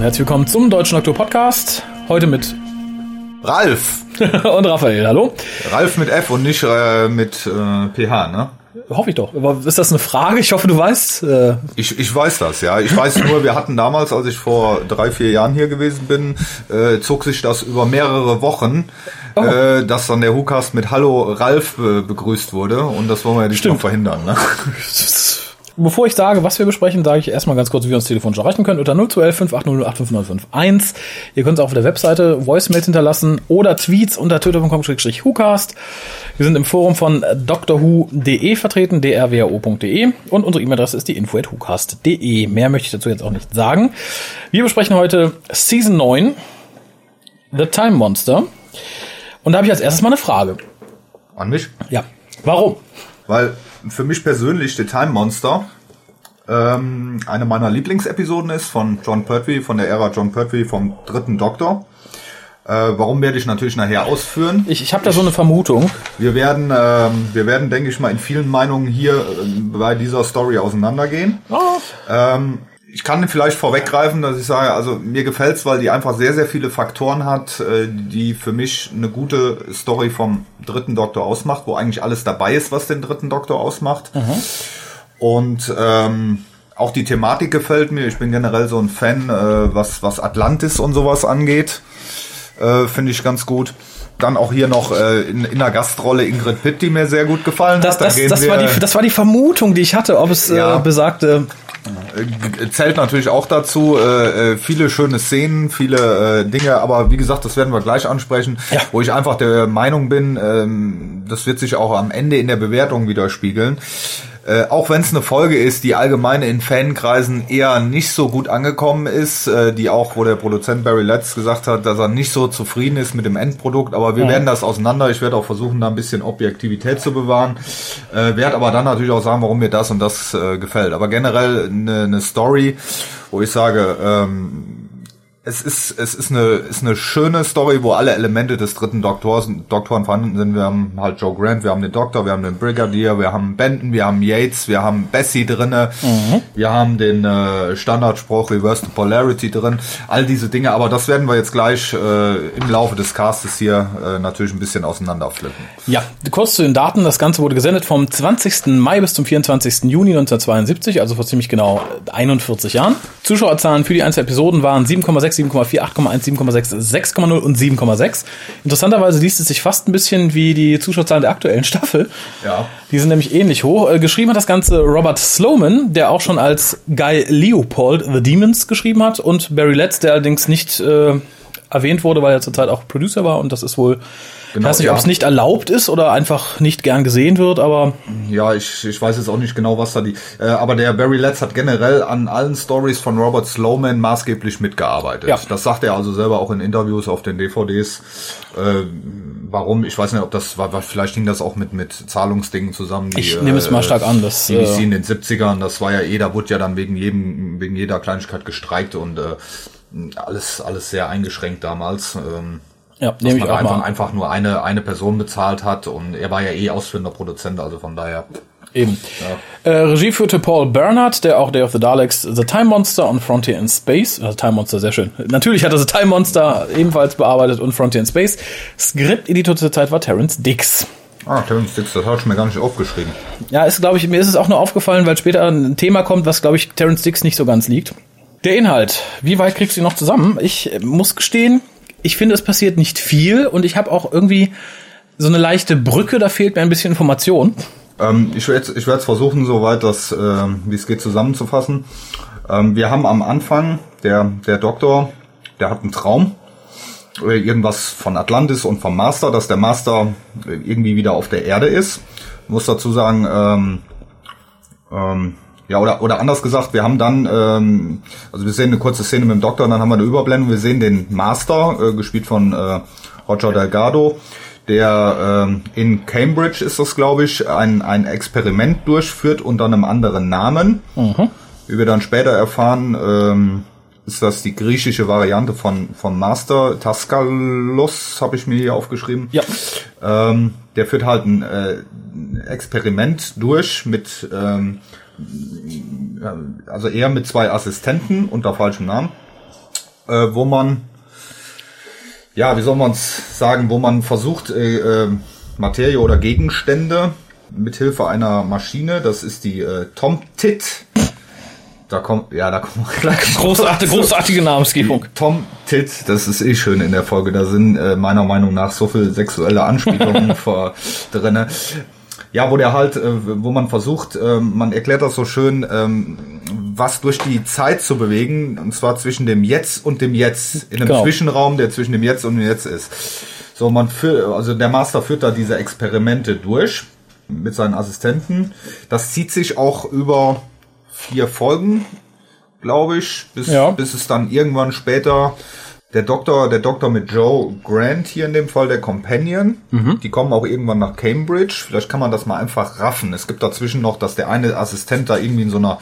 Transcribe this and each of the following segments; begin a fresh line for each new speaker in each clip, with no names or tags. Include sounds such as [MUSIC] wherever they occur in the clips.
Und herzlich willkommen zum Deutschen Doktor Podcast. Heute mit
Ralf. [LAUGHS]
und Raphael. Hallo.
Ralf mit F und nicht äh, mit äh, PH, ne?
Hoffe ich doch. Aber ist das eine Frage? Ich hoffe, du weißt. Äh
ich, ich weiß das, ja. Ich weiß nur, wir hatten damals, als ich vor drei, vier Jahren hier gewesen bin, äh, zog sich das über mehrere Wochen, oh. äh, dass dann der Hukast mit Hallo Ralf äh, begrüßt wurde. Und das wollen wir ja nicht noch verhindern, ne? [LAUGHS]
Bevor ich sage, was wir besprechen, sage ich erstmal ganz kurz, wie ihr uns telefonisch erreichen könnt. Unter 0211 5800 Ihr könnt es auch auf der Webseite Voicemails hinterlassen oder Tweets unter twitter.com-hucast. Wir sind im Forum von drwho.de vertreten, drwho.de und unsere E-Mail-Adresse ist die info.hucast.de. Mehr möchte ich dazu jetzt auch nicht sagen. Wir besprechen heute Season 9, The Time Monster. Und da habe ich als erstes mal eine Frage.
An mich?
Ja. Warum?
Weil für mich persönlich The Time Monster ähm, eine meiner Lieblingsepisoden ist von John Pertwee, von der Ära John Pertwee vom dritten Doktor. Äh, warum werde ich natürlich nachher ausführen?
Ich, ich habe da so eine Vermutung.
Wir werden, ähm, wir werden, denke ich mal, in vielen Meinungen hier äh, bei dieser Story auseinandergehen. Oh. Ähm, ich kann vielleicht vorweggreifen, dass ich sage, also mir gefällt's, weil die einfach sehr, sehr viele Faktoren hat, äh, die für mich eine gute Story vom dritten Doktor ausmacht, wo eigentlich alles dabei ist, was den dritten Doktor ausmacht. Mhm. Und ähm, auch die Thematik gefällt mir. Ich bin generell so ein Fan, äh, was, was Atlantis und sowas angeht. Äh, Finde ich ganz gut. Dann auch hier noch äh, in, in der Gastrolle Ingrid Pitt, die mir sehr gut gefallen
das,
hat.
Das, das, war die, das war die Vermutung, die ich hatte, ob es ja. äh, besagte
äh, zählt natürlich auch dazu. Äh, äh, viele schöne Szenen, viele äh, Dinge, aber wie gesagt, das werden wir gleich ansprechen, ja. wo ich einfach der Meinung bin, ähm, das wird sich auch am Ende in der Bewertung widerspiegeln. Äh, auch wenn es eine Folge ist, die allgemein in Fankreisen eher nicht so gut angekommen ist, äh, die auch, wo der Produzent Barry Letts gesagt hat, dass er nicht so zufrieden ist mit dem Endprodukt, aber wir ja. werden das auseinander. Ich werde auch versuchen, da ein bisschen Objektivität zu bewahren, äh, werde aber dann natürlich auch sagen, warum mir das und das äh, gefällt. Aber generell eine, eine Story, wo ich sage, ähm, es ist, es ist eine, ist eine schöne Story, wo alle Elemente des dritten Doktors, Doktoren vorhanden sind. Wir haben halt Joe Grant, wir haben den Doktor, wir haben den Brigadier, wir haben Benton, wir haben Yates, wir haben Bessie drinne, mhm. wir haben den äh, Standardspruch Reverse the Polarity drin. All diese Dinge, aber das werden wir jetzt gleich äh, im Laufe des Castes hier äh, natürlich ein bisschen auseinanderflippen.
Ja, kurz zu den Daten. Das Ganze wurde gesendet vom 20. Mai bis zum 24. Juni 1972, also vor ziemlich genau 41 Jahren. Zuschauerzahlen für die einzelnen Episoden waren 7,6 7,4, 8,1, 7,6, 6,0 und 7,6. Interessanterweise liest es sich fast ein bisschen wie die Zuschauerzahlen der aktuellen Staffel. Ja. Die sind nämlich ähnlich hoch. Äh, geschrieben hat das Ganze Robert Sloman, der auch schon als Guy Leopold The Demons geschrieben hat und Barry Letts, der allerdings nicht äh, erwähnt wurde, weil er zurzeit auch Producer war und das ist wohl Genau, ich weiß nicht, ja. ob es nicht erlaubt ist oder einfach nicht gern gesehen wird, aber.
Ja, ich, ich weiß jetzt auch nicht genau, was da die. Äh, aber der Barry Letts hat generell an allen Stories von Robert Slowman maßgeblich mitgearbeitet. Ja. Das sagt er also selber auch in Interviews auf den DVDs. Äh, warum? Ich weiß nicht, ob das war, vielleicht hing das auch mit, mit Zahlungsdingen zusammen.
Die, ich nehme es mal stark an,
dass. BBC äh, in den 70ern, das war ja eh, da wurde ja dann wegen jedem, wegen jeder Kleinigkeit gestreikt und äh, alles, alles sehr eingeschränkt damals. Ähm, ja, ich auch einfach, mal einfach nur eine, eine Person bezahlt hat und er war ja eh ausführender Produzent, also von daher.
Eben. Ja. Äh, Regie führte Paul Bernhardt, der auch Day of the Daleks, The Time Monster und Frontier in Space, also Time Monster, sehr schön. Natürlich hat er The Time Monster ebenfalls bearbeitet und Frontier in Space. Skripteditor zur Zeit war Terence Dix.
Ah, Terence Dix, das habe ich mir gar nicht aufgeschrieben.
Ja, ist, glaube ich, mir ist es auch nur aufgefallen, weil später ein Thema kommt, was, glaube ich, Terence Dix nicht so ganz liegt. Der Inhalt. Wie weit kriegst du ihn noch zusammen? Ich muss gestehen, ich finde, es passiert nicht viel und ich habe auch irgendwie so eine leichte Brücke, da fehlt mir ein bisschen Information.
Ähm, ich werde ich werde versuchen, soweit das, äh, wie es geht, zusammenzufassen. Ähm, wir haben am Anfang, der, der Doktor, der hat einen Traum, äh, irgendwas von Atlantis und vom Master, dass der Master äh, irgendwie wieder auf der Erde ist. Ich muss dazu sagen, ähm, ähm, ja, oder, oder anders gesagt, wir haben dann, ähm, also wir sehen eine kurze Szene mit dem Doktor und dann haben wir eine Überblendung. Wir sehen den Master, äh, gespielt von äh, Roger Delgado, der ähm, in Cambridge ist das, glaube ich, ein, ein Experiment durchführt unter einem anderen Namen. Mhm. Wie wir dann später erfahren, ähm, ist das die griechische Variante von vom Master Taskalos, habe ich mir hier aufgeschrieben. Ja. Ähm, der führt halt ein äh, Experiment durch mit ähm, also er mit zwei Assistenten unter falschem Namen. äh, wo man, ja, wie soll man es sagen, wo man versucht, äh, äh, Materie oder Gegenstände mithilfe einer Maschine, das ist die äh, Tomtit, da kommt, ja, da kommt
gleich. [LAUGHS] Großartige, großartige Namensgebung.
Tom Tit, das ist eh schön in der Folge. Da sind äh, meiner Meinung nach so viel sexuelle Anspielungen [LAUGHS] vor drinne. Ja, wo der halt, äh, wo man versucht, äh, man erklärt das so schön, ähm, was durch die Zeit zu bewegen, und zwar zwischen dem Jetzt und dem Jetzt, in einem genau. Zwischenraum, der zwischen dem Jetzt und dem Jetzt ist. So, man führt, also der Master führt da diese Experimente durch mit seinen Assistenten. Das zieht sich auch über vier Folgen, glaube ich, bis, ja. bis es dann irgendwann später der Doktor, der Doktor mit Joe Grant hier in dem Fall, der Companion, mhm. die kommen auch irgendwann nach Cambridge. Vielleicht kann man das mal einfach raffen. Es gibt dazwischen noch, dass der eine Assistent da irgendwie in so einer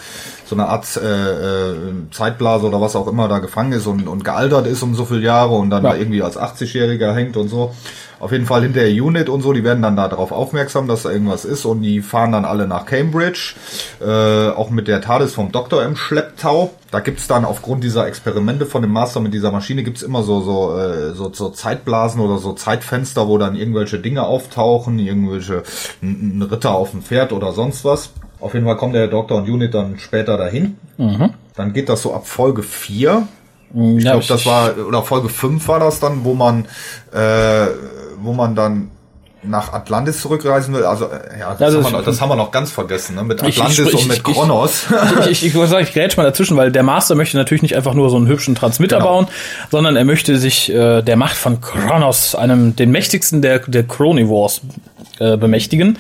so einer Art äh, äh, Zeitblase oder was auch immer da gefangen ist und, und gealtert ist um so viele Jahre und dann ja. da irgendwie als 80-Jähriger hängt und so. Auf jeden Fall hinter der Unit und so, die werden dann da darauf aufmerksam, dass da irgendwas ist und die fahren dann alle nach Cambridge, äh, auch mit der TARDIS vom Doktor im Schlepptau. Da gibt's dann aufgrund dieser Experimente von dem Master mit dieser Maschine gibt's immer so so, äh, so so Zeitblasen oder so Zeitfenster, wo dann irgendwelche Dinge auftauchen, irgendwelche ein Ritter auf dem Pferd oder sonst was. Auf jeden Fall kommt der Doktor und Unit dann später dahin. Mhm. Dann geht das so ab Folge 4. Ich ja, glaube, das war, oder Folge 5 war das dann, wo man äh, wo man dann nach Atlantis zurückreisen will. Also äh, ja, das, also haben, wir, das haben wir noch ganz vergessen, ne? Mit Atlantis ich, ich, und mit Kronos.
Ich, ich, ich, ich, ich grätsch mal dazwischen, weil der Master möchte natürlich nicht einfach nur so einen hübschen Transmitter genau. bauen, sondern er möchte sich äh, der Macht von Kronos, einem den mächtigsten der der Chronivores, äh, bemächtigen.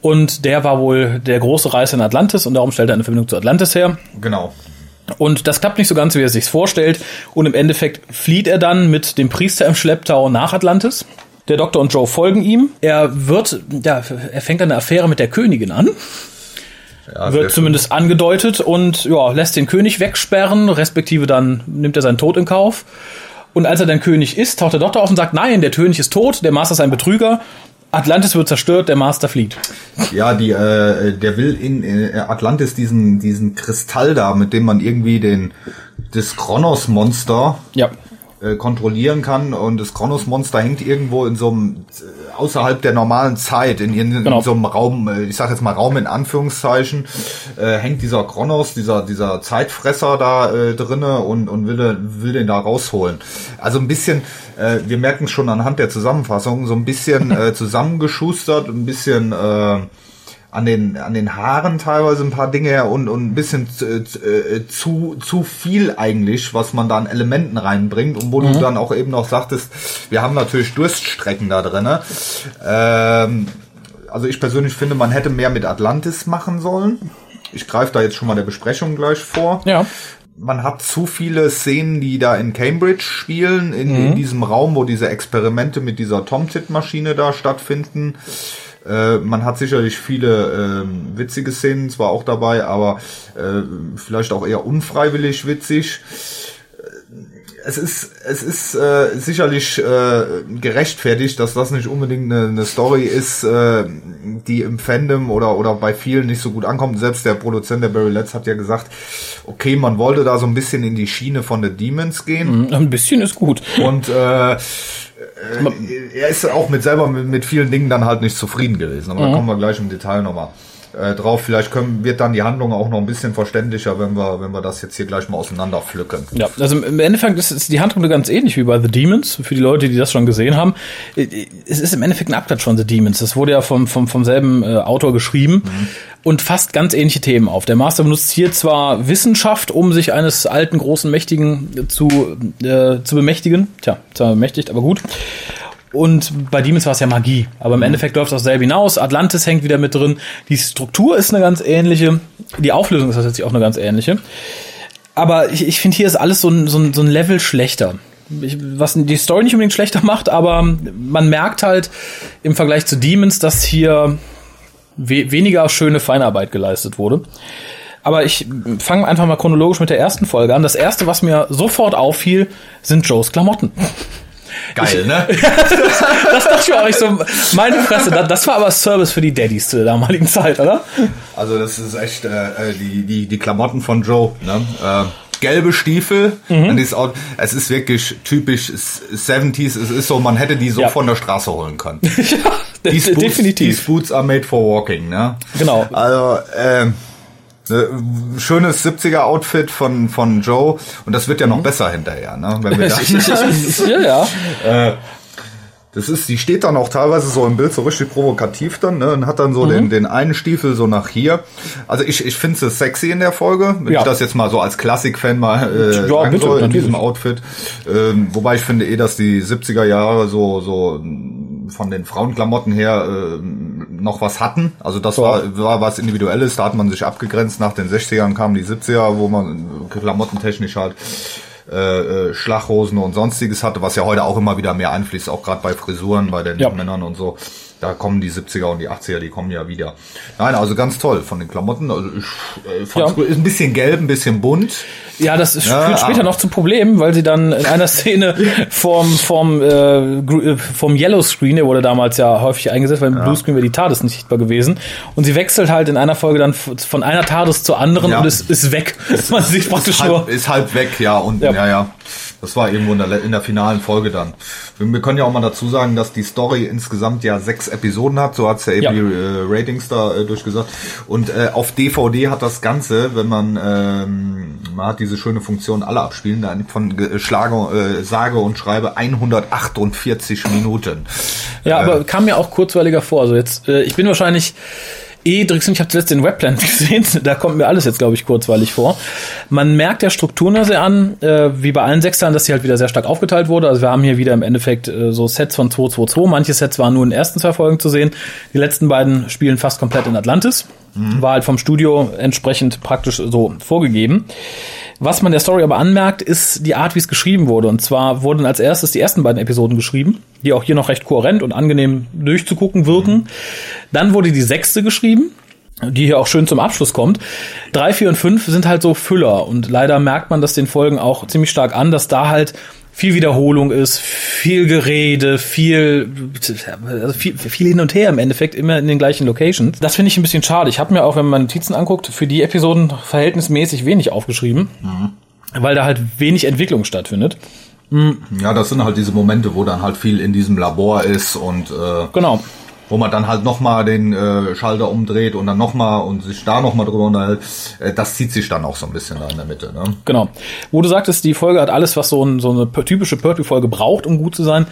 Und der war wohl der große Reis in Atlantis und darum stellt er eine Verbindung zu Atlantis her.
Genau.
Und das klappt nicht so ganz, wie er sich vorstellt. Und im Endeffekt flieht er dann mit dem Priester im Schlepptau nach Atlantis. Der Doktor und Joe folgen ihm. Er wird, ja, er fängt eine Affäre mit der Königin an. Ja, wird zumindest schön. angedeutet und ja, lässt den König wegsperren, respektive dann nimmt er seinen Tod in Kauf. Und als er dann König ist, taucht der Doktor auf und sagt, nein, der König ist tot, der Master ist ein Betrüger. Atlantis wird zerstört, der Master flieht.
Ja, die, äh, der will in äh, Atlantis diesen, diesen Kristall da, mit dem man irgendwie den, das Kronos-Monster
ja
äh, kontrollieren kann und das Kronos-Monster hängt irgendwo in so einem äh, außerhalb der normalen Zeit in, in, genau. in so einem Raum, äh, ich sag jetzt mal Raum in Anführungszeichen, äh, hängt dieser Kronos, dieser dieser Zeitfresser da äh, drinne und und will will den da rausholen. Also ein bisschen, äh, wir merken schon anhand der Zusammenfassung, so ein bisschen äh, [LAUGHS] zusammengeschustert, ein bisschen äh, an den an den Haaren teilweise ein paar Dinge und und ein bisschen zu, zu zu viel eigentlich, was man da an Elementen reinbringt und wo mhm. du dann auch eben noch sagtest, wir haben natürlich Durststrecken da drin. Ähm, also ich persönlich finde, man hätte mehr mit Atlantis machen sollen. Ich greife da jetzt schon mal der Besprechung gleich vor.
Ja
man hat zu viele Szenen, die da in Cambridge spielen, in, mhm. in diesem Raum, wo diese Experimente mit dieser Tomtit-Maschine da stattfinden. Äh, man hat sicherlich viele äh, witzige Szenen zwar auch dabei, aber äh, vielleicht auch eher unfreiwillig witzig. Es ist, es ist äh, sicherlich äh, gerechtfertigt, dass das nicht unbedingt eine, eine Story ist, äh, die im Fandom oder, oder bei vielen nicht so gut ankommt. Selbst der Produzent der Barry Letts hat ja gesagt, okay, man wollte da so ein bisschen in die Schiene von The Demons gehen.
Mhm, ein bisschen ist gut.
Und äh, äh, er ist auch mit selber mit, mit, vielen Dingen dann halt nicht zufrieden gewesen. Aber mhm. da kommen wir gleich im Detail nochmal äh, drauf. Vielleicht können, wird dann die Handlung auch noch ein bisschen verständlicher, wenn wir, wenn wir das jetzt hier gleich mal auseinander pflücken.
Ja, also im Endeffekt ist, ist die Handlung ganz ähnlich wie bei The Demons, für die Leute, die das schon gesehen haben. Es ist im Endeffekt ein Abklatsch von The Demons. Das wurde ja vom, vom, vom selben äh, Autor geschrieben. Mhm und fasst ganz ähnliche Themen auf. Der Master benutzt hier zwar Wissenschaft, um sich eines alten, großen, Mächtigen zu, äh, zu bemächtigen. Tja, zwar bemächtigt, aber gut. Und bei Demons war es ja Magie. Aber im mhm. Endeffekt läuft das selbe hinaus. Atlantis hängt wieder mit drin. Die Struktur ist eine ganz ähnliche. Die Auflösung ist tatsächlich auch eine ganz ähnliche. Aber ich, ich finde, hier ist alles so ein, so ein, so ein Level schlechter. Ich, was die Story nicht unbedingt schlechter macht, aber man merkt halt im Vergleich zu Demons, dass hier we weniger schöne Feinarbeit geleistet wurde. Aber ich fange einfach mal chronologisch mit der ersten Folge an. Das erste, was mir sofort auffiel, sind Joes Klamotten.
Geil, ne? [LAUGHS]
das, dachte ich auch nicht so. Meine Fresse, das, das, war aber Service für die Daddys zu der damaligen Zeit, oder?
Also das ist echt äh, äh die, die, die Klamotten von Joe, ne? Äh, gelbe Stiefel. Mhm. Auch, es ist wirklich typisch 70s. Es ist so, man hätte die so ja. von der Straße holen können. [LAUGHS] ja, these boots, definitiv. These boots are made for walking, ne?
Genau.
Also, ähm, schönes 70er Outfit von von Joe und das wird ja noch mhm. besser hinterher, ne? Wenn wir [LAUGHS]
das, [LAUGHS] ja, ja. Äh,
das ist, die steht dann auch teilweise so im Bild so richtig provokativ dann, ne? Und hat dann so mhm. den, den einen Stiefel so nach hier. Also ich, ich finde es sexy in der Folge, wenn ja. ich das jetzt mal so als Klassik-Fan mal äh, ja, bitte, soll, in diesem Outfit. Ähm, wobei ich finde eh, dass die 70er Jahre so, so von den Frauenklamotten her äh, noch was hatten. Also das war, war was Individuelles, da hat man sich abgegrenzt. Nach den 60ern kamen die 70er, wo man klamottentechnisch halt äh, äh, Schlachhosen und sonstiges hatte, was ja heute auch immer wieder mehr einfließt, auch gerade bei Frisuren, bei den ja. Männern und so. Da kommen die 70er und die 80er, die kommen ja wieder. Nein, also ganz toll von den Klamotten. Also ich äh, fand's ja. gut. Ist ein bisschen gelb, ein bisschen bunt.
Ja, das ist, ja, führt später noch zum Problem, weil sie dann in einer Szene [LAUGHS] vom, vom, äh, vom Yellow Screen, der wurde damals ja häufig eingesetzt, weil im ja. Blue Screen wäre die TARDIS nicht sichtbar gewesen. Und sie wechselt halt in einer Folge dann von einer TARDIS zur anderen ja. und es ist weg. [LAUGHS]
Man sieht praktisch ist halb, nur. Ist halb weg, ja. Und ja, ja. Das war irgendwo in der, in der finalen Folge dann. Wir, wir, können ja auch mal dazu sagen, dass die Story insgesamt ja sechs Episoden hat, so hat's ja eben die äh, Ratings da äh, durchgesagt. Und äh, auf DVD hat das Ganze, wenn man, ähm, man hat diese schöne Funktion alle abspielen, dann von äh, Schlage, äh, sage und schreibe 148 Minuten.
Ja, äh, aber kam mir auch kurzweiliger vor. Also jetzt, äh, ich bin wahrscheinlich eh Drixen, ich habe zuletzt den Webplan [LAUGHS] gesehen, da kommt mir alles jetzt, glaube ich, kurzweilig vor. Man merkt der Strukturen sehr an, äh, wie bei allen Sechstern, dass sie halt wieder sehr stark aufgeteilt wurde. Also wir haben hier wieder im Endeffekt äh, so Sets von 222. Manche Sets waren nur in den ersten zwei Folgen zu sehen. Die letzten beiden spielen fast komplett in Atlantis. Mhm. War halt vom Studio entsprechend praktisch so vorgegeben. Was man der Story aber anmerkt, ist die Art, wie es geschrieben wurde. Und zwar wurden als erstes die ersten beiden Episoden geschrieben, die auch hier noch recht kohärent und angenehm durchzugucken wirken. Dann wurde die sechste geschrieben, die hier auch schön zum Abschluss kommt. Drei, vier und fünf sind halt so Füller und leider merkt man das den Folgen auch ziemlich stark an, dass da halt viel Wiederholung ist, viel Gerede, viel, also viel, viel hin und her im Endeffekt, immer in den gleichen Locations. Das finde ich ein bisschen schade. Ich habe mir auch, wenn man Notizen anguckt, für die Episoden verhältnismäßig wenig aufgeschrieben, mhm. weil da halt wenig Entwicklung stattfindet.
Ja, das sind halt diese Momente, wo dann halt viel in diesem Labor ist und äh,
genau
wo man dann halt nochmal den äh, Schalter umdreht und dann nochmal und sich da nochmal drüber unterhält, äh, das zieht sich dann auch so ein bisschen da in der Mitte. Ne?
Genau. Wo du sagtest, die Folge hat alles, was so, ein, so eine typische Purple-Folge braucht, um gut zu sein.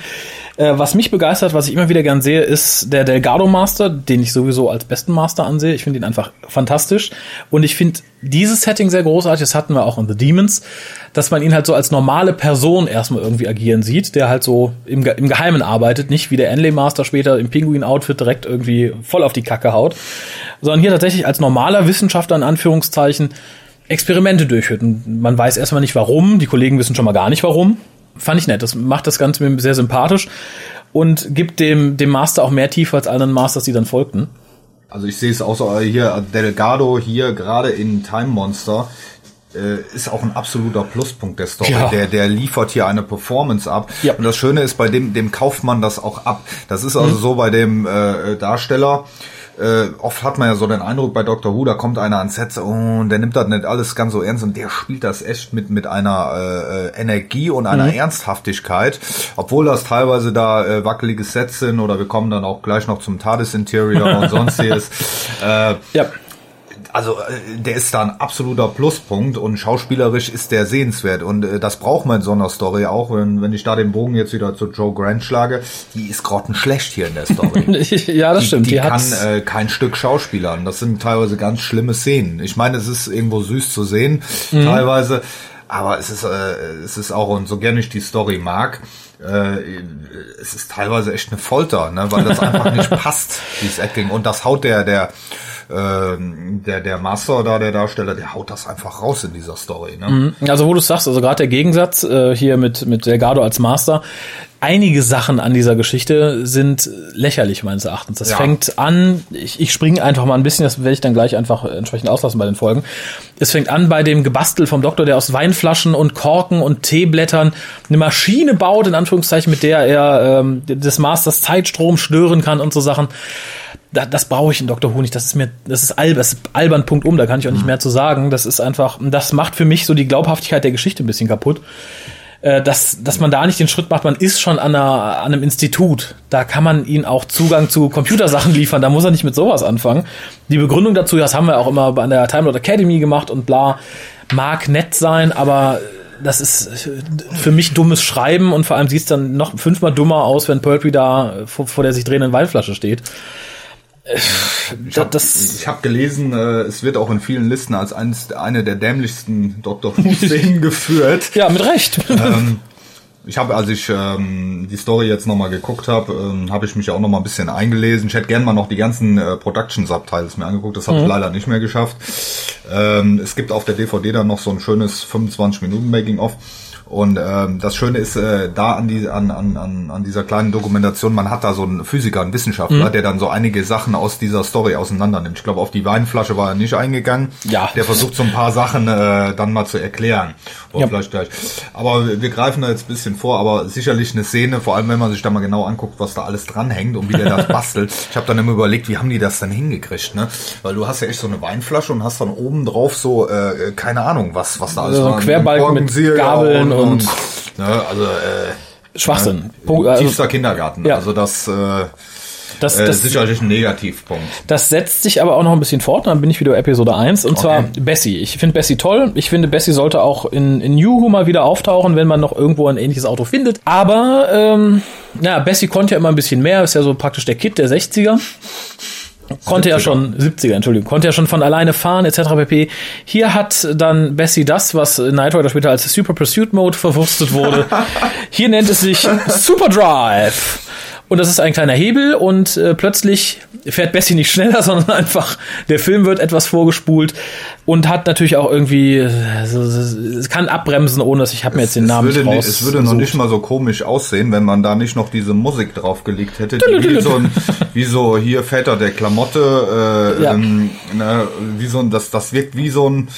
Äh, was mich begeistert, was ich immer wieder gern sehe, ist der Delgado Master, den ich sowieso als besten Master ansehe. Ich finde ihn einfach fantastisch. Und ich finde dieses Setting sehr großartig. Das hatten wir auch in The Demons, dass man ihn halt so als normale Person erstmal irgendwie agieren sieht, der halt so im, im Geheimen arbeitet, nicht wie der Enley Master später im Pinguin-Outfit direkt irgendwie voll auf die Kacke haut, sondern hier tatsächlich als normaler Wissenschaftler in Anführungszeichen Experimente durchführt. Und man weiß erstmal nicht warum, die Kollegen wissen schon mal gar nicht warum fand ich nett. Das macht das Ganze sehr sympathisch und gibt dem, dem Master auch mehr Tiefe als allen Masters, die dann folgten.
Also ich sehe es auch so hier, Delgado hier gerade in Time Monster äh, ist auch ein absoluter Pluspunkt der Story. Ja. Der, der liefert hier eine Performance ab. Ja. Und das Schöne ist, bei dem, dem kauft man das auch ab. Das ist also mhm. so bei dem äh, Darsteller, äh, oft hat man ja so den Eindruck bei Dr. Who, da kommt einer ans Set und der nimmt das nicht alles ganz so ernst und der spielt das echt mit, mit einer äh, äh, Energie und einer mhm. Ernsthaftigkeit, obwohl das teilweise da äh, wackelige Sets sind oder wir kommen dann auch gleich noch zum TARDIS Interior und sonstiges. [LAUGHS] Äh, ja also äh, der ist da ein absoluter Pluspunkt und schauspielerisch ist der sehenswert und äh, das braucht man in so einer Story auch. Wenn, wenn ich da den Bogen jetzt wieder zu Joe Grant schlage, die ist grottenschlecht hier in der Story. [LAUGHS]
ja, das
die,
stimmt.
Die, die kann äh, kein Stück schauspielern. Das sind teilweise ganz schlimme Szenen. Ich meine, es ist irgendwo süß zu sehen, mhm. teilweise, aber es ist, äh, es ist auch, und so gerne ich die Story mag, äh, es ist teilweise echt eine Folter, ne, weil das einfach nicht [LAUGHS] passt, dieses Acting. Und das haut der, der ähm, der, der Master da, der Darsteller, der haut das einfach raus in dieser Story. Ne? Mhm.
Also wo du sagst, also gerade der Gegensatz äh, hier mit, mit Delgado als Master, einige Sachen an dieser Geschichte sind lächerlich meines Erachtens. Das ja. fängt an, ich, ich springe einfach mal ein bisschen, das werde ich dann gleich einfach entsprechend auslassen bei den Folgen. Es fängt an bei dem Gebastel vom Doktor, der aus Weinflaschen und Korken und Teeblättern eine Maschine baut, in Anführungszeichen, mit der er ähm, des Masters Zeitstrom stören kann und so Sachen da, das brauche ich in Dr. Who nicht. Das ist mir, das ist, alb, das ist albern Punkt um, da kann ich auch nicht mehr zu sagen. Das ist einfach, das macht für mich so die Glaubhaftigkeit der Geschichte ein bisschen kaputt. Äh, dass, dass man da nicht den Schritt macht, man ist schon an, einer, an einem Institut. Da kann man ihnen auch Zugang zu Computersachen liefern, da muss er nicht mit sowas anfangen. Die Begründung dazu, das haben wir auch immer an der Time Lord Academy gemacht und bla, mag nett sein, aber das ist für mich dummes Schreiben und vor allem sieht es dann noch fünfmal dummer aus, wenn Pulpy da vor, vor der sich drehenden Weinflasche steht.
Ich habe hab gelesen, äh, es wird auch in vielen Listen als eines, eine der dämlichsten Dr. Who-Szenen [LAUGHS] geführt.
Ja, mit Recht. Ähm,
ich habe, als ich ähm, die Story jetzt nochmal geguckt habe, ähm, habe ich mich auch nochmal ein bisschen eingelesen. Ich hätte gerne mal noch die ganzen äh, Production-Subtitles mir angeguckt. Das habe mhm. ich leider nicht mehr geschafft. Ähm, es gibt auf der DVD dann noch so ein schönes 25 Minuten Making-of. Und ähm, das Schöne ist äh, da an, die, an, an, an dieser kleinen Dokumentation, man hat da so einen Physiker, einen Wissenschaftler, mhm. der dann so einige Sachen aus dieser Story auseinander nimmt. Ich glaube, auf die Weinflasche war er nicht eingegangen.
Ja.
Der versucht so ein paar Sachen äh, dann mal zu erklären. Oder ja. vielleicht gleich. Aber wir, greifen da jetzt ein bisschen vor, aber sicherlich eine Szene, vor allem wenn man sich da mal genau anguckt, was da alles dranhängt und wie der das [LAUGHS] bastelt. Ich habe dann immer überlegt, wie haben die das dann hingekriegt, ne? Weil du hast ja echt so eine Weinflasche und hast dann oben drauf so, äh, keine Ahnung, was, was da alles
so ein Querbalken mit Gabeln und, und
ne, also äh,
Schwachsinn.
Punkt, also, tiefster Kindergarten. Ja. Also das äh,
das, äh, das
ist sicherlich ein Negativpunkt.
Das setzt sich aber auch noch ein bisschen fort, dann bin ich wieder Episode 1 und okay. zwar Bessie. Ich finde Bessie toll. Ich finde, Bessie sollte auch in, in New Who mal wieder auftauchen, wenn man noch irgendwo ein ähnliches Auto findet. Aber ähm, ja, Bessie konnte ja immer ein bisschen mehr, ist ja so praktisch der Kid der 60er konnte 70er. ja schon 70er, Entschuldigung, konnte ja schon von alleine fahren etc. pp. Hier hat dann Bessie das, was Night Rider später als Super Pursuit Mode verwurstet wurde. [LAUGHS] Hier nennt es sich Super Drive. Und das ist ein kleiner Hebel und äh, plötzlich fährt Bessie nicht [LAUGHS] schneller, sondern einfach der Film wird etwas vorgespult und hat natürlich auch irgendwie also, es kann abbremsen, ohne dass ich habe mir jetzt den Namen
es würde,
nicht raus.
Es würde noch nicht mal so komisch aussehen, wenn man da nicht noch diese Musik draufgelegt hätte, die wie so, ein, wie so hier Väter der Klamotte, äh, ja. ähm, ne, wie so ein, das das wirkt wie so ein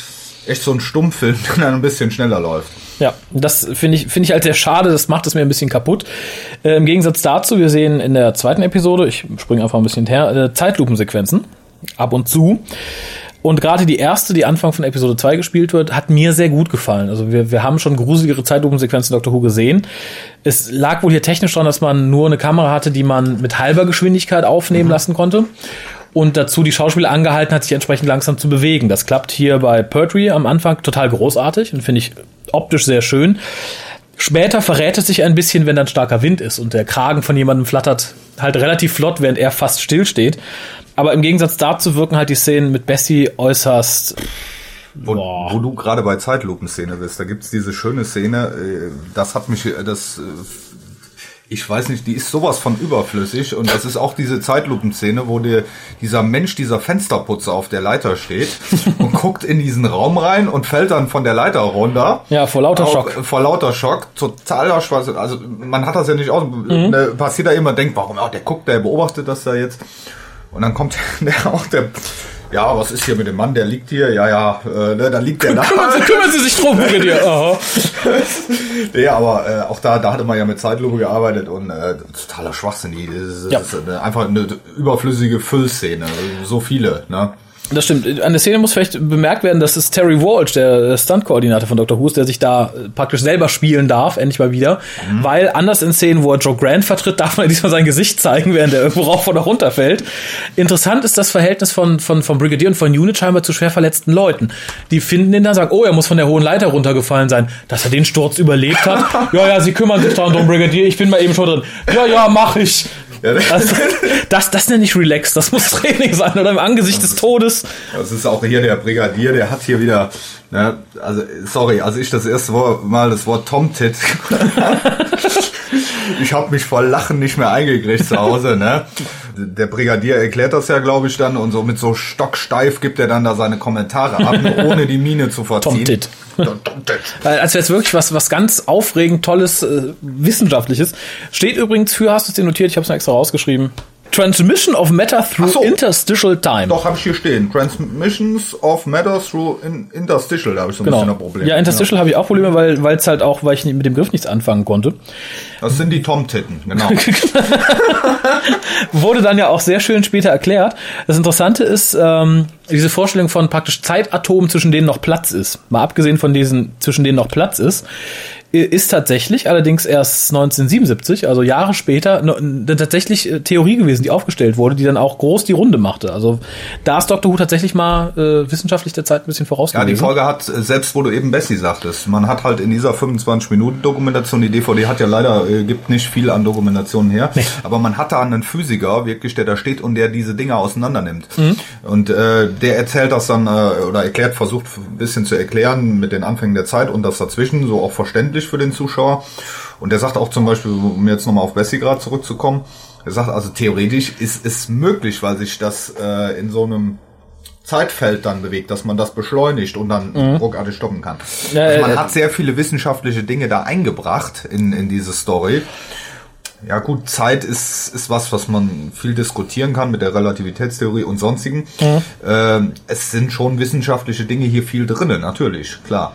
echt so ein Stummfilm, [LAUGHS] der dann ein bisschen schneller läuft.
Ja, das finde ich, finde ich halt sehr schade, das macht es mir ein bisschen kaputt. Äh, Im Gegensatz dazu, wir sehen in der zweiten Episode, ich springe einfach ein bisschen her, äh, Zeitlupensequenzen. Ab und zu. Und gerade die erste, die Anfang von Episode 2 gespielt wird, hat mir sehr gut gefallen. Also wir, wir haben schon gruseligere Zeitlupensequenzen in Doctor Who gesehen. Es lag wohl hier technisch daran, dass man nur eine Kamera hatte, die man mit halber Geschwindigkeit aufnehmen mhm. lassen konnte und dazu die Schauspieler angehalten hat, sich entsprechend langsam zu bewegen. Das klappt hier bei Pertwee am Anfang total großartig und finde ich optisch sehr schön. Später verrät es sich ein bisschen, wenn dann starker Wind ist und der Kragen von jemandem flattert halt relativ flott, während er fast still steht. Aber im Gegensatz dazu wirken halt die Szenen mit Bessie äußerst
wo, wo, du gerade bei Zeitlupenszene bist, da gibt's diese schöne Szene, äh, das hat mich, das äh, ich weiß nicht, die ist sowas von überflüssig und das ist auch diese Zeitlupenszene, wo der, dieser Mensch, dieser Fensterputzer auf der Leiter steht [LAUGHS] und guckt in diesen Raum rein und fällt dann von der Leiter runter.
Ja, vor lauter auch, Schock.
Vor lauter Schock, totaler Schwachsinn. Also man hat das ja nicht aus. Mhm. Ne, passiert da immer, denkt, warum? Oh, der guckt, der beobachtet das da jetzt. Und dann kommt [LAUGHS] der auch der ja, was ist hier mit dem Mann, der liegt hier, ja, ja, äh, ne, da liegt der da. [LAUGHS]
kümmern, Sie, kümmern Sie sich drum, dir. [LAUGHS] Aha.
nee, aber äh, auch da, da hatte man ja mit Zeitlupe gearbeitet und äh, totaler Schwachsinn. Das ist, ja. das ist eine, einfach eine überflüssige Füllszene, so viele, ne?
Das stimmt. An der Szene muss vielleicht bemerkt werden, dass es Terry Walsh, der Stunt-Koordinator von Dr. Who, der sich da praktisch selber spielen darf, endlich mal wieder. Mhm. Weil anders in Szenen, wo er Joe Grant vertritt, [LAUGHS] darf man diesmal sein Gesicht zeigen, während er irgendwo rauf oder runter fällt. Interessant ist das Verhältnis von, von, von Brigadier und von Unit scheinbar zu schwer verletzten Leuten. Die finden ihn dann, sagen, oh, er muss von der hohen Leiter runtergefallen sein. Dass er den Sturz überlebt hat. [LAUGHS] ja, ja, sie kümmern sich darum, Brigadier, ich bin mal eben schon drin. Ja, ja, mach ich. Ja, also, [LAUGHS] das, das nenne ich relax, das muss Training sein oder im Angesicht des Todes.
Das ist auch hier der Brigadier, der hat hier wieder, ne, also sorry, als ich das erste Mal das Wort Tomtit, [LAUGHS] ich habe mich vor Lachen nicht mehr eingekriegt zu Hause, ne? Der Brigadier erklärt das ja, glaube ich, dann und so mit so stocksteif gibt er dann da seine Kommentare ab, [LAUGHS] ohne die Mine zu verziehen.
Tomtit. [LAUGHS] Als wäre es wirklich was, was ganz aufregend, tolles, äh, wissenschaftliches. Steht übrigens für, hast du es dir notiert, ich habe es mir extra rausgeschrieben. Transmission of Matter through
so.
Interstitial Time.
Doch, habe ich hier stehen. Transmissions of Matter through in, Interstitial, da habe ich so ein
genau.
bisschen ein Problem.
Ja, Interstitial habe ich auch Probleme, weil weil es halt auch, weil ich mit dem Griff nichts anfangen konnte.
Das sind die Tom-Titten, genau. [LAUGHS]
Wurde dann ja auch sehr schön später erklärt. Das Interessante ist, ähm, diese Vorstellung von praktisch Zeitatomen, zwischen denen noch Platz ist. Mal abgesehen von diesen, zwischen denen noch Platz ist, ist tatsächlich allerdings erst 1977, also Jahre später, tatsächlich äh, Theorie gewesen, die aufgestellt wurde, die dann auch groß die Runde machte. Also da ist Dr. Who tatsächlich mal äh, wissenschaftlich der Zeit ein bisschen voraus
Ja, die Folge hat, äh, selbst wo du eben Bessie sagtest, man hat halt in dieser 25-Minuten-Dokumentation, die DVD hat ja leider, äh, gibt nicht viel an Dokumentationen her, nee. aber man hat da einen Physiker, wirklich, der da steht und der diese Dinger auseinander nimmt. Mhm. Und äh, der erzählt das dann, äh, oder erklärt, versucht ein bisschen zu erklären mit den Anfängen der Zeit und das dazwischen, so auch verständlich für den Zuschauer. Und der sagt auch zum Beispiel, um jetzt nochmal auf Bessie gerade zurückzukommen, er sagt also theoretisch ist es möglich, weil sich das äh, in so einem Zeitfeld dann bewegt, dass man das beschleunigt und dann mhm. ruckartig stoppen kann. Ja, also man äh, hat sehr viele wissenschaftliche Dinge da eingebracht in, in diese Story. Ja gut, Zeit ist, ist was, was man viel diskutieren kann mit der Relativitätstheorie und sonstigen. Mhm. Ähm, es sind schon wissenschaftliche Dinge hier viel drinnen, natürlich, klar.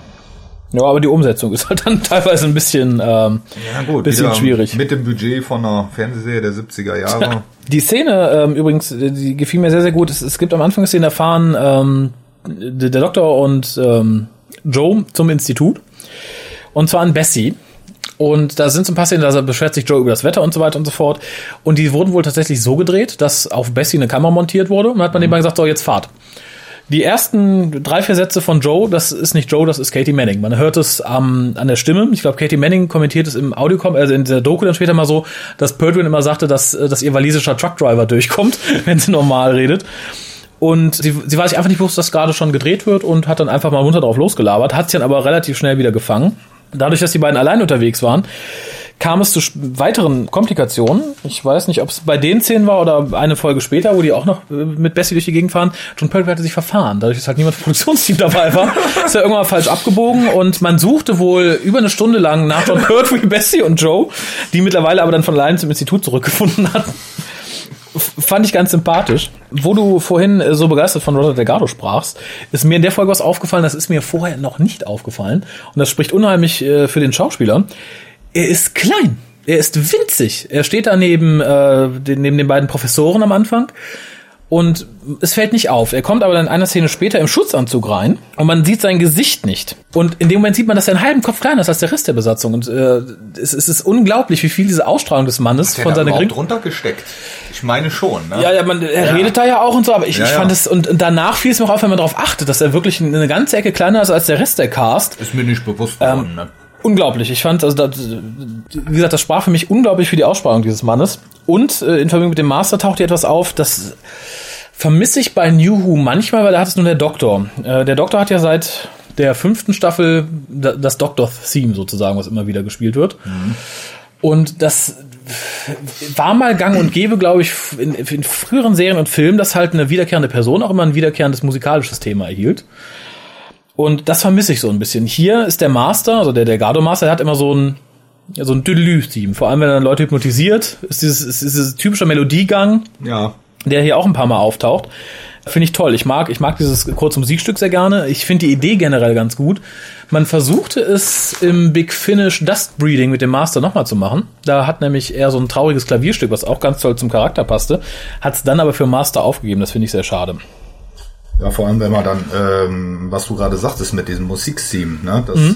Ja, aber die Umsetzung [LAUGHS] ist halt dann teilweise ein bisschen, ähm, ja, gut, bisschen schwierig.
Mit dem Budget von einer Fernsehserie der 70er Jahre. Ja. [LAUGHS]
Die Szene ähm, übrigens, die gefiel mir sehr, sehr gut. Es, es gibt am Anfang der Szene erfahren, ähm, der, der Doktor und ähm, Joe zum Institut. Und zwar an Bessie. Und da sind so ein paar Szenen, da beschwert sich Joe über das Wetter und so weiter und so fort. Und die wurden wohl tatsächlich so gedreht, dass auf Bessie eine Kamera montiert wurde. Und dann hat man mhm. dem gesagt, so, jetzt fahrt. Die ersten drei, vier Sätze von Joe, das ist nicht Joe, das ist Katie Manning. Man hört es ähm, an der Stimme. Ich glaube, Katie Manning kommentiert es im Audio, also in der Doku dann später mal so, dass Perdwin immer sagte, dass, äh, dass ihr walisischer Truckdriver durchkommt, [LAUGHS] wenn sie normal redet. Und sie, sie war sich einfach nicht bewusst, dass gerade schon gedreht wird und hat dann einfach mal munter drauf losgelabert, hat sich dann aber relativ schnell wieder gefangen. Dadurch, dass die beiden allein unterwegs waren, kam es zu weiteren Komplikationen. Ich weiß nicht, ob es bei den Szenen war oder eine Folge später, wo die auch noch äh, mit Bessie durch die Gegend fahren. John Pertwee hatte sich verfahren. Dadurch, dass halt niemand vom Produktionsteam [LAUGHS] dabei war, ist er irgendwann falsch abgebogen und man suchte wohl über eine Stunde lang nach John Pertwee, [LAUGHS] Bessie und Joe, die mittlerweile aber dann von allein zum Institut zurückgefunden [LAUGHS] hatten fand ich ganz sympathisch. Wo du vorhin äh, so begeistert von Roger Delgado sprachst, ist mir in der Folge was aufgefallen, das ist mir vorher noch nicht aufgefallen. Und das spricht unheimlich äh, für den Schauspieler er ist klein. Er ist winzig. Er steht da neben, äh, neben den beiden Professoren am Anfang. Und es fällt nicht auf. Er kommt aber dann in einer Szene später im Schutzanzug rein und man sieht sein Gesicht nicht. Und in dem Moment sieht man, dass er einen halben Kopf kleiner ist als der Rest der Besatzung. Und äh, es, es ist unglaublich, wie viel diese Ausstrahlung des Mannes
Hat
von seiner
Gring runtergesteckt. Ich meine schon. Ne?
Ja, ja, man, er ja. redet da ja auch und so, aber ich, ja, ich fand es und, und danach fiel es mir auch auf, wenn man darauf achtet, dass er wirklich eine ganze Ecke kleiner ist als der Rest der Cast.
Ist mir nicht bewusst geworden. Ähm, ne?
Unglaublich. Ich fand, also das, wie gesagt, das sprach für mich unglaublich für die Aussprache dieses Mannes. Und äh, in Verbindung mit dem Master taucht hier etwas auf, das vermisse ich bei New Who manchmal, weil da hat es nur der Doktor. Äh, der Doktor hat ja seit der fünften Staffel das Doctor-Theme sozusagen, was immer wieder gespielt wird. Mhm. Und das war mal gang und gäbe, glaube ich, in, in früheren Serien und Filmen, dass halt eine wiederkehrende Person auch immer ein wiederkehrendes musikalisches Thema erhielt. Und das vermisse ich so ein bisschen. Hier ist der Master, also der, der Gado Master, der hat immer so ein, ja, so ein Düdelü-Theme. Vor allem, wenn er dann Leute hypnotisiert, ist dieses, ist dieses typische Melodiegang,
ja.
der hier auch ein paar Mal auftaucht. Finde ich toll. Ich mag, ich mag dieses kurze Musikstück sehr gerne. Ich finde die Idee generell ganz gut. Man versuchte es im Big Finish Dust Breeding mit dem Master nochmal zu machen. Da hat nämlich eher so ein trauriges Klavierstück, was auch ganz toll zum Charakter passte. Hat es dann aber für Master aufgegeben. Das finde ich sehr schade.
Ja, vor allem, wenn man dann, ähm, was du gerade sagtest mit diesem Musiktheme, ne, das, mhm.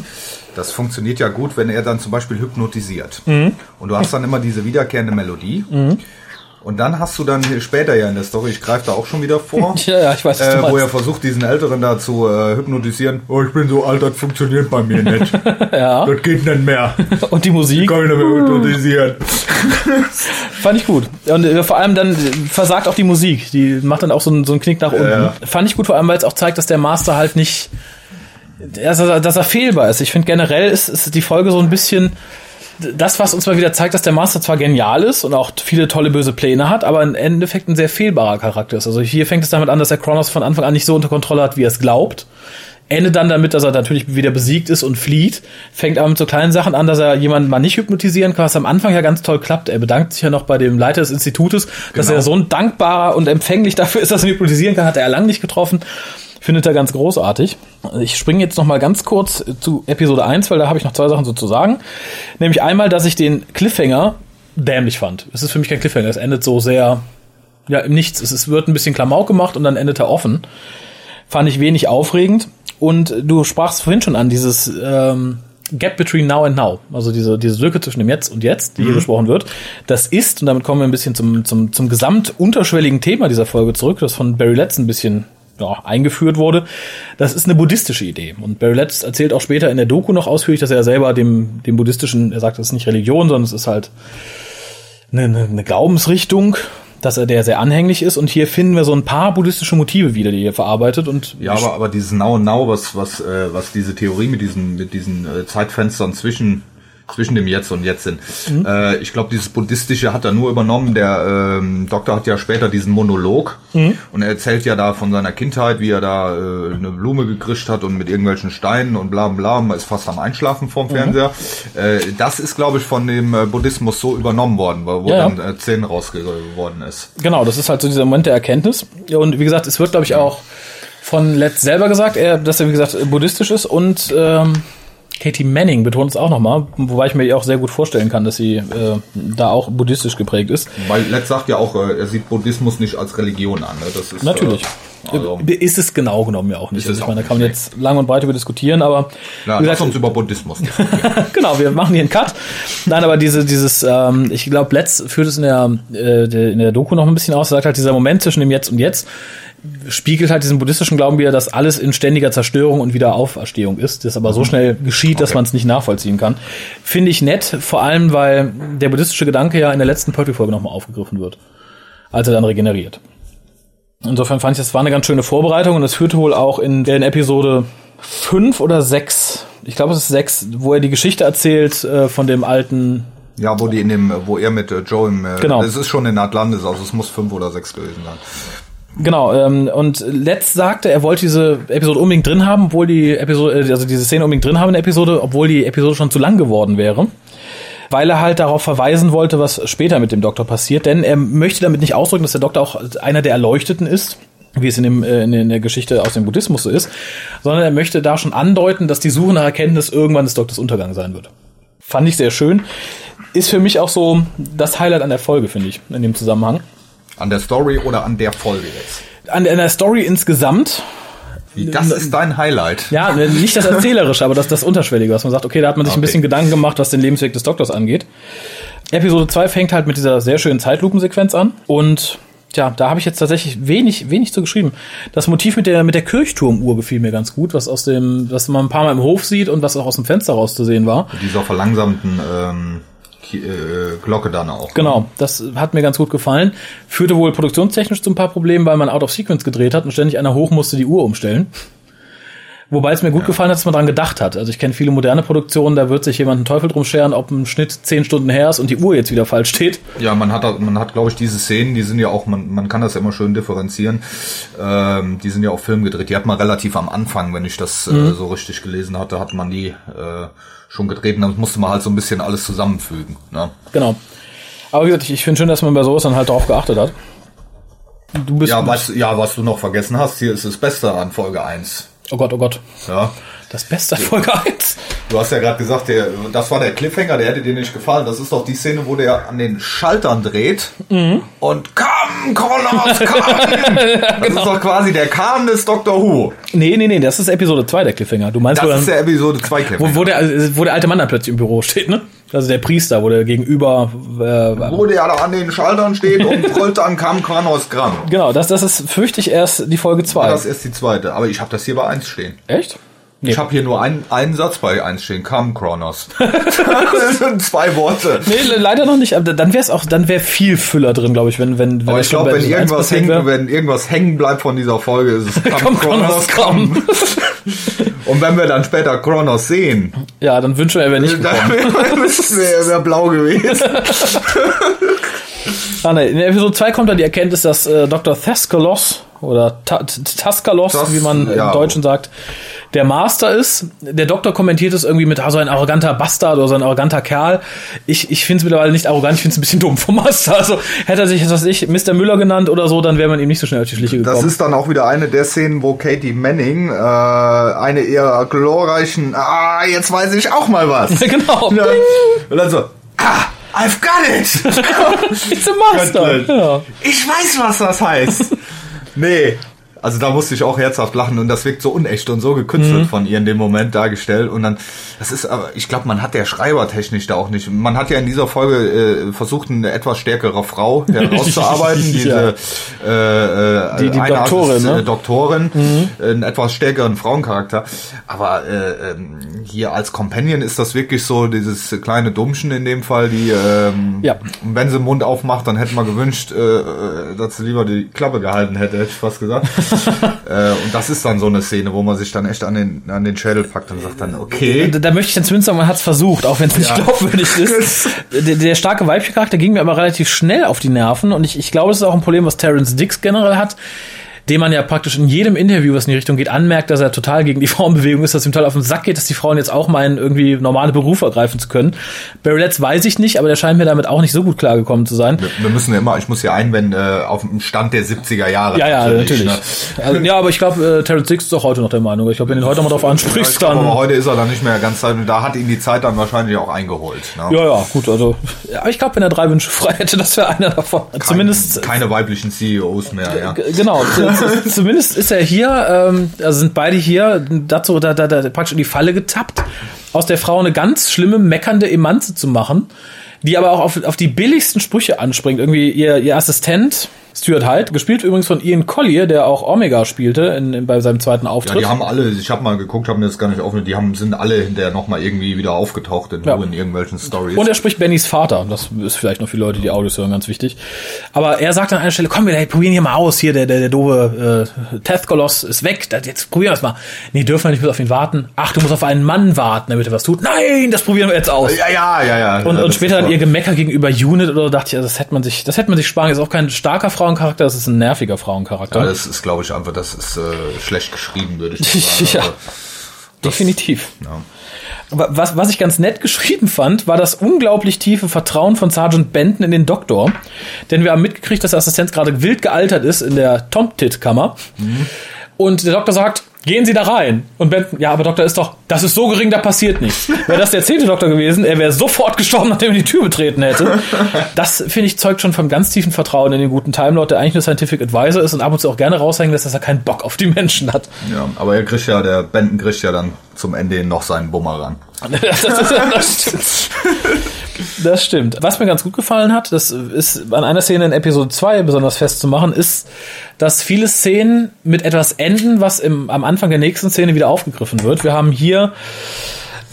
das funktioniert ja gut, wenn er dann zum Beispiel hypnotisiert. Mhm. Und du hast dann immer diese wiederkehrende Melodie. Mhm. Und dann hast du dann später ja in der Story, ich greife da auch schon wieder vor, [LAUGHS]
ja, ja, ich weiß,
äh, wo er versucht, diesen Älteren da zu äh, hypnotisieren. Oh, ich bin so alt, das funktioniert bei mir nicht. [LAUGHS]
ja.
Das geht nicht mehr. [LAUGHS]
Und die Musik? Ich
kann mich nicht mehr hypnotisieren.
Fand ich gut. Und äh, vor allem dann versagt auch die Musik. Die macht dann auch so einen, so einen Knick nach unten. Ja. Fand ich gut, vor allem, weil es auch zeigt, dass der Master halt nicht, dass er, dass er fehlbar ist. Ich finde generell ist, ist die Folge so ein bisschen das, was uns mal wieder zeigt, dass der Master zwar genial ist und auch viele tolle böse Pläne hat, aber im Endeffekt ein sehr fehlbarer Charakter ist. Also hier fängt es damit an, dass er Kronos von Anfang an nicht so unter Kontrolle hat, wie er es glaubt. endet dann damit, dass er natürlich wieder besiegt ist und flieht. Fängt aber mit so kleinen Sachen an, dass er jemanden mal nicht hypnotisieren kann, was am Anfang ja ganz toll klappt. Er bedankt sich ja noch bei dem Leiter des Institutes, dass
Genau.
er so ein dankbarer und empfänglich dafür ist, dass er ihn hypnotisieren kann, hat er lang nicht getroffen. Findet er ganz großartig. Ich springe jetzt noch mal ganz kurz zu Episode 1, weil da habe ich noch zwei Sachen so zu sagen. Nämlich einmal, dass ich den Cliffhanger dämlich fand. Es ist für mich kein Cliffhanger, es endet so sehr, ja, im Nichts. Es wird ein bisschen Klamauk gemacht und dann endet er offen. Fand ich wenig aufregend. Und du sprachst vorhin schon an, dieses ähm, Gap between now and now, also diese, diese Lücke zwischen dem Jetzt und Jetzt, die hier besprochen wird. Das ist, und damit kommen wir ein bisschen zum, zum, zum gesamt unterschwelligen Thema dieser Folge zurück, das von Barry Letts ein bisschen ja, eingeführt wurde. Das ist eine buddhistische Idee. Und Barry Letts erzählt auch später in der Doku noch ausführlich, dass er selber dem, dem buddhistischen, er sagt, das ist nicht Religion, sondern es ist halt eine, eine, eine Glaubensrichtung, dass er der sehr anhänglich ist. Und hier finden wir so ein paar buddhistische Motive wieder, die hier verarbeitet. Und
Ja, aber, aber dieses Now Now, was, was, äh, was diese Theorie mit diesen, mit diesen äh, Zeitfenstern zwischen, zwischen dem Jetzt und Jetzt sind. Äh, ich glaube, dieses Buddhistische hat er nur übernommen. Der ähm, Doktor hat ja später diesen Monolog und er erzählt ja da von seiner Kindheit, wie er da äh, eine Blume gekrischt hat und mit irgendwelchen Steinen und bla bla, man ist fast am Einschlafen vorm Fernseher. Äh, das ist, glaube ich, von dem äh, Buddhismus so übernommen worden, wo,
Ja, ja.
dann äh, Zehn rausgeworden ist.
Genau, das ist halt so dieser Moment der Erkenntnis. Und wie gesagt, es wird, glaube ich, auch von Letts selber gesagt, er, dass er, wie gesagt, buddhistisch ist und ähm, Katie Manning betont es auch nochmal, wobei ich mir auch sehr gut vorstellen kann, dass sie äh, da auch buddhistisch geprägt ist.
Weil Letz sagt ja auch, äh, er sieht Buddhismus nicht als Religion an. Ne? Das ist,
Natürlich.
Äh, also,
ist es genau genommen ja auch nicht.
Ist
Also ich meine, da kann man jetzt lang und breit über diskutieren, aber
ja,
wie
lass uns über Buddhismus [LAUGHS]
genau, wir machen hier einen Cut. Nein, aber diese, dieses, ähm, ich glaube, Let's führt es in der, äh, in der Doku noch ein bisschen aus. Er sagt halt, dieser Moment zwischen dem Jetzt und Jetzt spiegelt halt diesen buddhistischen Glauben wieder, dass alles in ständiger Zerstörung und Wiederauferstehung ist, das aber so schnell geschieht, dass
Okay.
man es nicht nachvollziehen kann. Finde ich nett, vor allem, weil der buddhistische Gedanke ja in der letzten Pertwee-Folge nochmal aufgegriffen wird, als er dann regeneriert. Insofern fand ich, das war eine ganz schöne Vorbereitung und das führte wohl auch in, in Episode fünf oder sechs, ich glaube es ist sechs, wo er die Geschichte erzählt äh, von dem alten
ja, wo die in dem, wo er mit äh, Joe im, äh,
Genau.
das ist schon in Atlantis, also es muss fünf oder sechs gewesen sein.
Genau, ähm, und Letz sagte, er wollte diese Episode unbedingt drin haben, obwohl die Episode, äh, also diese Szene unbedingt drin haben in der Episode, obwohl die Episode schon zu lang geworden wäre. Weil er halt darauf verweisen wollte, was später mit dem Doktor passiert, denn er möchte damit nicht ausdrücken, dass der Doktor auch einer der Erleuchteten ist, wie es in, dem, äh, in der Geschichte aus dem Buddhismus so ist, sondern er möchte da schon andeuten, dass die Suche nach Erkenntnis irgendwann des Doktors Untergang sein wird. Fand ich sehr schön. Ist für mich auch so das Highlight an der Folge, finde ich, in dem Zusammenhang.
An der Story oder an der Folge jetzt?
An der, an der Story insgesamt,
das ist dein Highlight.
Ja, nicht das Erzählerische, aber das, das Unterschwellige, was man sagt, okay, da hat man sich ein
Okay.
bisschen Gedanken gemacht, was den Lebensweg des Doktors angeht. Episode 2 fängt halt mit dieser sehr schönen Zeitlupensequenz an und Tja, da habe ich jetzt tatsächlich wenig, wenig zu geschrieben. Das Motiv mit der, mit der Kirchturmuhr gefiel mir ganz gut, was aus dem, was man ein paar Mal im Hof sieht und was auch aus dem Fenster raus zu sehen war.
Mit dieser verlangsamten ähm, äh, Glocke dann auch.
Genau, das hat mir ganz gut gefallen. Führte wohl produktionstechnisch zu ein paar Problemen, weil man out of sequence gedreht hat und ständig einer hoch musste die Uhr umstellen. Wobei es mir gut gefallen hat, dass man dran gedacht hat. Also ich kenne viele moderne Produktionen, da wird sich jemand einen Teufel drum scheren, ob ein Schnitt zehn Stunden her ist und die Uhr jetzt wieder falsch steht.
Ja, man hat, man hat, glaube ich, diese Szenen, die sind ja auch, man, man kann das ja immer schön differenzieren. Ähm, die sind ja auch Film gedreht. Die hat man relativ am Anfang, wenn ich das äh, so richtig gelesen hatte, hat man die äh, schon gedreht und dann musste man halt so ein bisschen alles zusammenfügen. Ne?
Genau. Aber wie gesagt, ich, ich finde schön, dass man bei sowas dann halt darauf geachtet hat. Du bist.
Ja, was, ja, was du noch vergessen hast, hier ist das Beste an Folge 1.
oh Gott, oh Gott.
Ja.
Das Beste an Folge 1.
Du hast ja gerade gesagt, der, das war der Cliffhanger, der hätte dir nicht gefallen. Das ist doch die Szene, wo der an den Schaltern dreht und Connors, [LAUGHS] komm! Das ist doch quasi der Kahn des Doctor Who.
Nee, nee, nee, das ist Episode 2 der Cliffhanger. Du meinst,
Das
wo,
ist
dann,
der Episode 2
wo,
Cliffhanger.
wo, der, wo der alte Mann dann plötzlich im Büro steht, ne? Also der Priester, wo der gegenüber. Äh,
Wo der da an den Schaltern steht und brüllt dann kam Connors Gramm.
genau, das, das ist, fürchte ich, erst die Folge 2.
Das ist die zweite. Aber ich habe das hier bei 1 stehen.
Echt? Nee.
Ich habe hier nur einen, einen Satz bei 1 stehen. Come, Kronos. [LAUGHS] das sind zwei Worte.
Nee, le- leider noch nicht. Aber dann wäre es auch, dann wäre viel Füller drin, glaube ich, wenn wenn wenn
Aber ich glaube, wenn
Episode 1
irgendwas, hängen,
wär.
wenn irgendwas hängen bleibt von dieser Folge, ist es [LAUGHS]
Komm, Kronos, komm. [LAUGHS]
Und wenn wir dann später Kronos sehen,
Ja, dann wünschen wir, er wäre nicht
dann
gekommen.
wäre wär blau gewesen.
Ah, nee. In Episode 2 kommt dann die Erkenntnis, dass äh, Dr. Theskelos oder Ta Taskalos, wie man
ja.
im Deutschen sagt, der Master ist. Der Doktor kommentiert es irgendwie mit ah, so ein arroganter Bastard oder so ein arroganter Kerl. Ich, ich finde es mittlerweile nicht arrogant, ich finde es ein bisschen dumm vom Master. Also hätte er sich, was weiß ich, Mr. Müller genannt oder so, dann wäre man ihm nicht so schnell auf die Schliche gekommen.
Das ist dann auch wieder eine der Szenen, wo Katie Manning äh, eine ihrer glorreichen, ah, jetzt weiß ich auch mal was. [LAUGHS]
genau.
Ja. Und dann so, ah, I've got it. [LAUGHS]
It's a Master. Ja.
Ich weiß, was das heißt. nee. Also da musste ich auch herzhaft lachen und das wirkt so unecht und so gekünstelt von ihr in dem Moment dargestellt und dann, das ist aber, ich glaube, man hat der Schreibertechnisch da auch nicht, man hat ja in dieser Folge äh, versucht, eine etwas stärkere Frau [LAUGHS] herauszuarbeiten, [LAUGHS] diese äh, äh,
Die- die Doktorin,
ist,
ne?
äh, Doktorin, einen etwas stärkeren Frauencharakter, aber äh, ähm, hier als Companion ist das wirklich so dieses kleine Dummchen in dem Fall, die ähm,
Ja.
wenn sie den Mund aufmacht, dann hätte man gewünscht, äh, äh, dass sie lieber die Klappe gehalten hätte, hätte ich fast gesagt. [LAUGHS] [LAUGHS] äh, und das ist dann so eine Szene, wo man sich dann echt an den, an den Schädel packt und sagt dann, okay.
Da, da möchte ich dann zumindest sagen, man hat es versucht, auch wenn es nicht
Ja.
glaubwürdig ist. [LAUGHS] der, der starke weibliche Charakter ging mir aber relativ schnell auf die Nerven und ich, ich glaube, das ist auch ein Problem, was Terrence Dix generell hat, dem man ja praktisch in jedem Interview, was in die Richtung geht, anmerkt, dass er total gegen die [LAUGHS] Frauenbewegung ist, dass ihm total auf den Sack geht, dass die Frauen jetzt auch meinen, irgendwie normale Berufe ergreifen zu können. Barry Letts weiß ich nicht, aber der scheint mir damit auch nicht so gut klargekommen zu sein.
Wir müssen ja immer, ich muss ja einwenden, äh, auf dem Stand der 70er Jahre.
Ja, ja, natürlich.
ne?
Also, ja, aber ich glaube, äh, Terrence Dix ist auch heute noch der Meinung. Ich glaube, wenn du ihn heute mal drauf
Ich
ansprichst,
glaube, aber
dann.
heute ist er dann nicht mehr ganz, da hat ihn die Zeit dann wahrscheinlich auch eingeholt. Ne?
Ja, ja, gut, also. Ja, ich glaube, wenn er drei Wünsche frei hätte, das wäre einer davon. Zumindest.
Keine weiblichen CEOs mehr, ja.
Genau, [LAUGHS] zumindest ist er hier, ähm, also sind beide hier dazu, da, da, da praktisch in die Falle getappt, aus der Frau eine ganz schlimme, meckernde Emanze zu machen, die aber auch auf, auf die billigsten Sprüche anspringt. Irgendwie ihr, ihr Assistent, Stuart Hyde, gespielt übrigens von Ian Collier, der auch Omega spielte in, in, bei seinem zweiten
Ja,
Auftritt.
die haben alle, ich habe mal geguckt, haben das gar nicht offen, die haben, sind alle hinterher nochmal irgendwie wieder aufgetaucht in,
Ja.
in irgendwelchen Stories.
Und er spricht Bennys Vater. Das ist vielleicht noch für Leute, die Audios hören, ganz wichtig. Aber er sagt an einer Stelle, komm, wir hey, probieren hier mal aus. Hier, der, der, der doofe äh, Tethkolos ist weg. Das, jetzt probieren wir es mal. Nee, dürfen wir nicht, auf ihn warten. Ach, du musst auf einen Mann warten, damit er was tut. Nein, das probieren wir jetzt aus.
ja, ja, ja, ja.
Und,
ja,
und später dann ihr. Gemecker gegenüber Unit oder dachte ich, also das hätte man sich, das hätte man sich sparen. Ist auch kein starker Frauencharakter, das ist ein nerviger Frauencharakter.
Ja, das ist, glaube ich, einfach, das ist äh, schlecht geschrieben, würde ich sagen. [LAUGHS]
Ja.
Also,
Definitiv.
ja.
Wa- Was, was ich ganz nett geschrieben fand, war das unglaublich tiefe Vertrauen von Sergeant Benton in den Doktor. Denn wir haben mitgekriegt, dass der Assistent gerade wild gealtert ist in der Tomtit-Kammer. Und der Doktor sagt, gehen Sie da rein. Und Benton, ja, aber Doktor ist doch, das ist so gering, da passiert nichts. Wäre das der zehnte Doktor gewesen, er wäre sofort gestorben, nachdem er die Tür betreten hätte. Das, finde ich, zeugt schon von ganz tiefen Vertrauen in den guten Time Lord, der eigentlich nur Scientific Advisor ist und ab und zu auch gerne raushängen lässt, dass er keinen Bock auf die Menschen hat.
ja, aber er kriegt ja, der Benton kriegt ja dann zum Ende noch seinen Bumerang. [LAUGHS]
Das, ist, das stimmt. Das stimmt. Was mir ganz gut gefallen hat, das ist an einer Szene in Episode 2 besonders festzumachen, ist, dass viele Szenen mit etwas enden, was im, am Anfang der nächsten Szene wieder aufgegriffen wird. Wir haben hier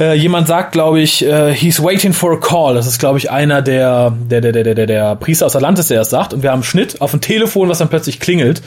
äh, jemand sagt, glaube ich, äh, he's waiting for a call. Das ist, glaube ich, einer der, der, der, der, der, der Priester aus Atlantis, der das sagt. Und wir haben einen Schnitt auf ein Telefon, was dann plötzlich klingelt.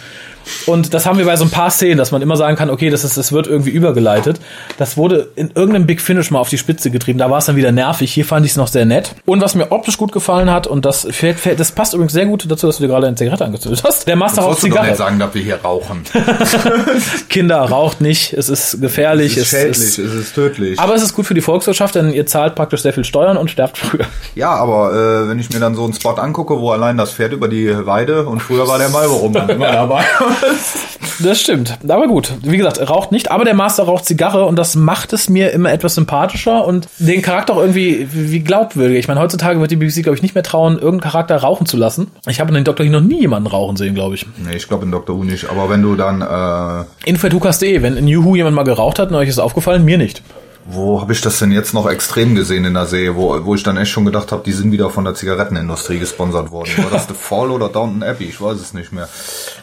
Und das haben wir bei so ein paar Szenen, dass man immer sagen kann, okay, das ist, das wird irgendwie übergeleitet. Das wurde in irgendeinem Big Finish mal auf die Spitze getrieben. Da war es dann wieder nervig. Hier fand ich es noch sehr nett. Und was mir optisch gut gefallen hat, und das fällt, fällt, das passt übrigens sehr gut dazu, dass du dir gerade eine Zigarette angezündet hast. Der Master
doch
Zigarre.
nicht sagen, dass wir hier rauchen. [LAUGHS]
Kinder, raucht nicht. Es ist gefährlich.
Es ist schädlich, es ist tödlich.
aber es ist gut für die Volkswirtschaft, denn ihr zahlt praktisch sehr viel Steuern und sterbt früher.
ja, aber äh, wenn ich mir dann so einen Spot angucke, wo allein das Pferd über die Weide und früher war der Marlboro dann immer [LAUGHS] dabei.
Das stimmt. Aber gut, wie gesagt, er raucht nicht, aber der Master raucht Zigarre und das macht es mir immer etwas sympathischer und den Charakter auch irgendwie wie glaubwürdiger. Ich meine, heutzutage wird die BBC, glaube ich, nicht mehr trauen, irgendeinen Charakter rauchen zu lassen. Ich habe in den Dr. Who noch nie jemanden rauchen sehen, glaube ich.
nee, ich glaube in Dr. Who nicht. Aber wenn du dann, äh,
Info.hukas.de, wenn in New Who jemand mal geraucht hat, und euch ist aufgefallen, mir nicht.
Wo habe ich das denn jetzt noch extrem gesehen in der Serie, wo, wo ich dann echt schon gedacht habe, die sind wieder von der Zigarettenindustrie gesponsert worden. War das The Fall oder Downton Abbey? Ich weiß es nicht mehr.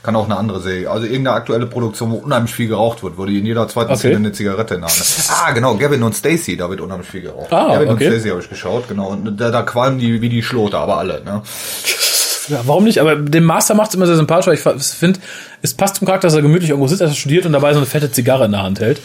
Kann auch eine andere Serie. Also irgendeine aktuelle Produktion, wo unheimlich viel geraucht wird, wo die in jeder zweiten
Okay.
Szene eine Zigarette in der Hand. Ah, genau, Gavin und Stacey, da wird unheimlich viel geraucht.
Ah,
Gavin
okay.
und Stacey habe ich geschaut, genau. Und da, da qualmen die wie die Schlote, aber alle, ne?
Ja, warum nicht? Aber dem Master macht es immer sehr sympathisch, weil ich finde, es passt zum Charakter, dass er gemütlich irgendwo sitzt, dass er studiert und dabei so eine fette Zigarre in der Hand hält.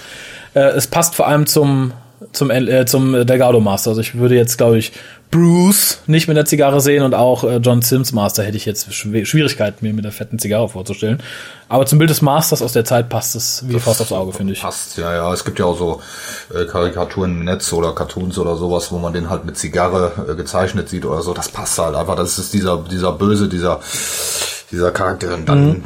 Äh, es passt vor allem zum zum, äh, zum Delgado Master. Also ich würde jetzt, glaube ich, Bruce nicht mit der Zigarre sehen und auch äh, John Sims Master hätte ich jetzt Schwierigkeiten, mir mit der fetten Zigarre vorzustellen. Aber zum Bild des Masters aus der Zeit passt es wie Faust aufs Auge, finde ich.
Passt, ja, ja. Es gibt ja auch so äh, Karikaturen im Netz oder Cartoons oder sowas, wo man den halt mit Zigarre äh, gezeichnet sieht oder so. Das passt halt einfach. Das ist dieser, dieser Böse, dieser, dieser Charakter und dann mhm.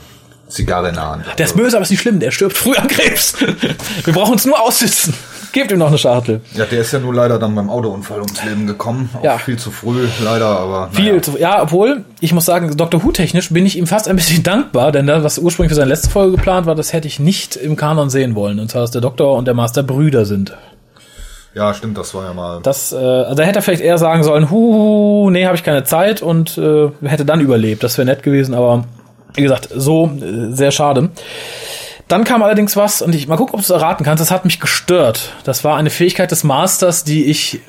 Zigarre in der Hand.
Der ist böse, aber ist nicht schlimm. Der stirbt früh an Krebs. [LAUGHS] Wir brauchen uns nur aussitzen. Gebt ihm noch eine Schachtel.
Ja, der ist ja nur leider dann beim Autounfall ums Leben gekommen. Auch ja. viel zu früh, leider, aber.
Viel naja. zu Ja, obwohl, ich muss sagen, Dr. Who-technisch bin ich ihm fast ein bisschen [LAUGHS] dankbar, denn das, was ursprünglich für seine letzte Folge geplant war, das hätte ich nicht im Kanon sehen wollen. Und zwar, dass der Doktor und der Master Brüder sind.
Ja, stimmt, das war ja mal.
Das, äh, also da hätte er vielleicht eher sagen sollen, hu, nee, habe ich keine Zeit und äh, hätte dann überlebt. Das wäre nett gewesen, aber wie gesagt, so äh, sehr schade. Dann kam allerdings was, und ich mal gucken, ob du es erraten kannst, das hat mich gestört. Das war eine Fähigkeit des Masters, die ich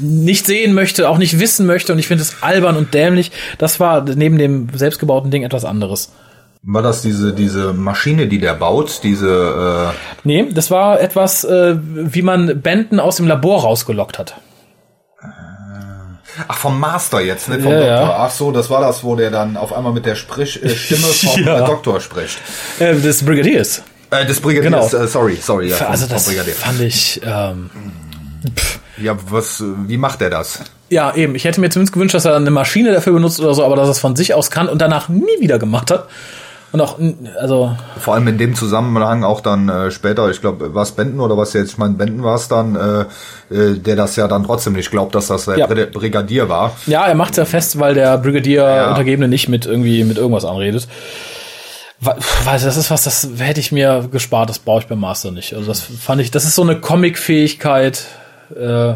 nicht sehen möchte, auch nicht wissen möchte, und ich finde es albern und dämlich. Das war neben dem selbstgebauten Ding etwas anderes.
War das diese, diese Maschine, die der baut, diese
äh Nee, das war etwas, äh, wie man Bänden aus dem Labor rausgelockt hat.
Ach, vom Master jetzt, nicht vom ja, Doktor. Ja. Ach so, das war das, wo der dann auf einmal mit der Sprich äh, Stimme vom [LAUGHS] ja. Doktor spricht.
Äh, des Brigadiers.
Äh, des Brigadiers, genau. äh, sorry, sorry.
Ja, also das fand ich... Ähm,
ja, was, wie macht er das?
Ja, eben. Ich hätte mir zumindest gewünscht, dass er eine Maschine dafür benutzt oder so, aber dass er es von sich aus kann und danach nie wieder gemacht hat. Und auch, also.
Vor allem in dem Zusammenhang auch dann äh, später, ich glaube, war es Benden oder was jetzt, ich meine, Benden war es dann, äh, äh, der das ja dann trotzdem nicht glaubt, dass das der ja. Brigadier war.
Ja, er macht es ja fest, weil der Brigadier ja. Untergebene nicht mit irgendwie mit irgendwas anredet. Weiß, das ist was, das hätte ich mir gespart, das brauche ich beim Master nicht. Also das fand ich, das ist so eine Comic-Fähigkeit, äh,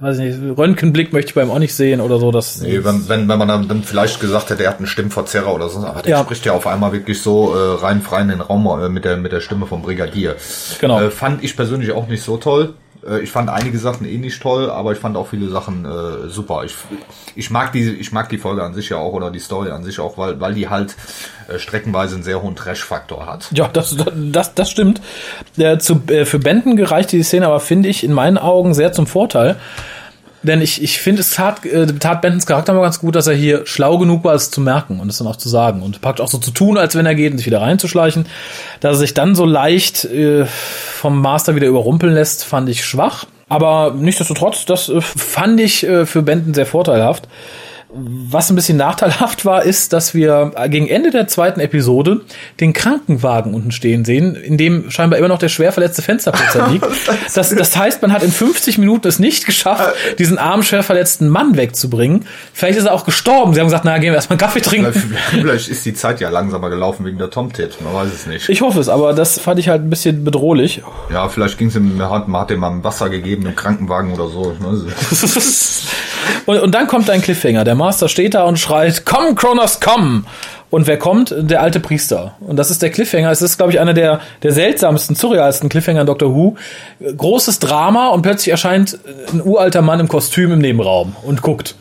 weiß nicht, Röntgenblick möchte ich beim auch nicht sehen oder so. Das
nee, wenn, wenn, wenn man dann vielleicht gesagt hätte, er hat einen Stimmverzerrer oder so, aber der ja. spricht ja auf einmal wirklich so äh, rein frei in den Raum äh, mit der mit der Stimme vom Brigadier. Genau. Äh, fand ich persönlich auch nicht so toll. Äh, ich fand einige Sachen eh nicht toll, aber ich fand auch viele Sachen äh, super. Ich, ich mag die, ich mag die Folge an sich ja auch oder die Story an sich auch, weil, weil die halt äh, streckenweise einen sehr hohen Trash-Faktor hat.
Ja, das, das, das stimmt. Äh, zu, äh, für Benden gereicht die Szene aber, finde ich, in meinen Augen sehr zum Vorteil. Denn ich, ich finde, es tat, äh, tat Bentons Charakter mal ganz gut, dass er hier schlau genug war, es zu merken und es dann auch zu sagen. Und packt auch so zu tun, als wenn er geht und sich wieder reinzuschleichen. Dass er sich dann so leicht äh, vom Master wieder überrumpeln lässt, fand ich schwach. Aber nichtsdestotrotz, das äh, fand ich äh, für Benton sehr vorteilhaft. Was ein bisschen nachteilhaft war, ist, dass wir gegen Ende der zweiten Episode den Krankenwagen unten stehen sehen, in dem scheinbar immer noch der schwer verletzte Fensterputzer [LAUGHS] liegt. Das, das heißt, man hat in 50 Minuten es nicht geschafft, diesen armen, schwer verletzten Mann wegzubringen. Vielleicht ist er auch gestorben. Sie haben gesagt, na, gehen wir erstmal Kaffee trinken.
Vielleicht ist die Zeit ja langsamer gelaufen wegen der Tom-Tipps. Man weiß es nicht.
Ich hoffe es, aber das fand ich halt ein bisschen bedrohlich.
Ja, vielleicht ging es ihm, man hat, man hat ihm mal Wasser gegeben im Krankenwagen oder so. [LAUGHS]
und, und dann kommt ein Cliffhanger. Der Master steht da und schreit, komm, Kronos, komm! Und wer kommt? Der alte Priester. Und das ist der Cliffhanger. Es ist, glaube ich, einer der, der seltsamsten, surrealsten Cliffhanger in Doctor Who. Großes Drama und plötzlich erscheint ein uralter Mann im Kostüm im Nebenraum und guckt.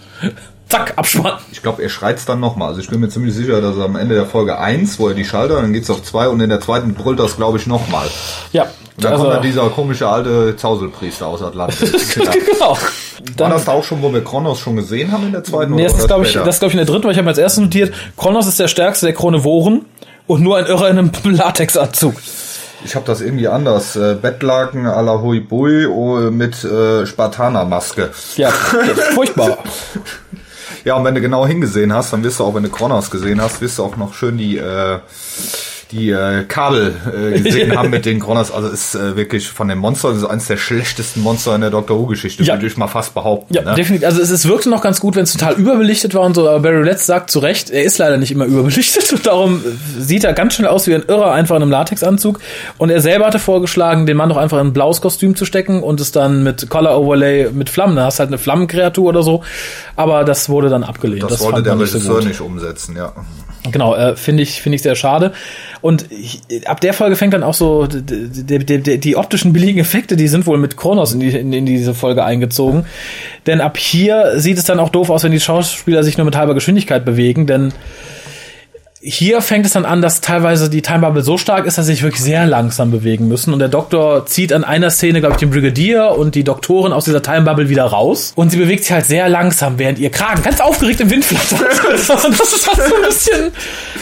Zack, Abspann.
Ich glaube, er schreit's dann nochmal. Also ich bin mir ziemlich sicher, dass er am Ende der Folge 1, wo er die Schalter, dann geht's auf 2 und in der zweiten brüllt das, glaube ich, nochmal.
Ja,
und dann also, kommt dann dieser komische alte Zauselpriester aus Atlantis. [LAUGHS] genau. War das da auch schon, wo wir Kronos schon gesehen haben in der zweiten
Nee, das ist, glaube ich, das glaube ich in der dritten, weil ich habe als erstes notiert, Kronos ist der stärkste der Chronovoren und nur ein Irrer in einem [LAUGHS] Latexanzug.
Ich habe das irgendwie anders. Äh, Bettlaken à la Hui Bui oh, mit äh, Spartanermaske.
Ja, [LAUGHS] furchtbar.
Ja, und wenn du genau hingesehen hast, dann wirst du auch, wenn du Kronos gesehen hast, wirst du auch noch schön die äh, die äh, Kabel äh, gesehen haben mit den Kronos. Also ist äh, wirklich von den Monstern, ist eines der schlechtesten Monster in der Doctor Who-Geschichte, ja. würde ich mal fast behaupten.
Ja, ne? definitiv. Also es, es wirkte noch ganz gut, wenn es total überbelichtet war und so, aber Barry Letts sagt zu Recht, er ist leider nicht immer überbelichtet [LAUGHS] und darum sieht er ganz schnell aus wie ein Irrer, einfach in einem Latexanzug. Und er selber hatte vorgeschlagen, den Mann doch einfach in ein blaues Kostüm zu stecken und es dann mit Color Overlay mit Flammen. Da hast halt eine Flammenkreatur oder so. Aber das wurde dann abgelehnt.
Das, das wollte der Regisseur nicht, nicht umsetzen, ja.
Genau, äh, finde ich, finde ich sehr schade. Und ich, ab der Folge fängt dann auch so die, die, die, die optischen billigen Effekte, die sind wohl mit Kronos in, in, in diese Folge eingezogen. Denn ab hier sieht es dann auch doof aus, wenn die Schauspieler sich nur mit halber Geschwindigkeit bewegen, denn hier fängt es dann an, dass teilweise die Time Bubble so stark ist, dass sie sich wirklich sehr langsam bewegen müssen. Und der Doktor zieht an einer Szene, glaube ich, den Brigadier und die Doktorin aus dieser Time Bubble wieder raus. Und sie bewegt sich halt sehr langsam, während ihr Kragen ganz aufgeregt im Wind flattert. [LAUGHS] das ist halt so ein bisschen.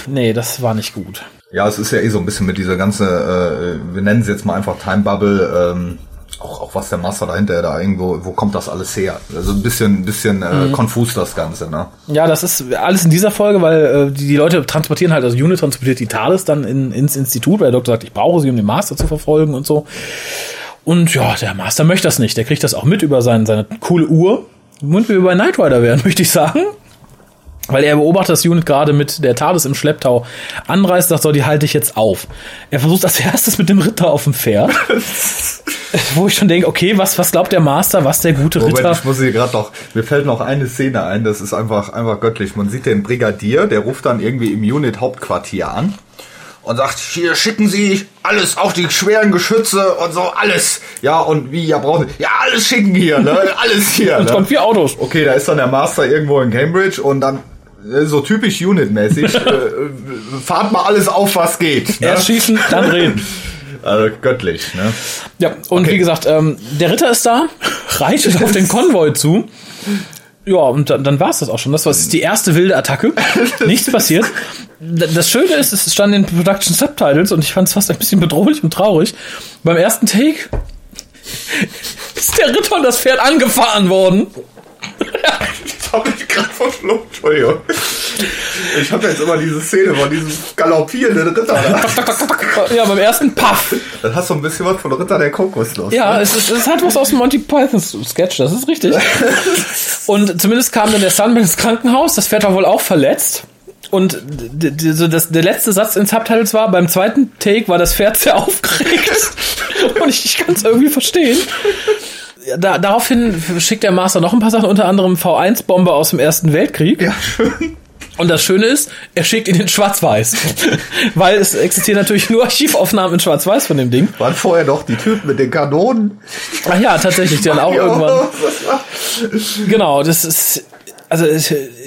Nee, das war nicht gut.
Ja, es ist ja eh so ein bisschen mit dieser ganze, äh, wir nennen sie jetzt mal einfach Time Bubble, ähm, auch, auch was der Master dahinter da irgendwo, wo kommt das alles her? Also ein bisschen, ein bisschen äh, mhm. konfus das Ganze, ne?
Ja, das ist alles in dieser Folge, weil äh, die, die Leute transportieren halt, also Unit transportiert die TARDIS dann in, ins Institut, weil der Doktor sagt, ich brauche sie, um den Master zu verfolgen und so. Und ja, der Master möchte das nicht. Der kriegt das auch mit über sein, seine coole Uhr. Und wir bei Knight Rider werden, [LAUGHS] möchte ich sagen. Weil er beobachtet das Unit gerade mit der TARDIS im Schlepptau anreißt, sagt so, die halte ich jetzt auf. Er versucht als erstes mit dem Ritter auf dem Pferd. [LAUGHS] wo ich schon denke, okay, was, was glaubt der Master, was der gute Ritter?
Moment, ich muss hier gerade noch, mir fällt noch eine Szene ein, das ist einfach, einfach göttlich. Man sieht den Brigadier, der ruft dann irgendwie im Unit Hauptquartier an und sagt, hier schicken Sie alles, auch die schweren Geschütze und so, alles. Ja, und wie, ja, brauchen Sie, ja, alles schicken hier, ne, [LAUGHS] alles hier.
und
ne?
kommt vier Autos.
Okay, da ist dann der Master irgendwo in Cambridge und dann so typisch Unit-mäßig, [LAUGHS] äh, fahrt mal alles auf, was geht.
Ne? Erst schießen, dann reden. [LAUGHS]
Also göttlich, ne?
Ja, und okay. wie gesagt, ähm, der Ritter ist da, reitet auf den Konvoi zu. Ja, und dann, dann war es das auch schon. Das war die erste wilde Attacke. [LAUGHS] Nichts passiert. Das Schöne ist, es stand in Production Subtitles und ich fand es fast ein bisschen bedrohlich und traurig. Beim ersten Take ist der Ritter und das Pferd angefahren worden.
Habe ich gerade verschluckt, Entschuldigung. Ich habe jetzt immer diese Szene von diesem galoppierenden Ritter.
ja, beim ersten Puff.
Das hast so ein bisschen was von Ritter der Kokosnuss.
Ja, ne? es, ist, es hat was aus dem Monty Python Sketch, das ist richtig. [LAUGHS] Und zumindest kam dann der Sunman ins Krankenhaus, das Pferd war wohl auch verletzt. Und das, der letzte Satz in Subtitles war, beim zweiten Take war das Pferd sehr [LAUGHS] aufgeregt. Und ich, ich kann es irgendwie verstehen da, daraufhin schickt der Master noch ein paar Sachen, unter anderem V1-Bombe aus dem Ersten Weltkrieg. Ja, schön. Und das Schöne ist, er schickt ihn in Schwarz-Weiß. [LAUGHS] Weil es existieren natürlich nur Archivaufnahmen in Schwarz-Weiß von dem Ding.
Waren vorher doch die Typen mit den Kanonen.
Ach ja, tatsächlich, die dann auch irgendwann. [LAUGHS] Genau, das ist also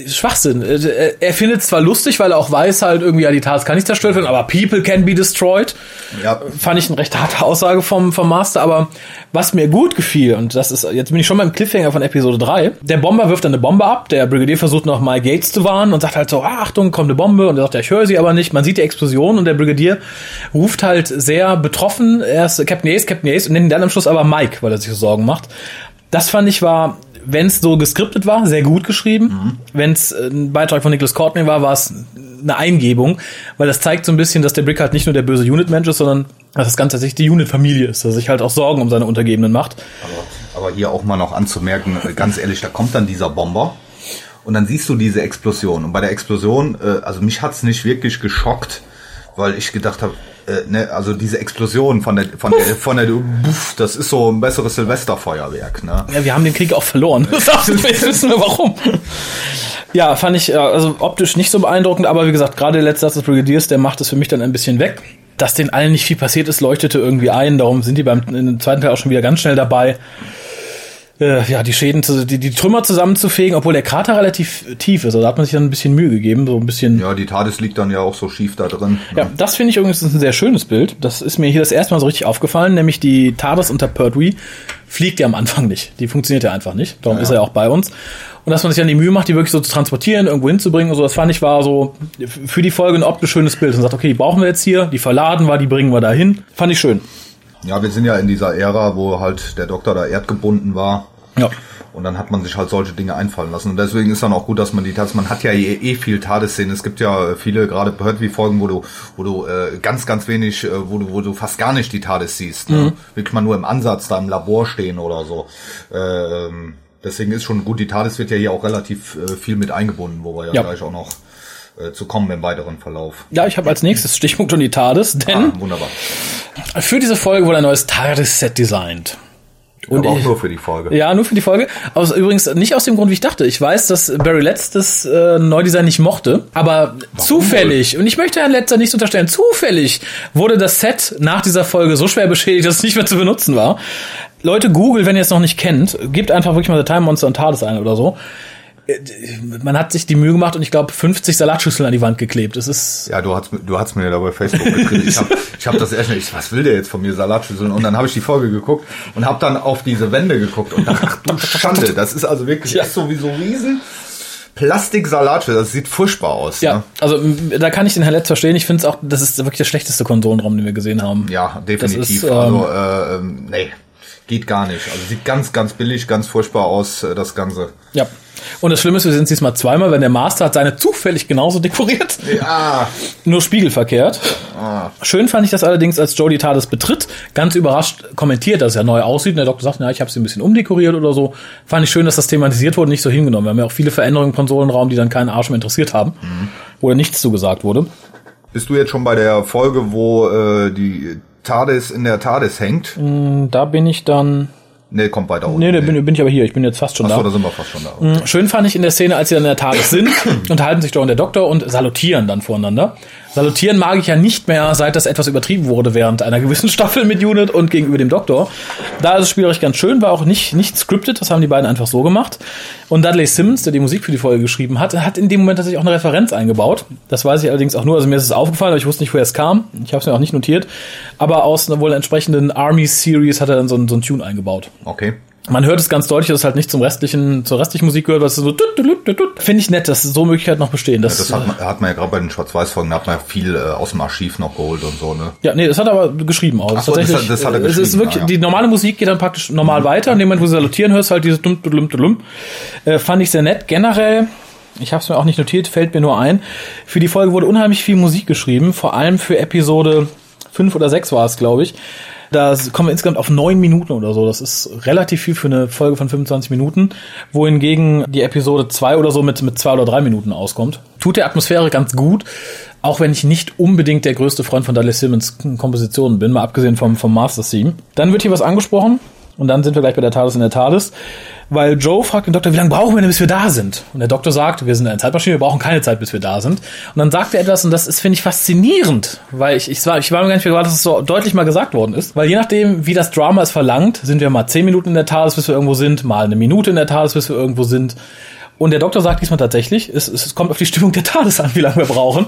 Schwachsinn. Äh, er findet es zwar lustig, weil er auch weiß halt irgendwie, ja, die Tats kann nicht zerstört werden, aber people can be destroyed. Ja. Fand ich eine recht harte Aussage vom, vom Master, aber was mir gut gefiel, und das ist, jetzt bin ich schon beim Cliffhanger von Episode 3, der Bomber wirft eine Bombe ab, der Brigadier versucht noch mal Gates zu warnen und sagt halt so, ah, Achtung, kommt eine Bombe, und er sagt, ja, ich höre sie aber nicht. Man sieht die Explosion und der Brigadier ruft halt sehr betroffen, er ist Captain Ace, Captain Ace, und nennt ihn dann am Schluss aber Mike, weil er sich so Sorgen macht. Das fand ich war wenn es so geskriptet war, sehr gut geschrieben. Mhm. Wenn es ein Beitrag von Nicholas Courtney war, war es eine Eingebung, weil das zeigt so ein bisschen, dass der Brick halt nicht nur der böse Unit-Mensch ist, sondern dass das Ganze tatsächlich die Unit-Familie ist, dass er sich halt auch Sorgen um seine Untergebenen macht.
Aber, aber hier auch mal noch anzumerken, äh, ganz ehrlich, da kommt dann dieser Bomber und dann siehst du diese Explosion. Und bei der Explosion, äh, also mich hat's nicht wirklich geschockt, weil ich gedacht habe, äh, ne, also diese Explosion von der von der von der Buff, das ist so ein besseres Silvesterfeuerwerk, ne?
Ja, wir haben den Krieg auch verloren. [LAUGHS] Das wissen wir warum. Ja, fand ich also optisch nicht so beeindruckend, aber wie gesagt, gerade der letzte Satz des Brigadiers, der macht es für mich dann ein bisschen weg. Dass den allen nicht viel passiert ist, leuchtete irgendwie ein. Darum sind die beim dem zweiten Teil auch schon wieder ganz schnell dabei äh, ja, die Schäden, zu, die, die Trümmer zusammenzufegen, obwohl der Krater relativ tief ist. Also da hat man sich dann ein bisschen Mühe gegeben, so ein bisschen.
Ja, die TARDIS liegt dann ja auch so schief da drin.
Ne? Ja, das finde ich übrigens ein sehr schönes Bild. Das ist mir hier das erste Mal so richtig aufgefallen, nämlich die TARDIS unter Pertwee fliegt ja am Anfang nicht. Die funktioniert ja einfach nicht. Darum ja, ist er ja auch bei uns. Und dass man sich dann die Mühe macht, die wirklich so zu transportieren, irgendwo hinzubringen und so, das fand ich war so für die Folge ein optisch schönes Bild. Und sagt, okay, die brauchen wir jetzt hier, die verladen war, die bringen wir da hin. Fand ich schön.
Ja, wir sind ja in dieser Ära, wo halt der Doktor da erdgebunden war. Ja. Und dann hat man sich halt solche Dinge einfallen lassen. Und deswegen ist dann auch gut, dass man die TARDIS, man hat ja eh, eh viel TARDIS-Szenen. Es gibt ja viele, gerade hört wie Folgen, wo du, wo du äh, ganz, ganz wenig, äh, wo du, wo du fast gar nicht die TARDIS siehst. Ne? Mhm. Wirklich mal nur im Ansatz da im Labor stehen oder so. Ähm, deswegen ist schon gut, die TARDIS wird ja hier auch relativ äh, viel mit eingebunden, wo wir ja, ja. gleich auch noch äh, zu kommen im weiteren Verlauf.
Ja, ich habe als nächstes Stichpunkt schon die TARDIS, denn
ah, wunderbar.
für diese Folge wurde ein neues TARDIS-Set designt.
Und aber auch ich, nur für die Folge.
Ja, nur für die Folge. Aber übrigens nicht aus dem Grund, wie ich dachte. Ich weiß, dass Barry Letts das äh, Neudesign nicht mochte, aber Warum zufällig, wohl? und ich möchte Herrn Letzer nicht unterstellen, zufällig wurde das Set nach dieser Folge so schwer beschädigt, dass es nicht mehr zu benutzen war. Leute, Google, wenn ihr es noch nicht kennt, gebt einfach wirklich mal The Time Monster und TARDIS ein oder so. Man hat sich die Mühe gemacht und ich glaube 50 Salatschüsseln an die Wand geklebt. Es ist
ja, du hast du hast mir ja da bei Facebook geschrieben. Ich habe [LAUGHS] ich hab das erst nicht, was will der jetzt von mir Salatschüsseln und dann habe ich die Folge geguckt und habe dann auf diese Wände geguckt und dachte, ach du Schande, das ist also wirklich ja. so wie so riesen Plastiksalatschüssel, das sieht furchtbar aus.
Ja, ne? also da kann ich den Herr Letz verstehen. Ich finde es auch, das ist wirklich der schlechteste Konsolenraum, den wir gesehen haben.
Ja, definitiv. Ist, also, ähm, also äh, nee, geht gar nicht. Also sieht ganz, ganz billig, ganz furchtbar aus, äh, das Ganze.
Ja. Und das Schlimme ist, wir sind diesmal zweimal, wenn der Master hat seine zufällig genauso dekoriert.
Ja. [LAUGHS]
Nur spiegelverkehrt. Ah. Schön fand ich das allerdings, als Jodie Tades betritt, ganz überrascht kommentiert, dass er neu aussieht. Und der Doktor sagt, na, ich habe sie ein bisschen umdekoriert oder so. Fand ich schön, dass das thematisiert wurde, nicht so hingenommen. Wir haben ja auch viele Veränderungen im Konsolenraum, die dann keinen Arsch mehr interessiert haben, mhm. wo nichts zugesagt wurde.
Bist du jetzt schon bei der Folge, wo äh, die TARDIS in der TARDIS hängt?
Mm, da bin ich dann
Nee, kommt weiter
unten. Nee, nee, bin, bin ich aber hier. Ich bin jetzt fast schon Achso, da.
da sind wir fast schon da.
Mm, schön fand ich in der Szene, als sie dann in der Tat sind, [COUGHS] unterhalten sich doch und der Doktor und salutieren dann voreinander. Salutieren mag ich ja nicht mehr, seit das etwas übertrieben wurde während einer gewissen Staffel mit Unit und gegenüber dem Doktor. Da ist es spielerisch ganz schön, war auch nicht, nicht scripted, das haben die beiden einfach so gemacht. Und Dudley Simmons, der die Musik für die Folge geschrieben hat, hat in dem Moment tatsächlich auch eine Referenz eingebaut. Das weiß ich allerdings auch nur, also mir ist es aufgefallen, aber ich wusste nicht, woher es kam. Ich habe es mir auch nicht notiert. Aber aus einer wohl entsprechenden Army Series hat er dann so, so einen Tune eingebaut.
Okay.
Man hört es ganz deutlich, dass es halt nicht zum restlichen, zur restlichen Musik gehört, was so finde ich nett, dass so Möglichkeiten noch bestehen.
Das, ja, das hat, man, hat man ja gerade bei den Schwarz-Weiß-Folgen, da hat man ja viel äh, aus dem Archiv noch geholt und so, ne?
Ja, nee, das hat er aber geschrieben auch.
So, Tatsächlich, das, das hat er geschrieben.
Es ist wirklich, ah, ja. die normale Musik geht dann praktisch normal mhm. weiter. In dem Moment, wo sie salutieren, hörst halt dieses dum, dum, dum. Äh, fand ich sehr nett. Generell, ich habe es mir auch nicht notiert, fällt mir nur ein. Für die Folge wurde unheimlich viel Musik geschrieben, vor allem für Episode 5 oder 6 war es, glaube ich. Da kommen wir insgesamt auf neun Minuten oder so. Das ist relativ viel für eine Folge von 25 Minuten, wohingegen die Episode zwei oder so mit, mit zwei oder drei Minuten auskommt. Tut der Atmosphäre ganz gut, auch wenn ich nicht unbedingt der größte Freund von Dallas Simmons Kompositionen bin, mal abgesehen vom, vom Master Theme. Dann wird hier was angesprochen, und dann sind wir gleich bei der TARDIS in der TARDIS, weil Joe fragt den Doktor, wie lange brauchen wir denn, bis wir da sind? Und der Doktor sagt, wir sind eine Zeitmaschine, wir brauchen keine Zeit, bis wir da sind. Und dann sagt er etwas, und das ist, finde ich, faszinierend, weil ich, ich, war, ich war mir gar nicht gewartet, dass es so deutlich mal gesagt worden ist. Weil je nachdem, wie das Drama es verlangt, sind wir mal zehn Minuten in der TARDIS, bis wir irgendwo sind, mal eine Minute in der TARDIS, bis wir irgendwo sind. Und der Doktor sagt diesmal tatsächlich, es, es kommt auf die Stimmung der TARDIS an, wie lange wir brauchen.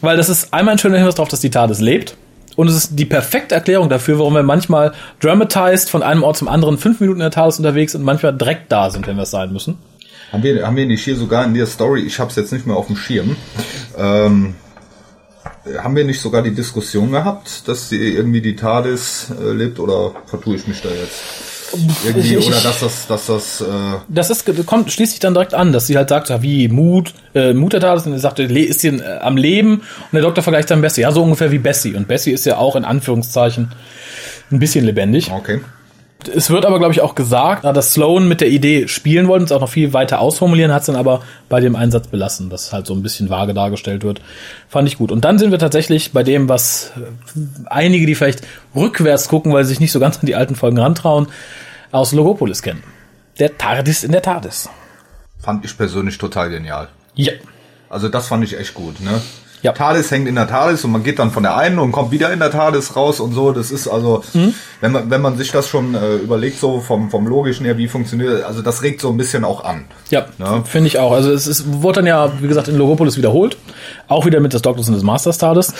Weil das ist einmal ein schöner Hinweis darauf, dass die TARDIS lebt und es ist die perfekte Erklärung dafür, warum wir manchmal dramatized von einem Ort zum anderen fünf Minuten in der Tages unterwegs und manchmal direkt da sind, wenn wir es sein müssen.
Haben wir, haben wir nicht hier sogar in der Story, ich habe es jetzt nicht mehr auf dem Schirm, ähm, haben wir nicht sogar die Diskussion gehabt, dass sie irgendwie die TARDIS äh, lebt oder vertue ich mich da jetzt? Irgendwie oder dass das dass das äh
das ist kommt schließt sich dann direkt an dass sie halt sagt ja, wie Mut äh, Mut hat das und er sagte ist sie äh, am Leben? Und der Doktor vergleicht dann Bessie. Ja so ungefähr wie Bessie. Und Bessie ist ja auch in Anführungszeichen ein bisschen lebendig.
Okay
es wird aber, glaube ich, auch gesagt, dass Sloan mit der Idee spielen wollte und es auch noch viel weiter ausformulieren, hat es dann aber bei dem Einsatz belassen, dass halt so ein bisschen vage dargestellt wird. Fand ich gut. Und dann sind wir tatsächlich bei dem, was einige, die vielleicht rückwärts gucken, weil sie sich nicht so ganz an die alten Folgen rantrauen, aus Logopolis kennen. Der TARDIS in der TARDIS.
Fand ich persönlich total genial.
Ja.
Also das fand ich echt gut, ne? Ja. TARDIS hängt in der TARDIS und man geht dann von der einen und kommt wieder in der TARDIS raus und so. Das ist also, mhm. wenn man wenn man sich das schon äh, überlegt, so vom vom logischen her, wie funktioniert, also das regt so ein bisschen auch an.
Ja, ne? finde ich auch. Also es ist, wurde dann ja, wie gesagt, in Logopolis wiederholt, auch wieder mit des Doktors und des Masters TARDIS.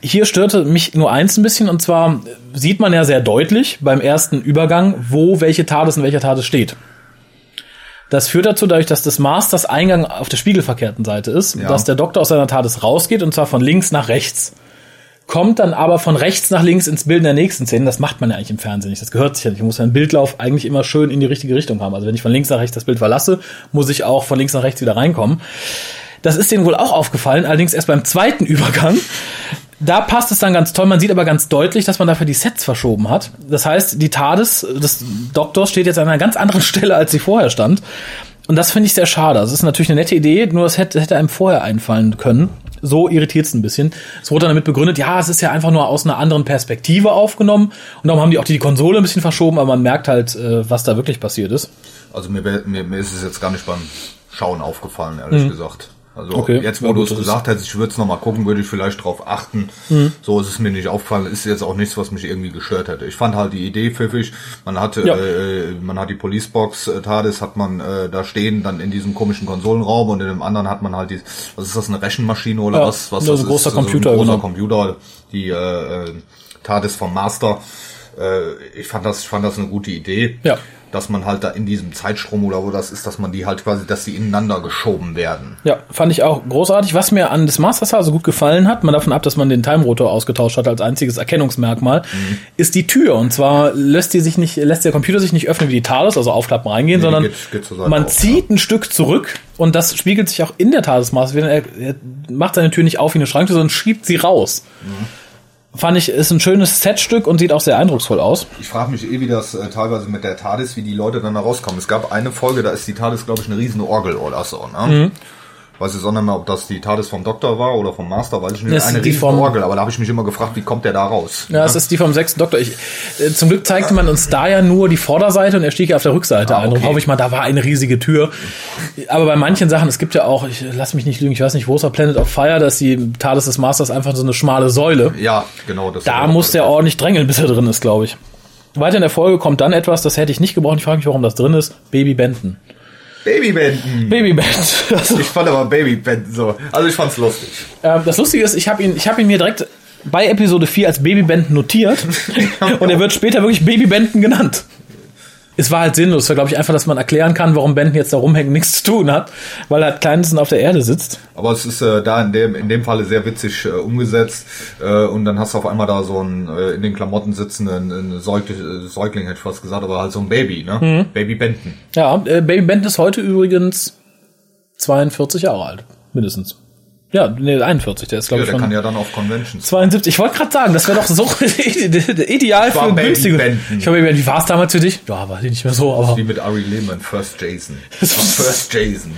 Hier störte mich nur eins ein bisschen und zwar sieht man ja sehr deutlich beim ersten Übergang, wo welche TARDIS in welcher TARDIS steht. Das führt dazu, dadurch, dass das Masters Eingang auf der spiegelverkehrten Seite ist, ja. dass der Doktor aus seiner TARDIS rausgeht und zwar von links nach rechts. Kommt dann aber von rechts nach links ins Bild in der nächsten Szene. Das macht man ja eigentlich im Fernsehen nicht. Das gehört sich ja nicht. Ich muss ja einen Bildlauf eigentlich immer schön in die richtige Richtung haben. Also wenn ich von links nach rechts das Bild verlasse, muss ich auch von links nach rechts wieder reinkommen. Das ist denen wohl auch aufgefallen, allerdings erst beim zweiten [LAUGHS] Übergang. Da passt es dann ganz toll. Man sieht aber ganz deutlich, dass man dafür die Sets verschoben hat. Das heißt, die TARDIS des Doktors steht jetzt an einer ganz anderen [LAUGHS] Stelle, als sie vorher stand. Und das finde ich sehr schade. Das ist natürlich eine nette Idee, nur es hätte, hätte einem vorher einfallen können. So irritiert es ein bisschen. Es wurde dann damit begründet, ja, es ist ja einfach nur aus einer anderen Perspektive aufgenommen. Und darum haben die auch die Konsole ein bisschen verschoben, aber man merkt halt, äh, was da wirklich passiert ist.
Also mir, mir, mir ist es jetzt gar nicht beim Schauen aufgefallen, ehrlich mhm. gesagt. Also
Okay,
jetzt, wo du es
das
gesagt hast, ich würde es nochmal gucken, würde ich vielleicht drauf achten.
Mhm.
So ist es mir nicht aufgefallen. Ist jetzt auch nichts, was mich irgendwie gestört hätte. Ich fand halt die Idee pfiffig. Man hatte,
Ja.
äh, man hat die Policebox äh, TARDIS, hat man äh, da stehen, dann in diesem komischen Konsolenraum und in dem anderen hat man halt die, was ist das, eine Rechenmaschine oder
Ja,
was? Was
so ein
das
großer
ist?
Computer,
So ein großer
genau.
Computer, die äh, äh, TARDIS vom Master. Äh, ich fand das, ich fand das eine gute Idee.
Ja.
Dass man halt da in diesem Zeitstrom oder wo das ist, dass man die halt quasi, dass die ineinander geschoben werden.
Ja, fand ich auch großartig. Was mir an des Masters so gut gefallen hat, mal davon ab, dass man den Time Rotor ausgetauscht hat als einziges Erkennungsmerkmal,
Mhm.
ist die Tür. Und zwar lässt die sich nicht, lässt der Computer sich nicht öffnen wie die TARDIS, also aufklappen reingehen,
Nee,
sondern
geht- geht
man
auf,
zieht ein Stück zurück und das spiegelt sich auch in der TARDIS Master. Er, er macht seine Tür nicht auf wie eine Schranktür, sondern schiebt sie raus.
Mhm.
Fand ich, ist ein schönes Setstück und sieht auch sehr eindrucksvoll aus.
Ich frage mich eh, wie das äh, teilweise mit der TARDIS, wie die Leute dann da rauskommen. Es gab eine Folge, da ist die TARDIS, glaube ich, eine riesen Orgel oder so. Ne?
Mhm.
Weiß ich auch nicht mehr, ob das die TARDIS vom Doktor war oder vom Master, weiß ich nicht.
Das
eine
die vom-
Orgel, aber da habe ich mich immer gefragt, wie kommt der da raus?
Ja, es ist die vom sechsten Doktor. Ich, äh, zum Glück zeigte man uns da ja nur die Vorderseite und er stieg ja auf der Rückseite
Ah,
ein. Darum
okay.
hoffe ich mal, da war eine riesige Tür. Aber bei manchen Sachen, es gibt ja auch, ich lass mich nicht lügen, ich weiß nicht, wo ist der Planet of Fire, dass die TARDIS des Masters einfach so eine schmale Säule.
Ja, genau. Das
Da muss der ordentlich drängeln, bis er drin ist, glaube ich. Weiter in der Folge kommt dann etwas, das hätte ich nicht gebraucht. Ich frage mich, warum das drin ist. Baby Benton.
Baby Benton.
Baby Benton. [LAUGHS] Also,
Ich fand aber Baby Benton so. Also ich fand's lustig.
Ähm, das Lustige ist, ich habe ihn, ich habe ihn mir direkt bei Episode 4 als Baby Benton notiert [LAUGHS] und er wird später wirklich Baby Benton genannt. Es war halt sinnlos. War, glaube ich, einfach, dass man erklären kann, warum Benton jetzt da rumhängt nichts zu tun hat, weil er halt kleinsten auf der Erde sitzt.
Aber es ist äh, da in dem in dem Falle sehr witzig äh, umgesetzt äh, und dann hast du auf einmal da so einen äh, in den Klamotten sitzenden einen Säugling, äh, Säugling hätte ich fast gesagt, aber halt so ein Baby, ne?
Mhm.
Baby Benton.
Ja, äh, Baby Benton ist heute übrigens 42 Jahre alt. Mindestens. Ja, nee, 41. Der ist, glaube
Ja,
ich,
der
schon
kann ja dann auf Conventions.
72. Ich wollte gerade sagen, das wäre doch so [LAUGHS] ideal für
Baby
günstige.
Benton.
Ich habe wie war es damals für dich? Ja, war nicht mehr so, aber
Wie mit Ari Lehman, First Jason. [LAUGHS] First Jason.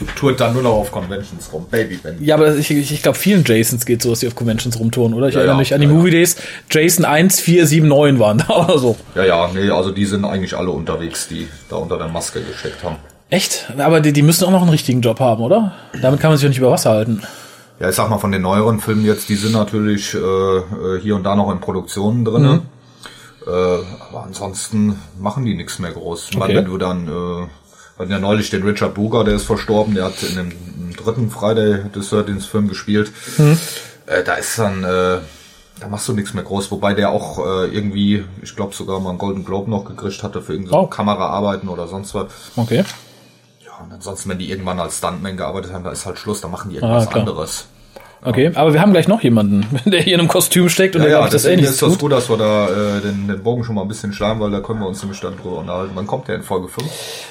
Das tourt dann nur noch auf Conventions rum. Baby Benton.
Ja, aber ich, ich, ich glaube, vielen Jasons geht so, dass die auf Conventions rumtouren, oder? Ich
Ja,
erinnere
ja,
mich an die Movie Days. Jason 1, 4, 7, 9 waren da [LAUGHS] oder so.
Ja, ja, nee, also die sind eigentlich alle unterwegs, die da unter der Maske gesteckt haben.
Echt? Aber die, die müssen auch noch einen richtigen Job haben, oder? Damit kann man sich ja nicht über Wasser halten.
Ja, ich sag mal, von den neueren Filmen jetzt, die sind natürlich äh, äh, hier und da noch in Produktionen drinne.
Mhm.
Äh, aber ansonsten machen die nichts mehr groß. Ich meine,
Okay.
wenn du dann, äh, wir hatten ja neulich den Richard Buger, der ist verstorben, der hat in dem, dritten Friday des 13. Film gespielt.
Mhm.
Äh, da ist dann, äh, da machst du nichts mehr groß, wobei der auch äh, irgendwie, ich glaube sogar mal einen Golden Globe noch gekriegt hatte für irgendeine
Oh.
Kameraarbeiten oder sonst was.
Okay.
Ja, und ansonsten, wenn die irgendwann als Stuntman gearbeitet haben, da ist halt Schluss, da machen die irgendwas
Ah,
anderes.
Okay, aber wir haben gleich noch jemanden, [LAUGHS] der hier in einem Kostüm steckt und
Ja,
der,
ja,
das ähnlich
ist das
tut.
gut, dass wir da äh, den, den Bogen schon mal ein bisschen schlagen, weil da können wir uns nämlich dann drüber unterhalten. Wann kommt der in Folge 5?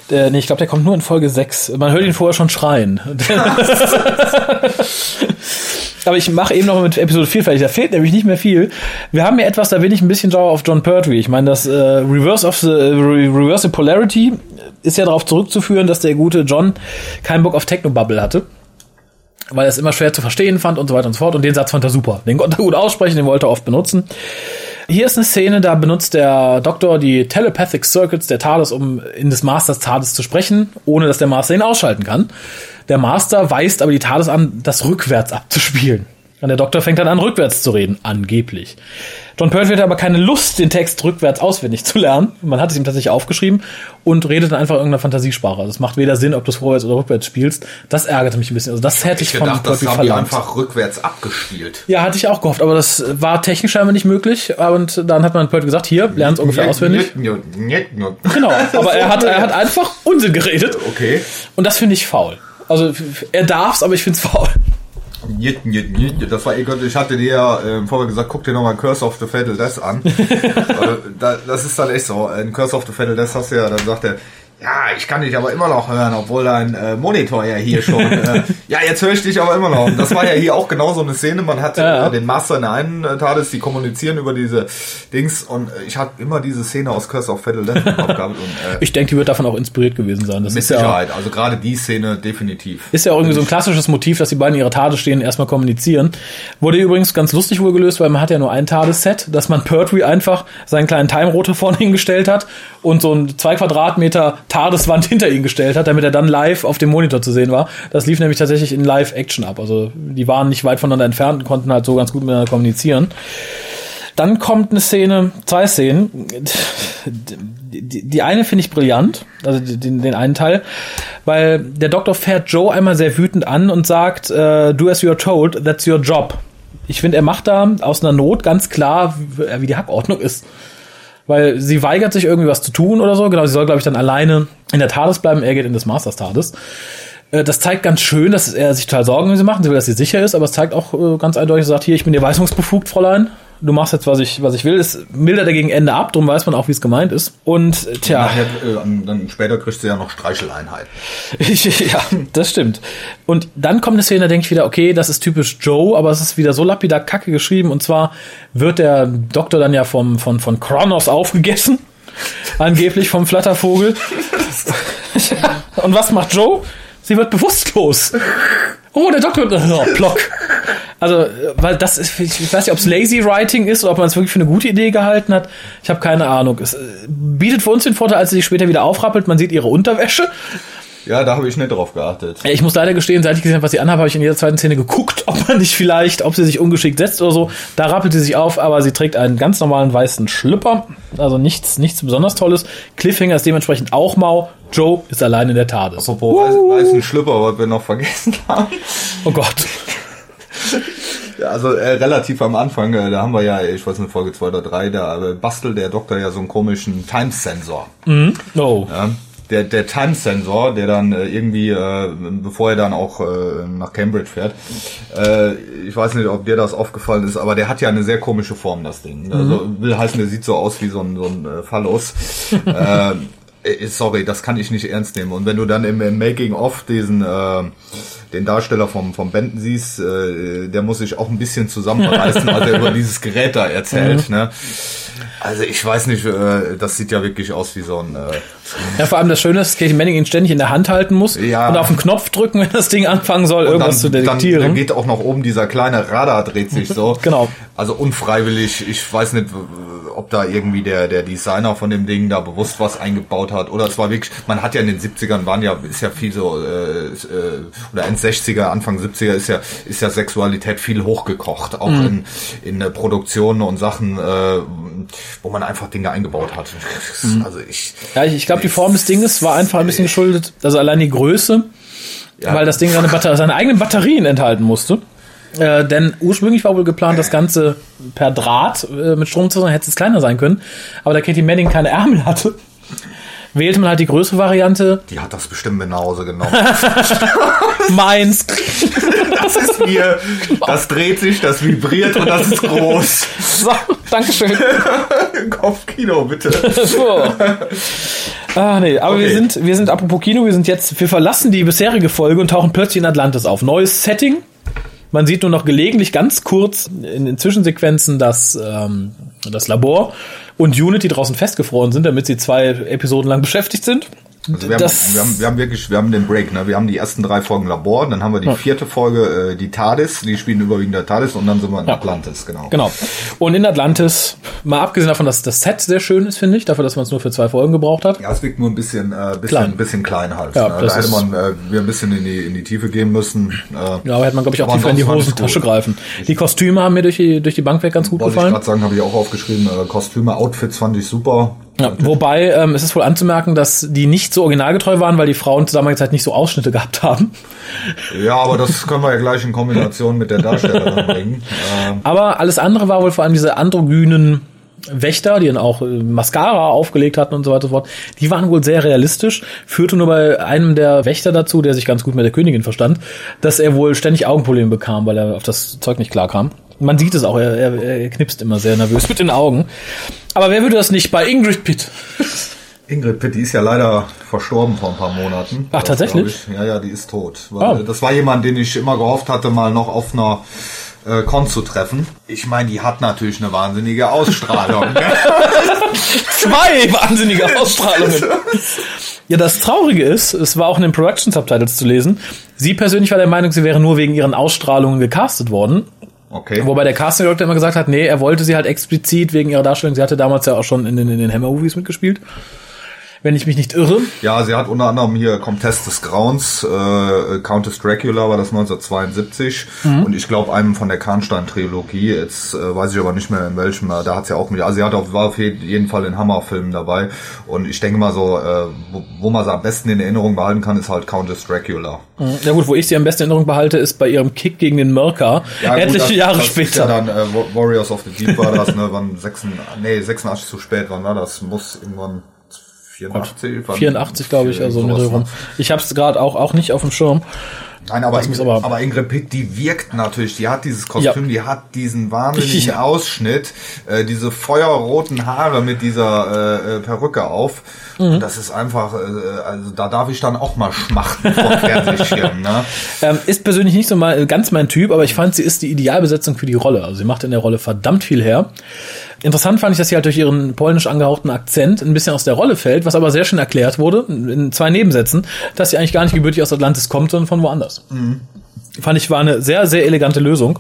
Der, nee, ich glaube, der kommt nur in Folge 6. Man hört ihn vorher schon schreien. [LAUGHS] Aber ich mache eben noch mit Episode 4 fertig. Da fehlt nämlich nicht mehr viel. Wir haben ja etwas, da bin ich ein bisschen sauer auf John Pertwee. Ich meine, das äh, Reverse of the äh, Re- Reverse Polarity ist ja darauf zurückzuführen, dass der gute John keinen Bock auf Technobubble hatte. Weil er es immer schwer zu verstehen fand und so weiter und so fort. Und den Satz fand er super. Den konnte er gut aussprechen, den wollte er oft benutzen. Hier ist eine Szene, da benutzt der Doktor die Telepathic Circuits der TARDIS, um in des Masters TARDIS zu sprechen, ohne dass der Master ihn ausschalten kann. Der Master weist aber die TARDIS an, das rückwärts abzuspielen. Und der Doktor fängt dann an, rückwärts zu reden, angeblich. John Pertwee hat aber keine Lust, den Text rückwärts auswendig zu lernen. Man hat es ihm tatsächlich aufgeschrieben und redet dann einfach in irgendeiner Fantasiesprache. Also es macht weder Sinn, ob du es vorwärts oder rückwärts spielst. Das ärgerte mich ein bisschen. Also das hätte ich,
Ich
von
gedacht, das
Pertwee verlangt.
einfach rückwärts abgespielt.
Ja, hatte ich auch gehofft, aber das war technisch scheinbar nicht möglich. Und dann hat man Pertwee gesagt, hier, lern es ungefähr auswendig. Genau, aber er hat, er hat einfach Unsinn geredet.
Okay.
Und das finde ich faul. Also er darf's, aber ich finde es faul.
Njet, njet, njet. Das war Gott, ich hatte dir ja äh, vorher gesagt, guck dir nochmal Curse of the Fatal Death an. [LAUGHS] Da, das ist dann echt so. In Curse of the Fatal Death hast du ja, dann sagt er, ja, ich kann dich aber immer noch hören, obwohl dein äh, Monitor ja hier schon. [LAUGHS] äh, ja, jetzt höre ich dich aber immer noch. Und das war ja hier auch genau so eine Szene. Man hat [LAUGHS]
Ja, ja.
äh, den Master in der einen äh, TARDIS, die kommunizieren über diese Dings. Und äh, ich habe immer diese Szene aus Curse of Fatal Death gehabt. Und, äh, [LAUGHS]
Ich denke, die wird davon auch inspiriert gewesen sein. Das
mit
ist ja,
Sicherheit. Also gerade die Szene definitiv.
ist ja auch irgendwie so ein klassisches Motiv, dass die beiden in ihrer Tade stehen und erstmal kommunizieren. Wurde übrigens ganz lustig wohl gelöst, weil man hat ja nur ein Tades-Set, dass man Pertwee einfach seinen kleinen Time-Rotor vorne hingestellt hat und so ein zwei Quadratmeter TARDIS-Wand [LAUGHS] hinter ihn gestellt hat, damit er dann live auf dem Monitor zu sehen war. Das lief nämlich tatsächlich in Live-Action ab. Also die waren nicht weit voneinander entfernt und konnten halt so ganz gut miteinander kommunizieren. Dann kommt eine Szene, zwei Szenen. Die, eine finde ich brillant, also den, den einen Teil, weil der Doktor fährt Joe einmal sehr wütend an und sagt, äh, do as you're told, that's your job. Ich finde, er macht da aus einer Not ganz klar, wie die Hackordnung ist. Weil sie weigert sich irgendwie was zu tun oder so. Genau, sie soll, glaube ich, dann alleine in der TARDIS bleiben. Er geht in das Masters TARDIS. Äh, das zeigt ganz schön, dass er sich total Sorgen um sie macht. Sie will, dass sie sicher ist, aber es zeigt auch äh, ganz eindeutig, sagt, hier, ich bin dir weisungsbefugt, Fräulein du machst jetzt, was ich, was ich will. Es mildert er gegen Ende ab, darum weiß man auch, wie es gemeint ist. Und äh, tja.
Nachher, äh, dann später kriegst du ja noch Streicheleinheiten. [LAUGHS]
ja, das stimmt. Und dann kommt eine Szene, da denke ich wieder, okay, das ist typisch Joe, aber es ist wieder so lapidar kacke geschrieben. Und zwar wird der Doktor dann ja vom, von, von Kronos aufgegessen. [LAUGHS] Angeblich vom Flattervogel. [LAUGHS] Und was macht Joe? Sie wird bewusstlos. Oh, der Doktor. Oh, Plock. Also, weil das ist, ich weiß nicht, ob es Lazy Writing ist oder ob man es wirklich für eine gute Idee gehalten hat. Ich habe keine Ahnung. Es äh, bietet für uns den Vorteil, als sie sich später wieder aufrappelt, man sieht ihre Unterwäsche.
Ja, da habe ich nicht drauf geachtet.
Ich muss leider gestehen, seit ich gesehen habe, was sie anhabe, habe ich in jeder zweiten Szene geguckt, ob man nicht vielleicht, ob sie sich ungeschickt setzt oder so. Da rappelt sie sich auf, aber sie trägt einen ganz normalen weißen Schlüpper. Also nichts, nichts besonders Tolles. Cliffhanger ist dementsprechend auch mau. Joe ist allein in der TARDIS.
Apropos uh. weißen Schlüpper, was wir noch vergessen haben.
Oh Gott. [LAUGHS]
Ja, also äh, relativ am Anfang, äh, da haben wir ja, ich weiß nicht, Folge 2 oder 3, da äh, bastelt der Doktor ja so einen komischen Time-Sensor.
Mhm. Oh.
Ja, der, der Time-Sensor, der dann äh, irgendwie, äh, bevor er dann auch äh, nach Cambridge fährt, äh, ich weiß nicht, ob dir das aufgefallen ist, aber der hat ja eine sehr komische Form, das Ding. Also mhm. will heißen, der sieht so aus wie so ein, so ein äh, Phallus. [LAUGHS] äh, äh, sorry, das kann ich nicht ernst nehmen. Und wenn du dann im, im Making-of diesen äh, den Darsteller vom, vom Benden siehst, äh, der muss sich auch ein bisschen zusammenreißen, [LAUGHS] als er über dieses Gerät da erzählt. Mhm. Ne? Also ich weiß nicht, äh, das sieht ja wirklich aus wie so ein... Äh,
ja, vor allem das Schöne ist, dass Katie Manning ihn ständig in der Hand halten muss ja. und auf den Knopf drücken, wenn das Ding anfangen soll, und irgendwas dann, zu detektieren.
Dann, dann geht auch noch oben dieser kleine Radar dreht sich so. [LAUGHS]
genau.
Also unfreiwillig, ich weiß nicht, ob da irgendwie der, der Designer von dem Ding da bewusst was eingebaut hat. Oder es war wirklich, man hat ja in den 70ern waren ja, ist ja viel so, äh, äh oder 60er, Anfang 70er ist ja, ist ja Sexualität viel hochgekocht. Auch mhm. in, in Produktionen und Sachen, äh, wo man einfach Dinge eingebaut hat.
Mhm. Also ich. Ja, ich, ich glaube, die Form des Dinges war einfach ein bisschen geschuldet, also allein die Größe, ja. weil das Ding seine, Batter seine eigenen Batterien enthalten musste. Äh, denn ursprünglich war wohl geplant, das Ganze per Draht äh, mit Strom zu sein, hätte es kleiner sein können. Aber da Katie Manning keine Ärmel hatte, wählte man halt die größere Variante.
Die hat das bestimmt Hause genommen. [LAUGHS]
Meins.
Das ist mir, das dreht sich, das vibriert und das ist groß.
So, Dankeschön. [LAUGHS]
Kopfkino, bitte.
so. Ah, nee, aber okay. wir sind, wir sind, apropos Kino, wir sind jetzt, wir verlassen die bisherige Folge und tauchen plötzlich in Atlantis auf. Neues Setting. Man sieht nur noch gelegentlich ganz kurz in den Zwischensequenzen das, ähm, das Labor und Unity draußen festgefroren sind, damit sie zwei Episoden lang beschäftigt sind.
Also wir, haben, wir, haben, wir haben wirklich, wir haben den Break, ne? Wir haben die ersten drei Folgen Labor, dann haben wir die ja. vierte Folge, äh, die TARDIS, die spielen überwiegend der TARDIS und dann sind wir in ja. Atlantis, genau.
Genau. Und in Atlantis, mal abgesehen davon, dass das Set sehr schön ist, finde ich, dafür, dass man es nur für zwei Folgen gebraucht hat.
Ja, es wirkt nur ein bisschen, äh, bisschen, klein. bisschen klein halt. Ja, ne? Da hätte man äh, wir ein bisschen in die, in die Tiefe gehen müssen.
Äh, ja, aber hätte man, glaube ich, auch tiefer in die Hosentasche greifen. Die Kostüme haben mir durch die, durch die Bank weg ganz gut Wollte gefallen.
Wollte ich gerade sagen, habe ich auch aufgeschrieben. Äh, Kostüme, Outfits fand ich super.
Ja, wobei ähm, es ist wohl anzumerken, dass die nicht so originalgetreu waren, weil die Frauen zur damaligen Zeit nicht so Ausschnitte gehabt haben.
Ja, aber das können wir ja gleich in Kombination mit der Darstellerin [LAUGHS] bringen.
Ähm. Aber alles andere war wohl vor allem diese androgynen Wächter, die dann auch äh, Mascara aufgelegt hatten und so weiter und so fort, die waren wohl sehr realistisch, führte nur bei einem der Wächter dazu, der sich ganz gut mit der Königin verstand, dass er wohl ständig Augenprobleme bekam, weil er auf das Zeug nicht klar kam. Man sieht es auch, er, er, er knipst immer sehr nervös mit den Augen. Aber wer würde das nicht bei Ingrid Pitt? [LAUGHS]
Ingrid Pitt, die ist ja leider verstorben vor ein paar Monaten.
Ach, tatsächlich?
Ja, ja, die ist tot. Oh. Das war jemand, den ich immer gehofft hatte, mal noch auf einer äh, Con zu treffen. Ich meine, die hat natürlich eine wahnsinnige Ausstrahlung. Ne? [LAUGHS]
Zwei wahnsinnige Ausstrahlungen. Ja, das Traurige ist, es war auch in den Production Subtitles zu lesen. Sie persönlich war der Meinung, sie wäre nur wegen ihren Ausstrahlungen gecastet worden.
Okay.
Wobei der Casting Director immer gesagt hat, nee, er wollte sie halt explizit wegen ihrer Darstellung. Sie hatte damals ja auch schon in den, in den Hammer-Movies mitgespielt. Wenn ich mich nicht irre.
Ja, sie hat unter anderem hier Comtesse des Grauens, äh, Countess Dracula war das 1972 mhm. und ich glaube einem von der Karnstein-Trilogie, jetzt äh, weiß ich aber nicht mehr in welchem, da hat sie auch mit, also sie hat auf, war auf jeden Fall in Hammerfilmen dabei und ich denke mal so, äh, wo, wo man sie am besten in Erinnerung behalten kann, ist halt Countess Dracula.
Mhm. Ja gut, wo ich sie am besten in Erinnerung behalte, ist bei ihrem Kick gegen den Mörker, ja, etliche gut, das, Jahre das später.
ja dann äh, Warriors of the Deep war das, ne, wann 86, nee, 86 zu spät, wann war das? Muss irgendwann
84, 84 glaube ich, also sowas, rum. Ich habe es gerade auch auch nicht auf dem Schirm.
Nein, aber, Ingrid, aber, aber Ingrid Pitt, die wirkt natürlich, die hat dieses Kostüm, ja. die hat diesen wahnsinnigen. Ausschnitt, äh, diese feuerroten Haare mit dieser äh, äh Perücke auf. Mhm. Das ist einfach, äh, also da darf ich dann auch mal schmachten vor Fernsehschirm. Ne? [LAUGHS]
Ähm, ist persönlich nicht so mal ganz mein Typ, aber ich fand, sie ist die Idealbesetzung für die Rolle. Also sie macht in der Rolle verdammt viel her. Interessant fand ich, dass sie halt durch ihren polnisch angehauchten Akzent ein bisschen aus der Rolle fällt, was aber sehr schön erklärt wurde, in zwei Nebensätzen, dass sie eigentlich gar nicht gebürtig aus Atlantis kommt, sondern von woanders. Mhm. Fand ich war eine sehr, sehr elegante Lösung.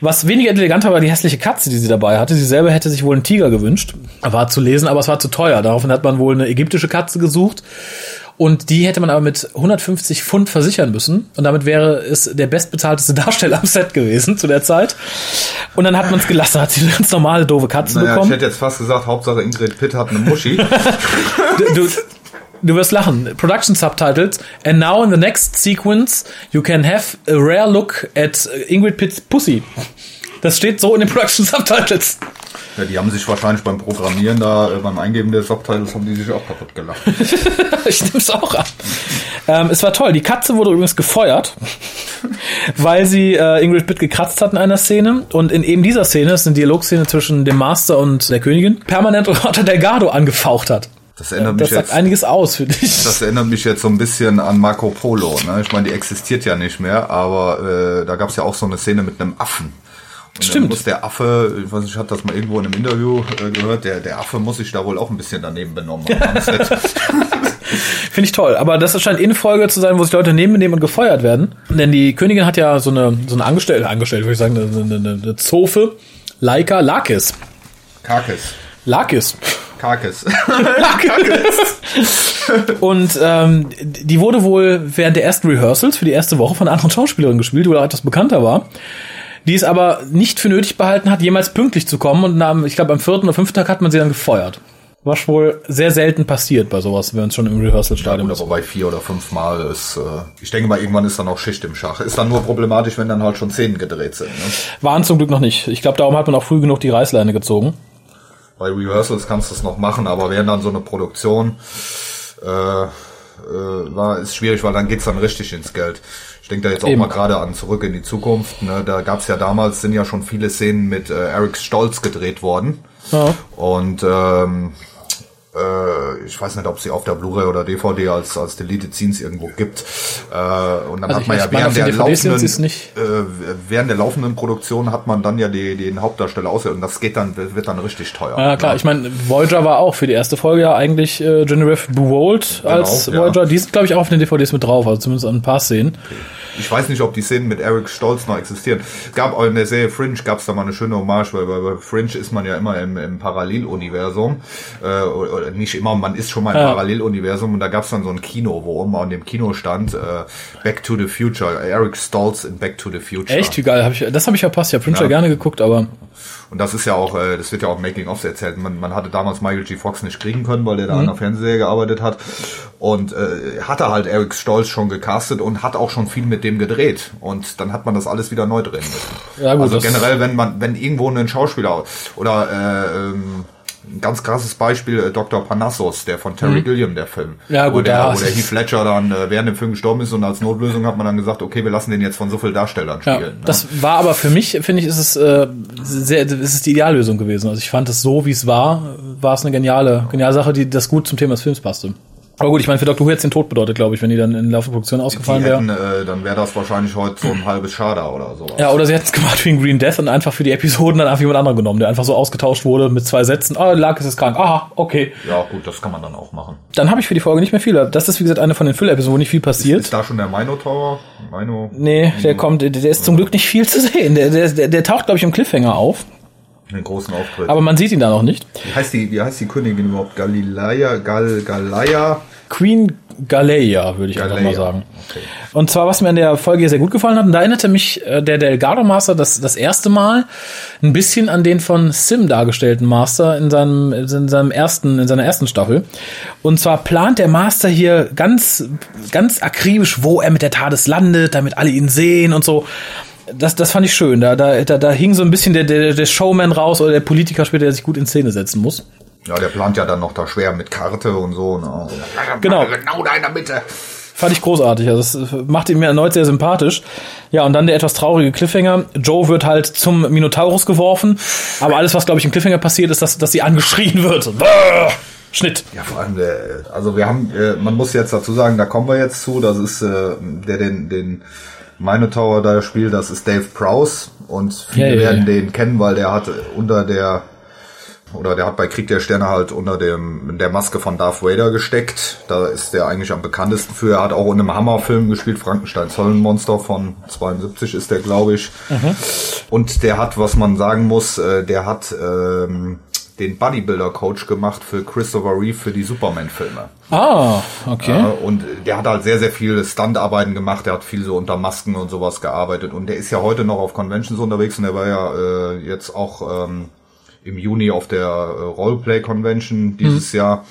Was weniger elegant war, war die hässliche Katze, die sie dabei hatte. Sie selber hätte sich wohl einen Tiger gewünscht. War zu lesen, aber es war zu teuer. Daraufhin hat man wohl eine ägyptische Katze gesucht. Und die hätte man aber mit 150 Pfund versichern müssen. Und damit wäre es der bestbezahlteste [LAUGHS] Darsteller am Set gewesen zu der Zeit. Und dann hat man es gelassen, hat sie eine ganz normale doofe Katze naja, bekommen.
Ich hätte jetzt fast gesagt, Hauptsache Ingrid Pitt hat eine Muschi. [LAUGHS]
du, du, du wirst lachen. Production Subtitles. And now in the next sequence, you can have a rare look at Ingrid Pitt's pussy. Das steht so in den Production Subtitles.
Ja, die haben sich wahrscheinlich beim Programmieren da, äh, beim Eingeben der Subtitles, haben die sich auch kaputt gelacht. [LAUGHS]
ich nehme es auch an. Ähm, es war toll. Die Katze wurde übrigens gefeuert, [LAUGHS] weil sie äh, Ingrid Pitt gekratzt hat in einer Szene. Und in eben dieser Szene, das ist eine Dialogszene zwischen dem Master und der Königin, permanent [LAUGHS] Rotter Delgado angefaucht hat.
Das erinnert das mich sagt
jetzt, einiges aus für dich.
Das erinnert mich jetzt so ein bisschen an Marco Polo. Ne? Ich meine, die existiert ja nicht mehr, aber äh, da gab es ja auch so eine Szene mit einem Affen. Und Stimmt. muss der Affe, ich weiß nicht, ich hatte das mal irgendwo in einem Interview äh, gehört, der, der Affe muss sich da wohl auch ein bisschen daneben benommen [LAUGHS] haben.
Finde ich toll. Aber das scheint eine Folge zu sein, wo sich Leute neben nehmen und gefeuert werden. Denn die Königin hat ja so eine, so eine Angestellte, Angestellte würde ich sagen, eine, eine, eine Zofe, Laika Lakis.
Karkis.
Lakis.
Karkis. [LAUGHS]
und ähm, die wurde wohl während der ersten Rehearsals für die erste Woche von einer anderen Schauspielerin gespielt, die wohl etwas bekannter war die es aber nicht für nötig behalten hat, jemals pünktlich zu kommen und am, ich glaube am vierten oder fünften Tag hat man sie dann gefeuert. Was wohl sehr selten passiert bei sowas, wenn es schon im Rehearsal-Stadium
ja, ist. Aber bei vier oder fünf Mal ist, äh, ich denke mal, irgendwann ist dann auch Schicht im Schach. Ist dann nur problematisch, wenn dann halt schon Szenen gedreht sind. Ne?
Waren zum Glück noch nicht. Ich glaube, darum hat man auch früh genug die Reißleine gezogen.
Bei Rehearsals kannst du es noch machen, aber während dann so eine Produktion äh, äh, war, ist schwierig, weil dann geht's dann richtig ins Geld. Ich denke da jetzt auch Eben. mal gerade an Zurück in die Zukunft. Ne? Da gab es ja damals, sind ja schon viele Szenen mit äh, Eric Stolz gedreht worden. Ja. Und ähm, äh, ich weiß nicht, ob sie auf der Blu-ray oder DVD als, als Deleted Scenes irgendwo gibt. Äh, und dann also hat man ja während der, laufenden, äh, während der laufenden Produktion hat man dann ja die, den Hauptdarsteller ausgewählt und das geht dann, wird dann richtig teuer.
Ja, klar. Ja. Ich meine, Voyager war auch für die erste Folge ja eigentlich äh, Genevieve Buwold genau, als Voyager. Ja. Die sind, glaube ich, auch auf den DVDs mit drauf, also zumindest an ein paar Szenen. Okay.
Ich weiß nicht, ob die Szenen mit Eric Stolz noch existieren. Es gab auch in der Serie Fringe gab es da mal eine schöne Hommage, weil bei Fringe ist man ja immer im, im Paralleluniversum. Äh, oder nicht immer, man ist schon mal im ja. Paralleluniversum und da gab es dann so ein Kino, wo oben an dem Kino stand äh, Back to the Future, Eric Stolz in Back to the Future.
Echt, geil. Hab ich, das habe ich verpasst. Habe Fringe ja. gerne geguckt, aber
und das ist ja auch, äh, das wird ja auch Making ofs erzählt. Man, man hatte damals Michael G. Fox nicht kriegen können, weil der da mhm. an der Fernsehserie gearbeitet hat. Und äh, hatte halt Eric Stolz schon gecastet und hat auch schon viel mit dem gedreht. Und dann hat man das alles wieder neu drehen müssen. Ja, gut, also generell, wenn man, wenn irgendwo ein Schauspieler oder äh, ähm, ein ganz krasses Beispiel, äh, Dr. Panassos, der von Terry mhm. Gilliam, der Film. Ja, gut, wo der, wo der Heath Ledger dann äh, während dem Film gestorben ist und als Notlösung hat man dann gesagt, okay, wir lassen den jetzt von so vielen Darstellern spielen. Ja, ne?
Das war aber für mich, finde ich, ist es äh, sehr, ist es die Ideallösung gewesen. Also ich fand es so, wie es war, war es eine geniale, geniale Sache, die das gut zum Thema des Films passte. Aber gut, ich meine, für Dr. Who hätte den Tod bedeutet, glaube ich, wenn die dann in der Produktion ausgefallen wäre.
Äh, dann wäre das wahrscheinlich heute so ein halbes Schader oder sowas.
Ja, oder sie hätten es gemacht wie in Green Death und einfach für die Episoden dann einfach jemand anderen genommen, der einfach so ausgetauscht wurde mit zwei Sätzen. Ah, Lark ist krank. Aha, okay.
Ja, gut, das kann man dann auch machen.
Dann habe ich für die Folge nicht mehr viel. Das ist, wie gesagt, eine von den Füll-Episoden, wo nicht viel passiert. Ist,
ist da schon der Mino Tower? Mino?
Nee, der kommt, der ist zum Glück nicht viel zu sehen. Der, der, der, der taucht, glaube ich, im Cliffhanger auf.
einen großen Auftritt.
Aber man sieht ihn da noch nicht.
Wie heißt die, wie heißt die Königin überhaupt? Galilea, Gal, Galaya?
Queen Galeia, würde ich
Galeia.
einfach mal sagen.
Okay.
Und zwar, was mir an der Folge sehr gut gefallen hat, und da erinnerte mich äh, der Delgado Master das, das erste Mal ein bisschen an den von Sim dargestellten Master in seinem, in seinem ersten, in seiner ersten Staffel. Und zwar plant der Master hier ganz, ganz akribisch, wo er mit der TARDIS landet, damit alle ihn sehen und so. Das, das fand ich schön. Da, da, da, da hing so ein bisschen der, der, der Showman raus oder der Politiker später, der sich gut in Szene setzen muss.
Ja, der plant ja dann noch da schwer mit Karte und so. Ne?
Genau.
Genau da in der Mitte.
Fand ich großartig. Also das macht ihn mir erneut sehr sympathisch. Ja, und dann der etwas traurige Cliffhanger. Joe wird halt zum Minotaurus geworfen. Aber alles, was, glaube ich, im Cliffhanger passiert, ist, dass, dass sie angeschrien wird. Brrr! Schnitt.
Ja, vor allem, der, also wir haben, äh, man muss jetzt dazu sagen, da kommen wir jetzt zu, das ist äh, der den, den Minotaur da spielt, das ist Dave Prowse und viele
Ja, ja,
werden
ja.
den kennen, weil der hat unter der oder der hat bei Krieg der Sterne halt unter dem der Maske von Darth Vader gesteckt. Da ist der eigentlich am bekanntesten für. Er hat auch in einem Hammerfilm gespielt, Frankensteins Höllenmonster von 72 ist der, glaube ich. Und der hat, was man sagen muss, äh, der hat ähm, den Bodybuilder-Coach gemacht für Christopher Reeve für die Superman-Filme.
Ah, okay.
Ja, und der hat halt sehr, sehr viel Stunt-Arbeiten gemacht, der hat viel so unter Masken und sowas gearbeitet und der ist ja heute noch auf Conventions unterwegs und der war ja äh, jetzt auch ähm, im Juni auf der äh, Roleplay-Convention dieses Jahr.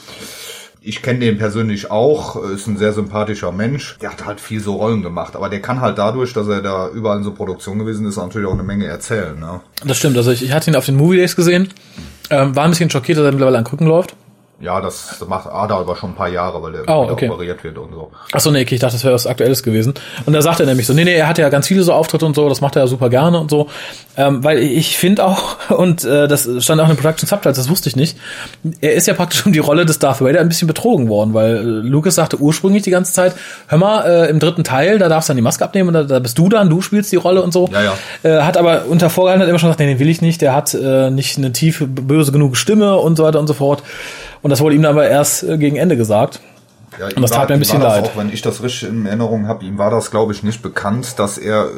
Ich kenne den persönlich auch, ist ein sehr sympathischer Mensch. Der hat halt viel so Rollen gemacht, aber der kann halt dadurch, dass er da überall in so Produktion gewesen ist, natürlich auch eine Menge erzählen. Ne?
Das stimmt. Also ich, ich hatte ihn auf den Movie Days gesehen. Ähm, war ein bisschen schockiert, dass er mittlerweile an Krücken läuft.
Ja, das macht Ada aber schon ein paar Jahre, weil der
Oh, okay.
operiert wird und so.
Achso, nee, okay, ich dachte, das wäre was Aktuelles gewesen. Und da sagt er nämlich so, nee, nee, er hat ja ganz viele so Auftritte und so, das macht er ja super gerne und so. Ähm, weil ich finde auch, [LAUGHS] und äh, das stand auch in den Production Subtitles, das wusste ich nicht, er ist ja praktisch um die Rolle des Darth Vader ein bisschen betrogen worden, weil äh, Lucas sagte ursprünglich die ganze Zeit, hör mal, äh, im dritten Teil, da darfst du dann die Maske abnehmen und da, da bist du dann, du spielst die Rolle und so.
Ja, ja.
Äh, hat aber unter Vorgehalten hat immer schon gesagt, nee, den will ich nicht, der hat äh, nicht eine tiefe, böse genug Stimme und so weiter und so fort. Und das wurde ihm aber erst äh, gegen Ende gesagt.
Ja,
Und das tat mir ein bisschen
war
leid.
Auch, wenn ich das richtig in Erinnerung habe, ihm war das, glaube ich, nicht bekannt, dass er äh,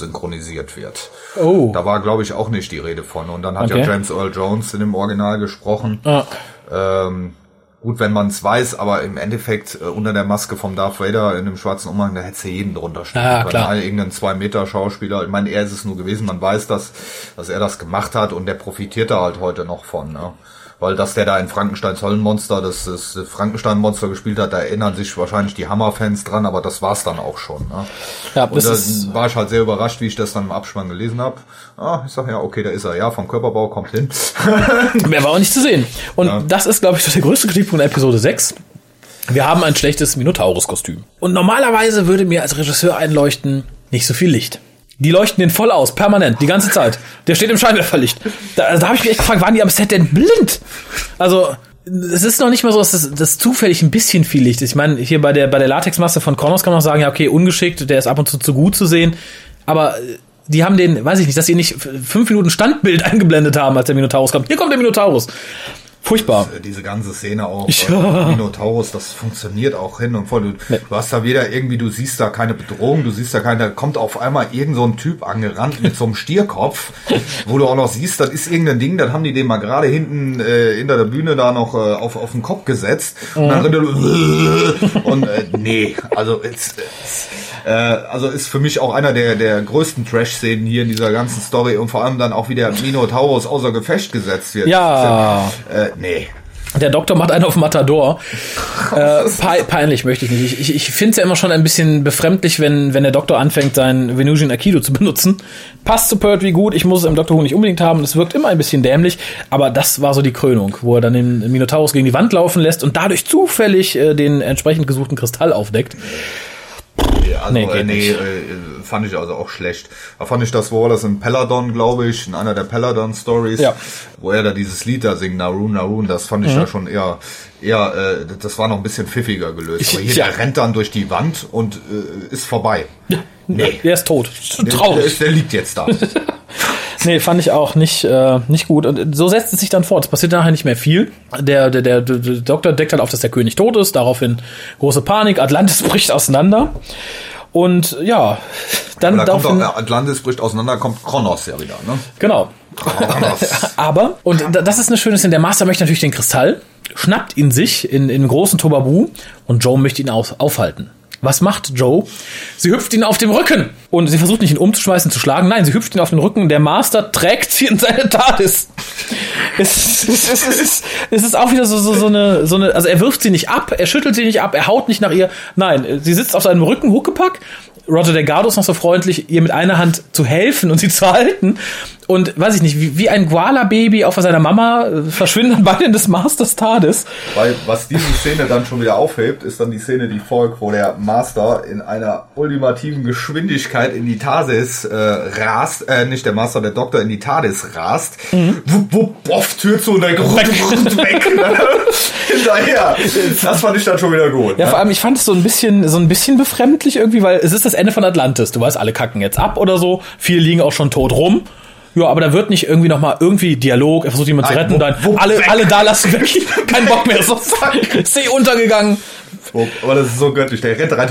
übersynchronisiert wird.
Oh.
Da war, glaube ich, auch nicht die Rede von. Und dann hat
Okay.
ja James Earl Jones in dem Original gesprochen.
Ah.
Ähm, gut, wenn man es weiß, aber im Endeffekt äh, unter der Maske vom Darth Vader in dem schwarzen Umhang, da hätte du jeden drunter stehen
Ah, klar.
Ein- Irgendein zwei Meter Schauspieler. Ich meine, er ist es nur gewesen. Man weiß, dass, dass er das gemacht hat und der profitiert da halt heute noch von. Ne? Weil dass der da in Frankensteins Höllenmonster, das, das Frankenstein-Monster gespielt hat, da erinnern sich wahrscheinlich die Hammer-Fans dran, aber das war's dann auch schon. Ne?
Ja,
Und
das
da war ich halt sehr überrascht, wie ich das dann im Abspann gelesen habe. Ah, ich sag ja, okay, da ist er. Ja, vom Körperbau kommt hin. [LAUGHS]
Mehr war auch nicht zu sehen. Und das ist, glaube ich, der größte Kritikpunkt in Episode 6. Wir haben ein schlechtes Minotaurus-Kostüm. Und normalerweise würde mir als Regisseur einleuchten, nicht so viel Licht. Die leuchten den voll aus, permanent, die ganze Zeit. Der steht im Scheinwerferlicht. Da, da habe ich mich echt gefragt, waren die am Set denn blind? Also, es ist noch nicht mal so, dass das, das zufällig ein bisschen viel Licht ist. Ich meine, hier bei der, bei der Latexmasse von Connors kann man auch sagen, ja, okay, ungeschickt, der ist ab und zu zu gut zu sehen. Aber äh, die haben den, weiß ich nicht, dass sie nicht fünf Minuten Standbild [LAUGHS] eingeblendet haben, als der Minotaurus kommt. Hier kommt der Minotaurus. Furchtbar.
Diese ganze Szene auch,
Ja.
äh, Minotaurus, das funktioniert auch hin und vor. Du, du hast da wieder irgendwie, du siehst da keine Bedrohung, du siehst da keine, da kommt auf einmal irgend so ein Typ angerannt mit so einem Stierkopf, wo du auch noch siehst, das ist irgendein Ding, das haben die den mal gerade hinten äh, hinter der Bühne da noch äh, auf, auf den Kopf gesetzt und dann rennt er, [LAUGHS] und äh, nee, also es, äh, also ist für mich auch einer der, der größten Trash-Szenen hier in dieser ganzen Story und vor allem dann auch wie der Minotaurus außer Gefecht gesetzt wird.
Ja.
Äh, nee.
Der Doktor macht einen auf Matador. [LAUGHS] Äh, pe peinlich möchte ich nicht. Ich, ich, ich finde es ja immer schon ein bisschen befremdlich, wenn, wenn der Doktor anfängt, seinen Venusian Aikido zu benutzen. Passt zu Pertwee gut. Ich muss es im Doktor Who nicht unbedingt haben. Es wirkt immer ein bisschen dämlich. Aber das war so die Krönung, wo er dann den Minotaurus gegen die Wand laufen lässt und dadurch zufällig äh, den entsprechend gesuchten Kristall aufdeckt.
Ja, also,
Nee,
äh, nee äh, fand ich also auch schlecht. Da fand ich das, wo war das in Peladon, glaube ich, in einer der Peladon-Stories,
Ja.
wo er da dieses Lied da singt, Narun, Narun, das fand ich
Mhm.
da schon eher, eher, äh, das war noch ein bisschen pfiffiger gelöst. Aber hier,
Ja.
der rennt dann durch die Wand und äh, ist vorbei. Nee.
Der ist tot.
Der, der,
Traurig.
ist- der liegt jetzt da. [LAUGHS]
Nee, fand ich auch nicht, äh, nicht gut. Und so setzt es sich dann fort. Es passiert nachher nicht mehr viel. Der, der, der, der Doktor deckt halt auf, dass der König tot ist. Daraufhin große Panik. Atlantis [LAUGHS] bricht auseinander. Und ja, dann
da kommt auch, Atlantis bricht auseinander, kommt Kronos ja wieder, ne?
Genau. [LAUGHS] Aber, und das ist eine schöne Szene, der Master möchte natürlich den Kristall, schnappt ihn sich in, in großen Tobabu und Joe möchte ihn auf, aufhalten. Was macht Joe? Sie hüpft ihn auf dem Rücken. Und sie versucht nicht ihn umzuschmeißen, zu schlagen. Nein, sie hüpft ihn auf den Rücken. Der Master trägt sie in seine TARDIS. Es, es, es, es, ist, es ist auch wieder so, so, so, eine, so eine, also er wirft sie nicht ab, er schüttelt sie nicht ab, er haut nicht nach ihr. Nein, sie sitzt auf seinem Rücken, Huckepack. Roger Delgado ist noch so freundlich, ihr mit einer Hand zu helfen und sie zu halten und weiß ich nicht, wie, wie ein Koala-Baby auf seiner Mama äh, verschwinden dann beide in des Masters Tades.
Weil was diese Szene dann schon wieder aufhebt, ist dann die Szene, die folgt, wo der Master in einer ultimativen Geschwindigkeit in die TARDIS äh, rast, äh, nicht der Master, der Doktor in die TARDIS rast, mhm. wupp, wupp, boff, Tür zu und der weg, weg ne? [LAUGHS] hinterher. Das fand ich dann schon wieder gut.
Ja, ne? vor allem, ich fand es so ein bisschen, so ein bisschen befremdlich irgendwie, weil es ist das Ende von Atlantis. Du weißt, alle kacken jetzt ab oder so. Viele liegen auch schon tot rum. Ja, aber da wird nicht irgendwie noch mal irgendwie Dialog, er versucht jemanden zu retten, dann alle, weg. alle da lassen weg. [LAUGHS] Kein Bock mehr. So, See [LAUGHS] untergegangen.
Aber das ist so göttlich. Der rennt rein,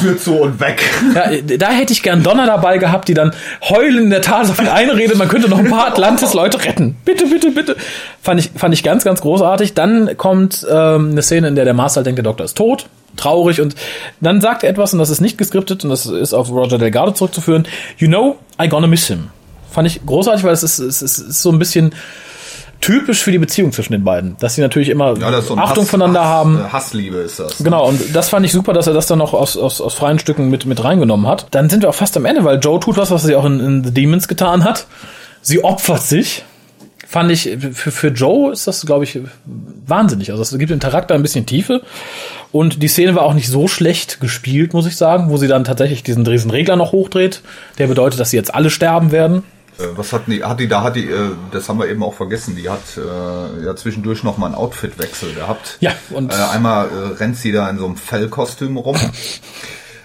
Tür zu und weg.
Ja, da hätte ich gern Donner dabei gehabt, die dann heulen in der Tat auf ihn einredet, man könnte noch ein paar Atlantis-Leute retten. Bitte, bitte, bitte. Fand ich, fand ich ganz, ganz großartig. Dann kommt ähm, eine Szene, in der der Master denkt, der Doktor ist tot traurig und dann sagt er etwas und das ist nicht geskriptet und das ist auf Roger Delgado zurückzuführen. You know, I gonna miss him. Fand ich großartig, weil es ist, es ist, es ist so ein bisschen typisch für die Beziehung zwischen den beiden, dass sie natürlich immer ja, so Achtung Hass, voneinander
Hass,
haben.
Äh, Hassliebe ist das.
Genau, und das fand ich super, dass er das dann noch aus, aus, aus freien Stücken mit, mit reingenommen hat. Dann sind wir auch fast am Ende, weil Joe tut was, was sie auch in, in The Demons getan hat. Sie opfert sich. Fand ich, für, für Joe ist das, glaube ich, wahnsinnig. Also es gibt dem Charakter ein bisschen Tiefe. Und die Szene war auch nicht so schlecht gespielt, muss ich sagen, wo sie dann tatsächlich diesen Riesenregler noch hochdreht. Der bedeutet, dass sie jetzt alle sterben werden.
Äh, was hat die, hat die, da hat die, äh, das haben wir eben auch vergessen, die hat äh, ja zwischendurch noch mal einen Outfitwechsel gehabt.
Ja, und
äh, einmal äh, rennt sie da in so einem Fellkostüm rum. [LAUGHS]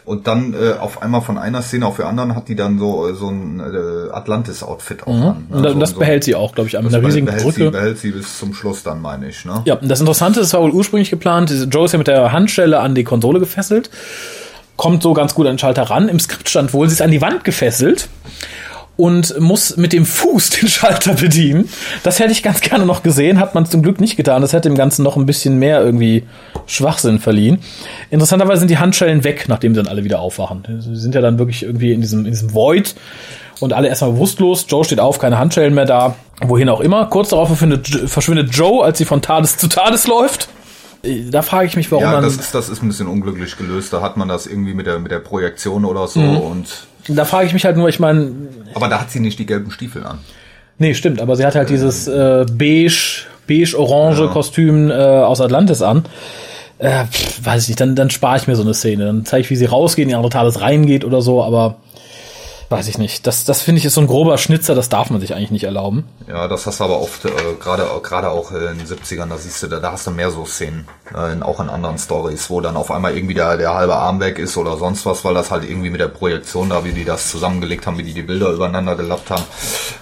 Und dann äh, auf einmal von einer Szene auf die anderen hat die dann so so ein äh, Atlantis-Outfit auch mhm.
an. Ne? Und das so, behält sie auch, glaube ich, an einer riesigen
behält
Brücke.
Sie, behält sie bis zum Schluss dann, meine ich. Ne?
Ja, das Interessante ist, war wohl ursprünglich geplant, Joe ist ja mit der Handstelle an die Konsole gefesselt, kommt so ganz gut an den Schalter ran. Im Skript stand wohl, sie ist an die Wand gefesselt und muss mit dem Fuß [LAUGHS] den Schalter bedienen. Das hätte ich ganz gerne noch gesehen, hat man zum Glück nicht getan. Das hätte dem Ganzen noch ein bisschen mehr irgendwie Schwachsinn verliehen. Interessanterweise sind die Handschellen weg, nachdem sie dann alle wieder aufwachen. Sie sind ja dann wirklich irgendwie in diesem, in diesem Void und alle erstmal bewusstlos. Joe steht auf, keine Handschellen mehr da. Wohin auch immer. Kurz darauf verschwindet, verschwindet Joe, als sie von Tades zu Tades läuft. Da frage ich mich, warum
ja. Das ist, das ist ein bisschen unglücklich gelöst. Da hat man das irgendwie mit der, mit der Projektion oder so mhm. und
da frage ich mich halt nur, ich meine.
Aber da hat sie nicht die gelben Stiefel an.
Nee, stimmt, aber sie hat halt dieses äh, beige, beige-orange ja. Kostüm äh, aus Atlantis an. Äh, pff, weiß ich nicht, dann, dann spare ich mir so eine Szene. Dann zeige ich, wie sie rausgeht, in die andere Tales reingeht oder so, aber weiß ich nicht. Das, das finde ich ist so ein grober Schnitzer, das darf man sich eigentlich nicht erlauben.
Ja, das hast du aber oft, äh, gerade gerade auch in den 70ern, da siehst du, da, da hast du mehr so Szenen, äh, in, auch in anderen Stories, wo dann auf einmal irgendwie der, der halbe Arm weg ist oder sonst was, weil das halt irgendwie mit der Projektion da, wie die das zusammengelegt haben, wie die die Bilder übereinander gelappt haben,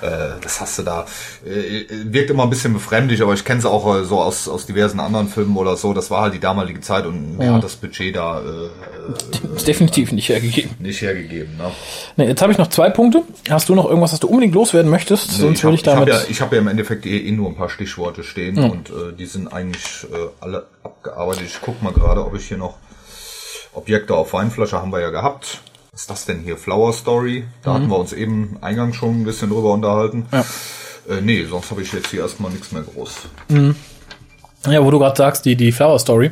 äh, das hast du da. Äh, wirkt immer ein bisschen befremdlich, aber ich kenne es auch äh, so aus, aus diversen anderen Filmen oder so. Das war halt die damalige Zeit und mir ja. hat das Budget da
äh, definitiv nicht hergegeben.
Nicht hergegeben, ne?
Nee, jetzt habe ich noch zwei Punkte. Hast du noch irgendwas, was du unbedingt loswerden möchtest? Nee, Sonst würde ich damit.
Ich habe ja, ich hab ja im Endeffekt eh, eh nur ein paar Stichworte stehen mhm. und äh, die sind eigentlich äh, alle abgearbeitet. Ich guck mal gerade, ob ich hier noch Objekte auf Weinflasche haben wir ja gehabt. Was ist das denn hier? Flower Story. Da mhm. hatten wir uns eben eingangs schon ein bisschen drüber unterhalten. Ja. Äh, nee, sonst habe ich jetzt hier erstmal nichts mehr groß. Mhm.
Ja, wo du gerade sagst, die, die Flower Story.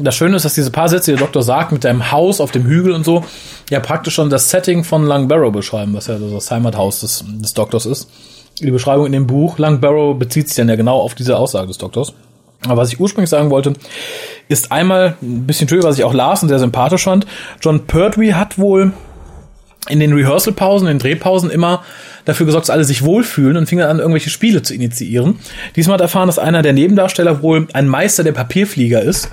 Das Schöne ist, dass diese paar Sätze, die der Doktor sagt, mit deinem Haus auf dem Hügel und so, ja praktisch schon das Setting von Langbarrow beschreiben, was ja das Heimathaus des, des Doktors ist. Die Beschreibung in dem Buch Langbarrow bezieht sich dann ja genau auf diese Aussage des Doktors. Aber was ich ursprünglich sagen wollte, ist einmal ein bisschen schön, was ich auch las und sehr sympathisch fand. John Pertwee hat wohl in den Rehearsal-Pausen, in den Drehpausen immer dafür gesorgt, dass alle sich wohlfühlen und fing dann an, irgendwelche Spiele zu initiieren. Diesmal hat erfahren, dass einer der Nebendarsteller wohl ein Meister der Papierflieger ist.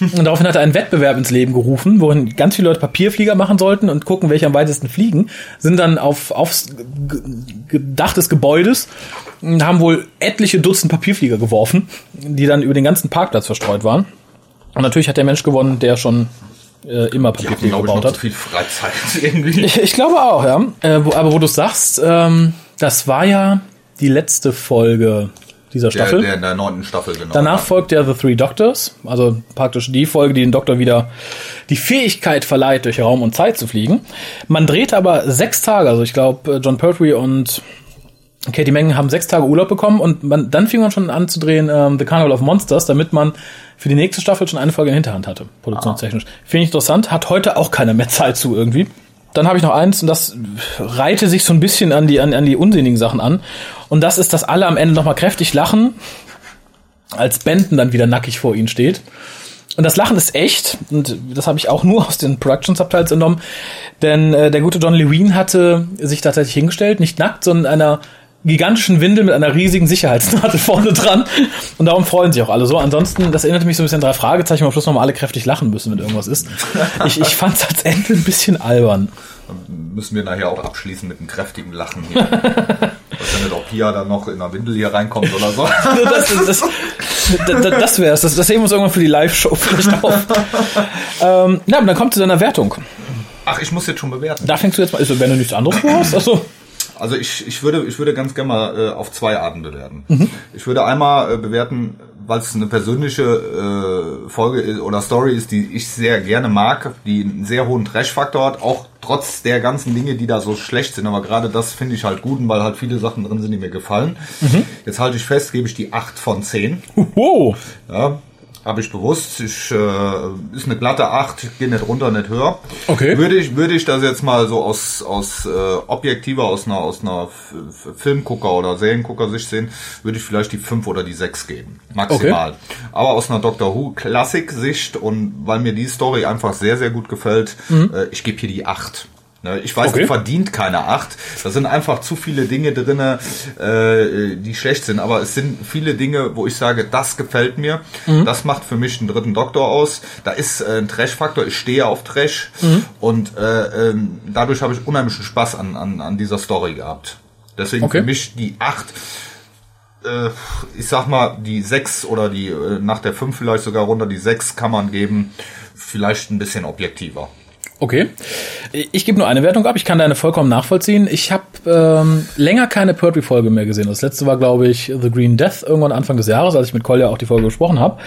Und daraufhin hat er einen Wettbewerb ins Leben gerufen, worin ganz viele Leute Papierflieger machen sollten und gucken, welche am weitesten fliegen. Sind dann auf, aufs Dach des Gebäudes und haben wohl etliche Dutzend Papierflieger geworfen, die dann über den ganzen Parkplatz verstreut waren. Und natürlich hat der Mensch gewonnen, der schon äh, immer Papierflieger gebaut hat.
viel Freizeit [LAUGHS] irgendwie.
Ich, ich glaube auch, ja. Äh, wo, aber wo du sagst, ähm, das war ja die letzte Folge dieser Staffel.
Der, der in der neunten Staffel, genau.
Danach folgt ja The Three Doctors, also praktisch die Folge, die den Doktor wieder die Fähigkeit verleiht, durch Raum und Zeit zu fliegen. Man dreht aber sechs Tage, also ich glaube, John Pertwee und Katie Mengen haben sechs Tage Urlaub bekommen und man, dann fing man schon an zu drehen ähm, The Carnival of Monsters, damit man für die nächste Staffel schon eine Folge in Hinterhand hatte, produktionstechnisch. Finde ich interessant, hat heute auch keiner mehr Zeit zu irgendwie. Dann habe ich noch eins und das reihte sich so ein bisschen an die, an, an die unsinnigen Sachen an. Und das ist, dass alle am Ende nochmal kräftig lachen, als Benton dann wieder nackig vor ihnen steht. Und das Lachen ist echt, und das habe ich auch nur [LAUGHS] aus den Production Subtitles entnommen, denn äh, der gute John Lewin hatte sich tatsächlich hingestellt, nicht nackt, sondern in einer gigantischen Windel mit einer riesigen Sicherheitsnadel [LAUGHS] vorne dran. Und darum freuen sich auch alle so. Ansonsten, das erinnert mich so ein bisschen an drei Fragezeichen, wo am Schluss nochmal alle kräftig lachen müssen, wenn irgendwas ist. Ich, ich fand es als Ende ein bisschen albern.
Dann müssen wir nachher auch abschließen mit einem kräftigen Lachen hier. weiß nicht, ob Pia dann noch in einer Windel hier reinkommt oder so. [LAUGHS]
das das, das, das wär's. Das, das heben wir uns irgendwann für die Live-Show vielleicht auf. [LAUGHS] ähm, na, aber dann kommt zu deiner Wertung.
Ach, ich muss jetzt schon bewerten.
Da fängst du jetzt mal, also, wenn du nichts anderes vorhast. Also.
Also ich, ich würde ich würde ganz gerne mal äh, auf zwei Arten bewerten. Mhm. Ich würde einmal äh, bewerten, weil es eine persönliche äh, Folge ist, oder Story ist, die ich sehr gerne mag, die einen sehr hohen Trash-Faktor hat, auch trotz der ganzen Dinge, die da so schlecht sind. Aber gerade das finde ich halt gut, weil halt viele Sachen drin sind, die mir gefallen. Mhm. Jetzt halte ich fest, gebe ich die 8 von 10.
Uhu.
Ja, habe ich bewusst. Ich, äh, ist eine glatte 8, ich gehe nicht runter, nicht höher.
Okay.
Würde ich, würde ich das jetzt mal so aus, aus äh, objektiver, aus einer, aus einer Filmgucker- oder Seriengucker-Sicht sehen, würde ich vielleicht die 5 oder die 6 geben. Maximal. Okay. Aber aus einer Doctor Who-Klassik-Sicht und weil mir die Story einfach sehr, sehr gut gefällt, mhm. äh, ich gebe hier die 8. Ne, ich weiß, okay. die verdient keine acht. Da sind einfach zu viele Dinge drinne, äh, die schlecht sind. Aber es sind viele Dinge, wo ich sage, das gefällt mir. Mhm. Das macht für mich einen dritten Doktor aus. Da ist äh, ein Trash-Faktor. Ich stehe auf Trash. Mhm. Und äh, ähm, dadurch habe ich unheimlichen Spaß an, an, an dieser Story gehabt. Deswegen okay. für mich die acht äh, ich sag mal, die sechs oder die äh, nach der fünf vielleicht sogar runter, die sechs kann man geben, vielleicht ein bisschen objektiver.
Okay. Ich gebe nur eine Wertung ab. Ich kann deine vollkommen nachvollziehen. Ich habe ähm, länger keine Pertwee-Folge mehr gesehen. Das letzte war, glaube ich, The Green Death irgendwann Anfang des Jahres, als ich mit Kolja auch die Folge gesprochen habe.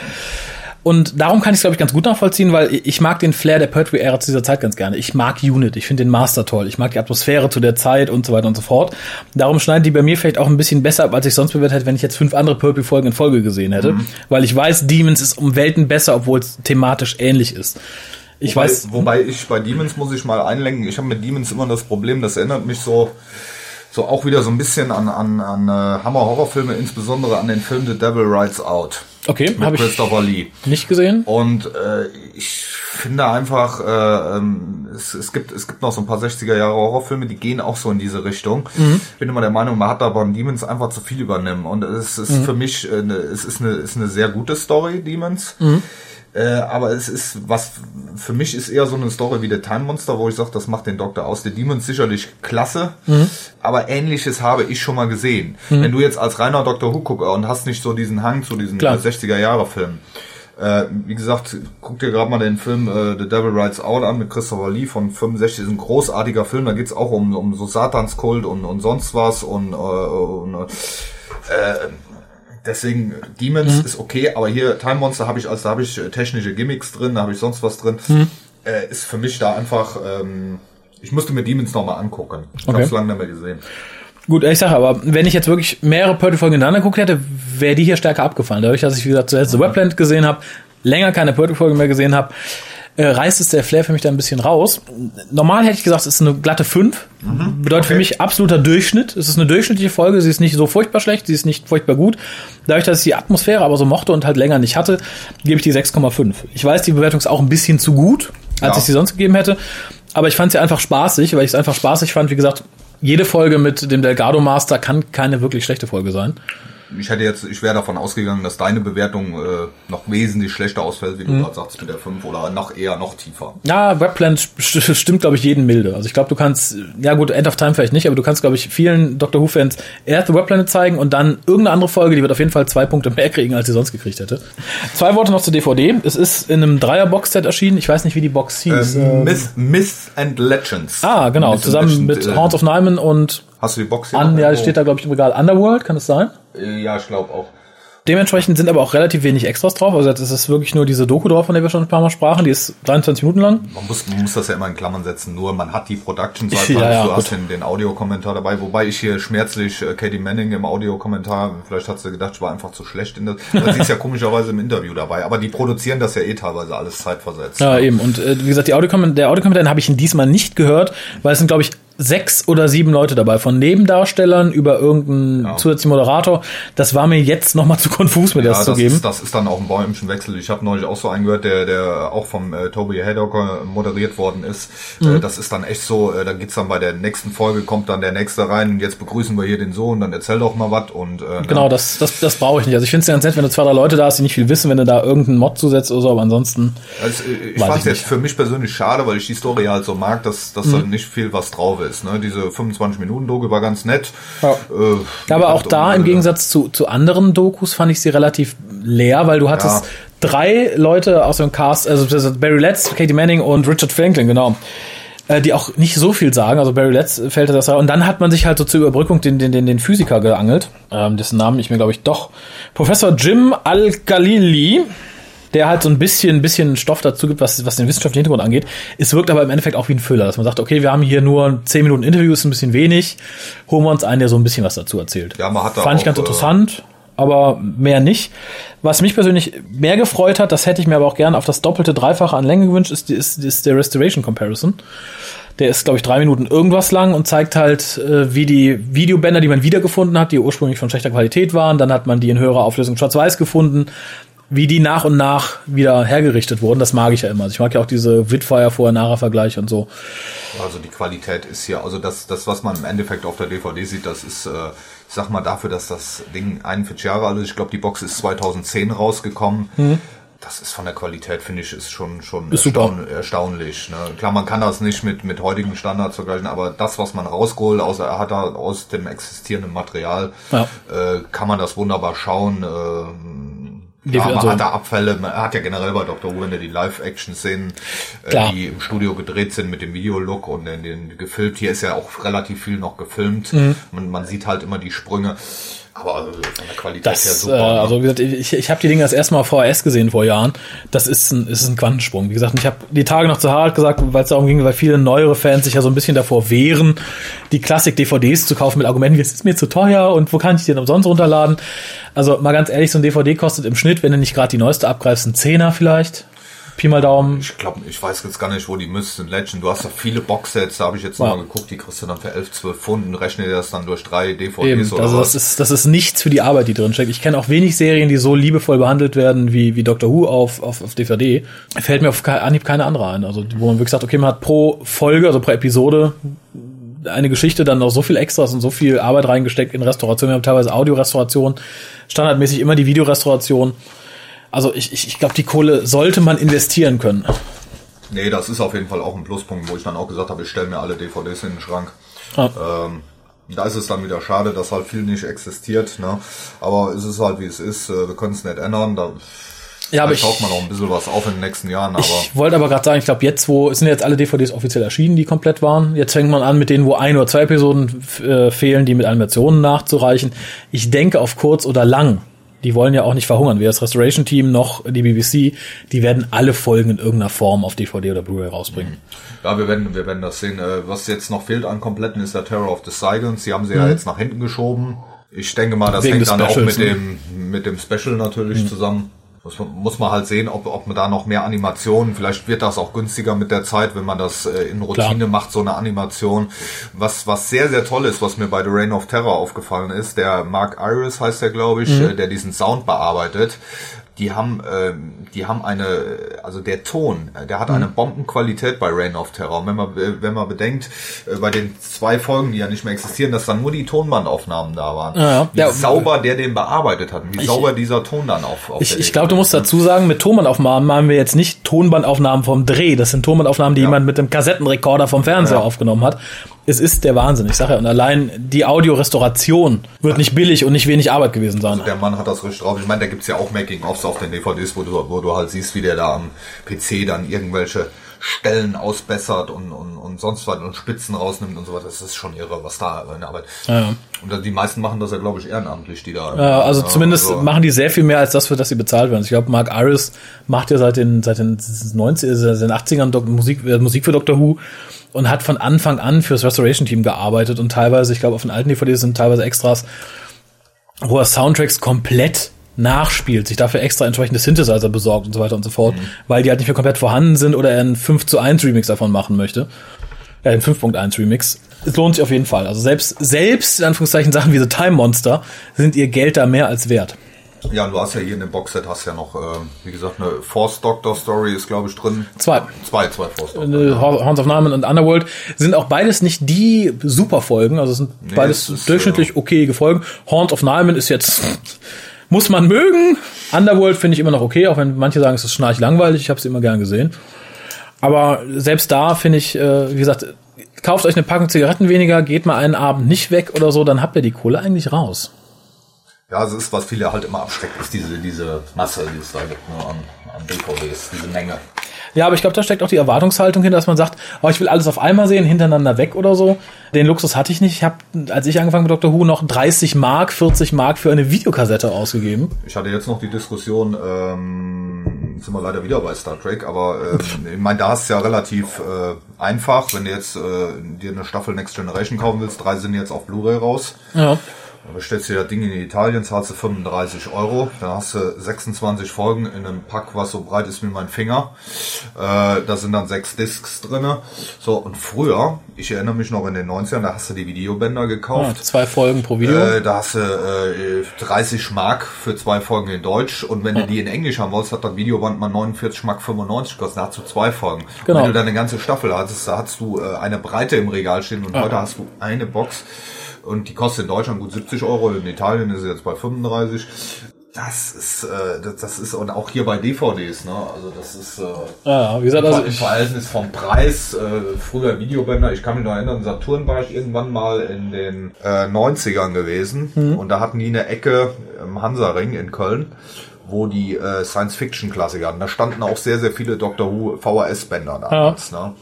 Und darum kann ich es, glaube ich, ganz gut nachvollziehen, weil ich mag den Flair der Pertwee-Ära zu dieser Zeit ganz gerne. Ich mag Unit, ich finde den Master toll, ich mag die Atmosphäre zu der Zeit und so weiter und so fort. Darum schneiden die bei mir vielleicht auch ein bisschen besser ab, als ich sonst bewertet hätte, wenn ich jetzt fünf andere Pertwee-Folgen in Folge gesehen hätte. Mhm. Weil ich weiß, Demons ist um Welten besser, obwohl es thematisch ähnlich ist. Ich
wobei,
weiß.
Wobei ich bei Demons muss ich mal einlenken. Ich habe mit Demons immer das Problem, das erinnert mich so, so auch wieder so ein bisschen an, an, an äh, Hammer-Horrorfilme, insbesondere an den Film The Devil Rides Out.
Okay, ich
Christopher Lee.
Nicht gesehen.
Und äh, ich finde einfach, äh, ähm, es, es, gibt, es gibt noch so ein paar 60er Jahre Horrorfilme, die gehen auch so in diese Richtung. Mhm. Ich bin immer der Meinung, man hat da beim Demons einfach zu viel übernehmen. Und es ist mhm. für mich, äh, ne, es ist eine, ist eine sehr gute Story, Demons. Mhm. Äh, aber es ist, was für mich ist eher so eine Story wie der Time Monster, wo ich sage, das macht den Doktor aus. Der Demons sicherlich klasse, mhm. aber ähnliches habe ich schon mal gesehen. Mhm. Wenn du jetzt als reiner Dr. Who gucker und hast nicht so diesen Hang zu diesen Klar. 60er Jahre Filmen, äh, wie gesagt, guck dir gerade mal den Film äh, The Devil Rides Out an mit Christopher Lee von 65. Das ist ein großartiger Film. Da geht's auch um, um so Satanskult und, und sonst was und, äh, und äh, Deswegen Demons mhm. ist okay, aber hier Time Monster habe ich, also da habe ich technische Gimmicks drin, da habe ich sonst was drin. Mhm. Äh, ist für mich da einfach, ähm, ich musste mir Demons nochmal angucken. Ich okay. habe es lange nicht mehr gesehen.
Gut, ich sage aber, wenn ich jetzt wirklich mehrere Purdy-Folgen hintereinander geguckt hätte, wäre die hier stärker abgefallen. Dadurch, dass ich, wie gesagt, zuerst The Webland gesehen habe, länger keine Purdy-Folge mehr gesehen habe, äh, reißt es der Flair für mich da ein bisschen raus. Normal hätte ich gesagt, es ist eine glatte 5. Mhm, Bedeutet okay. für mich absoluter Durchschnitt. Es ist eine durchschnittliche Folge, sie ist nicht so furchtbar schlecht, sie ist nicht furchtbar gut. Dadurch, dass ich die Atmosphäre aber so mochte und halt länger nicht hatte, gebe ich die 6,5. Ich weiß, die Bewertung ist auch ein bisschen zu gut, als ja. ich sie sonst gegeben hätte. Aber ich fand sie einfach spaßig, weil ich es einfach spaßig fand. Wie gesagt, jede Folge mit dem Delgado Master kann keine wirklich schlechte Folge sein.
Ich hätte jetzt, ich wäre davon ausgegangen, dass deine Bewertung äh, noch wesentlich schlechter ausfällt, wie du mhm. gerade sagst, mit der 5 oder noch eher noch tiefer.
Ja, Webplan stimmt, glaube ich, jeden milde. Also ich glaube, du kannst, ja gut, End of Time vielleicht nicht, aber du kannst, glaube ich, vielen Doctor Who-Fans erst Webplanet zeigen und dann irgendeine andere Folge, die wird auf jeden Fall zwei Punkte mehr kriegen, als sie sonst gekriegt hätte. Zwei Worte noch zur DVD. Es ist in einem Dreier-Box-Set erschienen. Ich weiß nicht, wie die Box hieß.
Ähm, Myth, Myth and Legends.
Ah, genau. Myth zusammen Legend, mit äh, Haunts of Nyman und
Hast du die Box hier?
An, ja, steht da, glaube ich, im Regal. Underworld, kann es sein?
Äh, ja, ich glaube auch.
Dementsprechend sind aber auch relativ wenig Extras drauf. Also es ist wirklich nur diese Doku drauf, von der wir schon ein paar Mal sprachen. Die ist 23 Minuten lang.
Man muss, man muss das ja immer in Klammern setzen. Nur man hat die Production-Seite, [LAUGHS] ja, ja, du hast den, den Audiokommentar dabei. Wobei ich hier schmerzlich äh, Katie Manning im Audiokommentar, vielleicht hat sie gedacht, ich war einfach zu schlecht in das. [LAUGHS] sie ist ja komischerweise im Interview dabei. Aber die produzieren das ja eh teilweise alles zeitversetzt.
Ja, ja. eben. Und äh, wie gesagt, die Audiokommentar, der Audiokommentar habe ich ihn diesmal nicht gehört, weil es sind, glaube ich, sechs oder sieben Leute dabei, von Nebendarstellern über irgendeinen ja. zusätzlichen Moderator. Das war mir jetzt noch mal zu konfus, mir ja, das, das zu geben.
Ist, das ist dann auch ein bäumischen Wechsel. Ich habe neulich auch so einen gehört, der, der auch vom äh, Toby Haddock moderiert worden ist. Mhm. Äh, das ist dann echt so, äh, da geht's dann bei der nächsten Folge, kommt dann der nächste rein und jetzt begrüßen wir hier den Sohn, dann erzähl doch mal was. Und, äh,
genau, das, das, das brauche ich nicht. Also ich finde es ganz nett, wenn du zwei, drei Leute da hast, die nicht viel wissen, wenn du da irgendeinen Mod zusetzt oder so, aber ansonsten.
Also, äh, ich fand es jetzt für mich persönlich schade, weil ich die Story halt so mag, dass, dass mhm. da nicht viel was drauf ist. Ne? Diese 25 Minuten Doku war ganz nett.
Ja. Äh, aber auch da im Gegensatz zu, zu anderen Dokus fand ich sie relativ leer, weil du hattest ja. drei Leute aus dem Cast, also Barry Letts, Katie Manning und Richard Franklin, genau äh, die auch nicht so viel sagen. Also Barry Letts fällt das. Und dann hat man sich halt so zur Überbrückung den, den, den, den Physiker geangelt, ähm, dessen Namen ich mir, glaube ich, doch. Professor Jim Al-Khalili der halt so ein bisschen, ein bisschen Stoff dazu gibt, was, was den wissenschaftlichen Hintergrund angeht. Es wirkt aber im Endeffekt auch wie ein Füller, dass man sagt, okay, wir haben hier nur 10 Minuten Interviews, ein bisschen wenig, holen wir uns einen, der so ein bisschen was dazu erzählt.
Ja, man hat da
Fand auch, ich ganz äh, interessant, aber mehr nicht. Was mich persönlich mehr gefreut hat, das hätte ich mir aber auch gerne auf das doppelte, dreifache an Länge gewünscht, ist, ist, ist der Restoration Comparison. Der ist, glaube ich, drei Minuten irgendwas lang und zeigt halt, äh, wie die Videobänder, die man wiedergefunden hat, die ursprünglich von schlechter Qualität waren, dann hat man die in höherer Auflösung schwarz-weiß gefunden, wie die nach und nach wieder hergerichtet wurden. Das mag ich ja immer. Also ich mag ja auch diese Witfire vorher Vergleich und so.
Also die Qualität ist hier, also das, das, was man im Endeffekt auf der DVD sieht, das ist, äh, ich sag mal dafür, dass das Ding 41 Jahre alt ist. Ich glaube, die Box ist 2010 rausgekommen. Mhm. Das ist von der Qualität, finde ich, ist schon, schon
ist
erstaun erstaunlich. Ne? Klar, man kann das nicht mit, mit heutigen Standards vergleichen, aber das, was man rausgeholt, außer er hat da aus dem existierenden Material, ja. äh, kann man das wunderbar schauen. Äh, ja, man also, hat da Abfälle, man hat ja generell bei Dr. Who, wenn die Live-Action-Szenen, äh, die im Studio gedreht sind mit dem Videolook und in den gefilmt, hier ist ja auch relativ viel noch gefilmt. Mhm. Man, man sieht halt immer die Sprünge. Aber also von der Qualität
das, her super. Äh, ne? also wie gesagt, ich, ich habe die Dinge das erste Mal VHS gesehen vor Jahren. Das ist ein, ist ein Quantensprung. Wie gesagt, ich habe die Tage noch zu hart gesagt, weil es darum ging, weil viele neuere Fans sich ja so ein bisschen davor wehren, die Klassik-DVDs zu kaufen mit Argumenten, jetzt ist mir zu teuer und wo kann ich die denn umsonst runterladen? Also mal ganz ehrlich, so ein DVD kostet im Schnitt, wenn du nicht gerade die neueste abgreifst, ein Zehner vielleicht. Pi mal Daumen.
Ich glaube, ich weiß jetzt gar nicht, wo die müssten. Legend, du hast ja viele Boxsets, da habe ich jetzt ja. mal geguckt, die kriegst du dann für 11, 12 Pfund und rechne dir das dann durch drei DVDs Eben,
oder Also was. das ist, das ist nichts für die Arbeit, die drin steckt. Ich kenne auch wenig Serien, die so liebevoll behandelt werden wie, wie Doctor Who auf, auf, auf DVD. Fällt mir auf Anhieb keine andere ein. Also wo man wirklich sagt, okay, man hat pro Folge, also pro Episode eine Geschichte dann noch so viel Extras und so viel Arbeit reingesteckt in Restauration. Wir haben teilweise Audiorestauration, standardmäßig immer die Videorestauration. Also ich, ich, ich glaube, die Kohle sollte man investieren können.
Nee, das ist auf jeden Fall auch ein Pluspunkt, wo ich dann auch gesagt habe, ich stelle mir alle DVDs in den Schrank. Ah. Ähm, da ist es dann wieder schade, dass halt viel nicht existiert. Ne? Aber es ist halt wie es ist. Äh, wir können es nicht ändern. Da
ja, aber ich
schaut man noch ein bisschen was auf in den nächsten Jahren. Aber
ich wollte aber gerade sagen, ich glaube jetzt, wo sind jetzt alle DVDs offiziell erschienen, die komplett waren. Jetzt fängt man an mit denen, wo ein oder zwei Episoden äh, fehlen, die mit Animationen nachzureichen. Ich denke auf kurz oder lang die wollen ja auch nicht verhungern. Weder das Restoration Team noch die BBC, die werden alle Folgen in irgendeiner Form auf DVD oder Blu-ray rausbringen.
Ja, wir werden, wir werden das sehen. Äh, was jetzt noch fehlt an kompletten ist der Terror of the Silence. Sie haben sie mhm. ja jetzt nach hinten geschoben. Ich denke mal, das Wegen hängt dann auch mit ne? dem, mit dem Special natürlich mhm. zusammen. Muss man, muss man halt sehen, ob, ob man da noch mehr Animationen, vielleicht wird das auch günstiger mit der Zeit, wenn man das äh, in Routine Klar. macht, so eine Animation. Was, was sehr, sehr toll ist, was mir bei The Reign of Terror aufgefallen ist, der Mark Iris heißt der, glaube ich, mhm. äh, der diesen Sound bearbeitet die haben, äh, die haben eine, also der Ton, der hat eine Bombenqualität bei Reign of Terror. Und wenn man, wenn man bedenkt, äh, bei den zwei Folgen, die ja nicht mehr existieren, dass dann nur die Tonbandaufnahmen da waren.
Ja,
wie
ja.
sauber der den bearbeitet hat, wie
Ich-
sauber dieser Ton dann auf. auf
Ich, ich glaube, du musst dazu sagen, mit Tonbandaufnahmen machen wir jetzt nicht Tonbandaufnahmen vom Dreh. Das sind Tonbandaufnahmen, die jemand mit dem Kassettenrekorder vom Fernseher
Ja.
aufgenommen hat. Es ist der Wahnsinn. Ich sage ja, und allein die Audiorestauration wird nicht billig und nicht wenig Arbeit gewesen sein.
Der Mann hat das richtig drauf. Ich meine, da gibt's ja auch Making-ofs auf den DVDs, wo du, wo du halt siehst, wie der da am PC dann irgendwelche Stellen ausbessert und, und, und sonst was und Spitzen rausnimmt und so was. Das ist schon irre, was da in der Arbeit.
Ja.
Und dann die meisten machen das ja, glaube ich, ehrenamtlich, die da.
Ja, also
Ja,
zumindest
also-
machen die sehr viel mehr als das, für das sie bezahlt werden. Ich glaube, Mark Iris macht ja seit den, seit den 90, äh, seit den 80ern Dok Musik, äh, Musik für Doctor Who und hat von Anfang an fürs Restoration-Team gearbeitet und teilweise, ich glaube, auf den alten DVDs sind teilweise Extras, wo er Soundtracks komplett nachspielt, sich dafür extra entsprechende Synthesizer besorgt und so weiter und so fort, weil die halt nicht mehr komplett vorhanden sind oder er einen 5 zu 1 Remix davon machen möchte. Ja, den 5.1 Remix. Es lohnt sich auf jeden Fall. Also selbst, selbst in Anführungszeichen Sachen wie The Time Monster sind ihr Geld da mehr als wert.
Ja, du hast ja hier in dem Boxset hast ja noch, äh, wie gesagt, eine Force Doctor Story ist, glaube ich, drin.
Zwei.
Zwei, zwei Force Doctor.
Äh, Horns of Narman und Underworld sind auch beides nicht die Superfolgen, also es sind beides
es ist,
durchschnittlich okay Folgen. Horns of Narman ist jetzt muss man mögen. Underworld finde ich immer noch okay, auch wenn manche sagen, es ist schnarch langweilig. Ich habe sie immer gern gesehen. Aber selbst da finde ich, äh, wie gesagt, kauft euch eine Packung Zigaretten weniger, geht mal einen Abend nicht weg oder so, dann habt ihr die Kohle eigentlich raus.
Ja, es ist, was viele halt immer abschreckt, ist diese, diese Masse, die es da gibt, ne, an, an DVDs, diese Menge.
Ja, aber ich glaube, da steckt auch die Erwartungshaltung hinter, dass man sagt, oh, ich will alles auf einmal sehen, hintereinander weg oder so. Den Luxus hatte ich nicht. Ich habe, als ich angefangen mit Dr. Who, noch 30 Mark, 40 Mark für eine Videokassette ausgegeben.
Ich hatte jetzt noch die Diskussion, ähm, sind wir leider wieder bei Star Trek, aber ähm, ich meine, da ist ja relativ äh, einfach, wenn du jetzt äh, dir eine Staffel Next Generation kaufen willst, drei sind jetzt auf Blu-ray raus.
Ja.
Dann bestellst du das Ding in Italien, zahlst du 35 Euro, dann hast du 26 Folgen in einem Pack, was so breit ist wie mein Finger. Äh, da sind dann sechs Discs drinne. So, und früher, ich erinnere mich noch in den 90ern, da hast du die Videobänder gekauft.
Zwei Folgen pro Video.
Äh, da hast du äh, 30 Mark für zwei Folgen in Deutsch und wenn du die in Englisch haben wolltest, hat das Videoband mal 49 Mark 95 gekostet. Da hast du zwei Folgen.
Genau.
Und wenn du dann eine ganze Staffel hattest, da hast du äh, eine Breite im Regal stehen und heute hast du eine Box und die kostet in Deutschland gut 70 Euro, in Italien ist sie jetzt bei 35. Das ist, äh, das, das ist und auch hier bei DVDs, ne? Also das ist äh,
ja, wie gesagt,
im
also
im Verhältnis vom Preis, äh, früher Videobänder, ich kann mich noch erinnern, Saturn war ich irgendwann mal in den äh, 90ern gewesen
Mhm.
und da hatten die eine Ecke im Hansaring in Köln, wo die äh, Science-Fiction-Klassiker hatten. Da standen auch sehr, sehr viele Doctor Who VHS-Bänder damals, ne?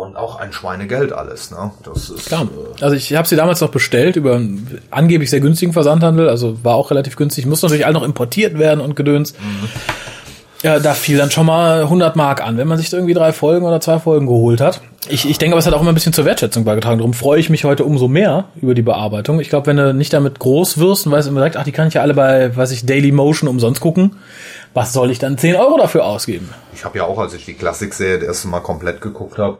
Und auch ein Schweinegeld alles, ne? Das ist
klar.
äh,
Also ich habe sie damals noch bestellt über einen angeblich sehr günstigen Versandhandel, also war auch relativ günstig. Muss natürlich all noch importiert werden und gedöns. Ja, da fiel dann schon mal 100 Mark an, wenn man sich irgendwie drei Folgen oder zwei Folgen geholt hat. Ich, ich denke, aber es hat auch immer ein bisschen zur Wertschätzung beigetragen. Darum freue ich mich heute umso mehr über die Bearbeitung. Ich glaube, wenn du nicht damit groß wirst und weißt immer direkt, ach, die kann ich ja alle bei, weiß ich, Daily Motion umsonst gucken, was soll ich dann 10 Euro dafür ausgeben?
Ich habe ja auch, als ich die Klassik-Serie das erste Mal komplett geguckt habe,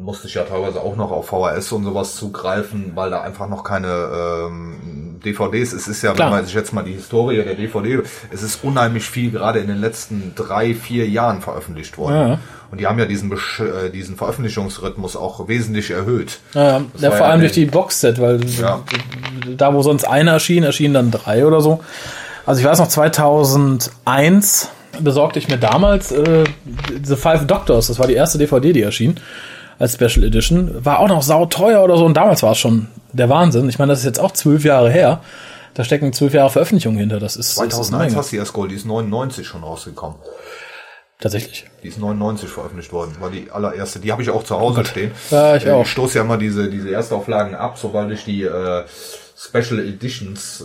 musste ich ja teilweise auch noch auf VHS und sowas zugreifen, weil da einfach noch keine ähm, DVDs. Es ist ja,
Klar.
wenn man sich jetzt mal die Historie der DVD, es ist unheimlich viel gerade in den letzten drei, vier Jahren veröffentlicht worden.
Ja.
Und die haben ja diesen, Besch äh, diesen Veröffentlichungsrhythmus auch wesentlich erhöht.
Ja, ja vor allem durch die Boxset, weil
Ja.
da, wo sonst einer erschien, erschienen dann drei oder so. Also ich weiß noch, 2001 besorgte ich mir damals äh, The Five Doctors, das war die erste DVD, die erschien, als Special Edition. War auch noch sauteuer oder so und damals war es schon der Wahnsinn. Ich meine, das ist jetzt auch zwölf Jahre her. Da stecken zwölf Jahre Veröffentlichung hinter. Das ist, das ist eine
2001
Menge.
hast du erst Gold, die ist 99 schon rausgekommen.
Tatsächlich.
Die ist 99 veröffentlicht worden, war die allererste. Die habe ich auch zu Hause stehen.
Ja, ich
Äh,
auch.
Ich stoße ja immer diese, diese Erstauflagen ab, sobald ich die äh, Special Editions äh,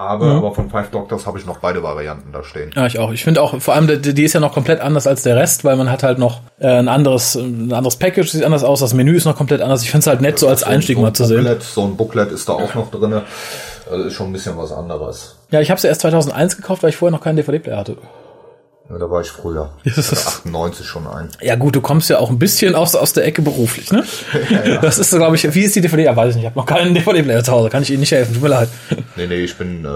habe.
Mhm.
Aber von Five Doctors habe ich noch beide Varianten da stehen.
Ja, ich auch. Ich finde auch, vor allem, die, die ist ja noch komplett anders als der Rest, weil man hat halt noch äh, ein anderes, ein anderes Package, sieht anders aus, das Menü ist noch komplett anders. Ich finde es halt nett, so als Einstieg
so ein
mal zu sehen.
Booklet, So ein Booklet ist da auch noch drinne. Also ist schon ein bisschen was anderes.
Ja, ich habe sie erst 2001 gekauft, weil ich vorher noch keinen DVD-Player hatte.
Ja, da war ich früher. [LAUGHS] Ich hatte
ist-
98 schon ein.
Ja gut, du kommst ja auch ein bisschen aus, aus der Ecke beruflich, ne? [LAUGHS] Das ist so, glaube ich, wie ist die DVD? Ja, weiß ich nicht, ich habe noch keinen DVD-Player zu Hause, kann ich Ihnen nicht helfen, tut mir leid.
Nee, nee, ich bin äh,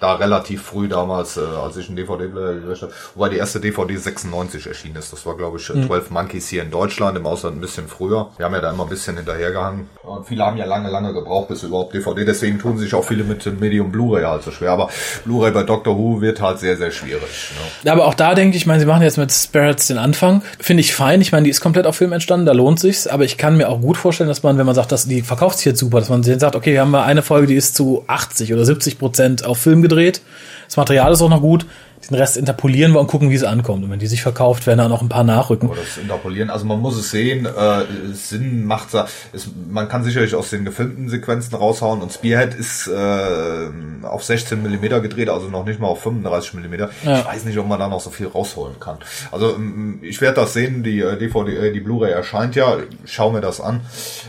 da relativ früh damals, äh, als ich einen DVD-Player gekriegt habe, wobei die erste DVD 96 erschienen ist. Das war, glaube ich, mhm. 12 Monkeys hier in Deutschland, im Ausland ein bisschen früher. Wir haben ja da immer ein bisschen hinterhergehangen. Und viele haben ja lange, lange gebraucht, bis überhaupt DVD. Deswegen tun sich auch viele mit dem Medium Blu-ray halt so schwer. Aber Blu-ray bei Doctor Who wird halt sehr, sehr schwierig.
Ne? Aber auch da denke ich, ich meine, sie machen jetzt mit Spirits den Anfang. Finde ich fein. Ich meine, die ist komplett auf Film entstanden, da lohnt sich's. Aber ich kann mir auch gut vorstellen, dass man, wenn man sagt, dass die verkauft sich jetzt super, dass man sagt, okay, wir haben mal eine Folge, die ist zu 80 oder 70 Prozent auf Film gedreht. Das Material ist auch noch gut. Den Rest interpolieren wir und gucken, wie es ankommt. Und wenn die sich verkauft, werden da noch ein paar nachrücken.
Oder das Interpolieren, also man muss es sehen, äh, Sinn macht es, man kann sicherlich aus den gefilmten Sequenzen raushauen und Spearhead ist äh, auf 16 Millimeter gedreht, also noch nicht mal auf 35 Millimeter. Ja. Ich weiß nicht, ob man da noch so viel rausholen kann. Also ich werde das sehen, die DVD, äh, die Blu-ray erscheint ja, ich schaue mir das an,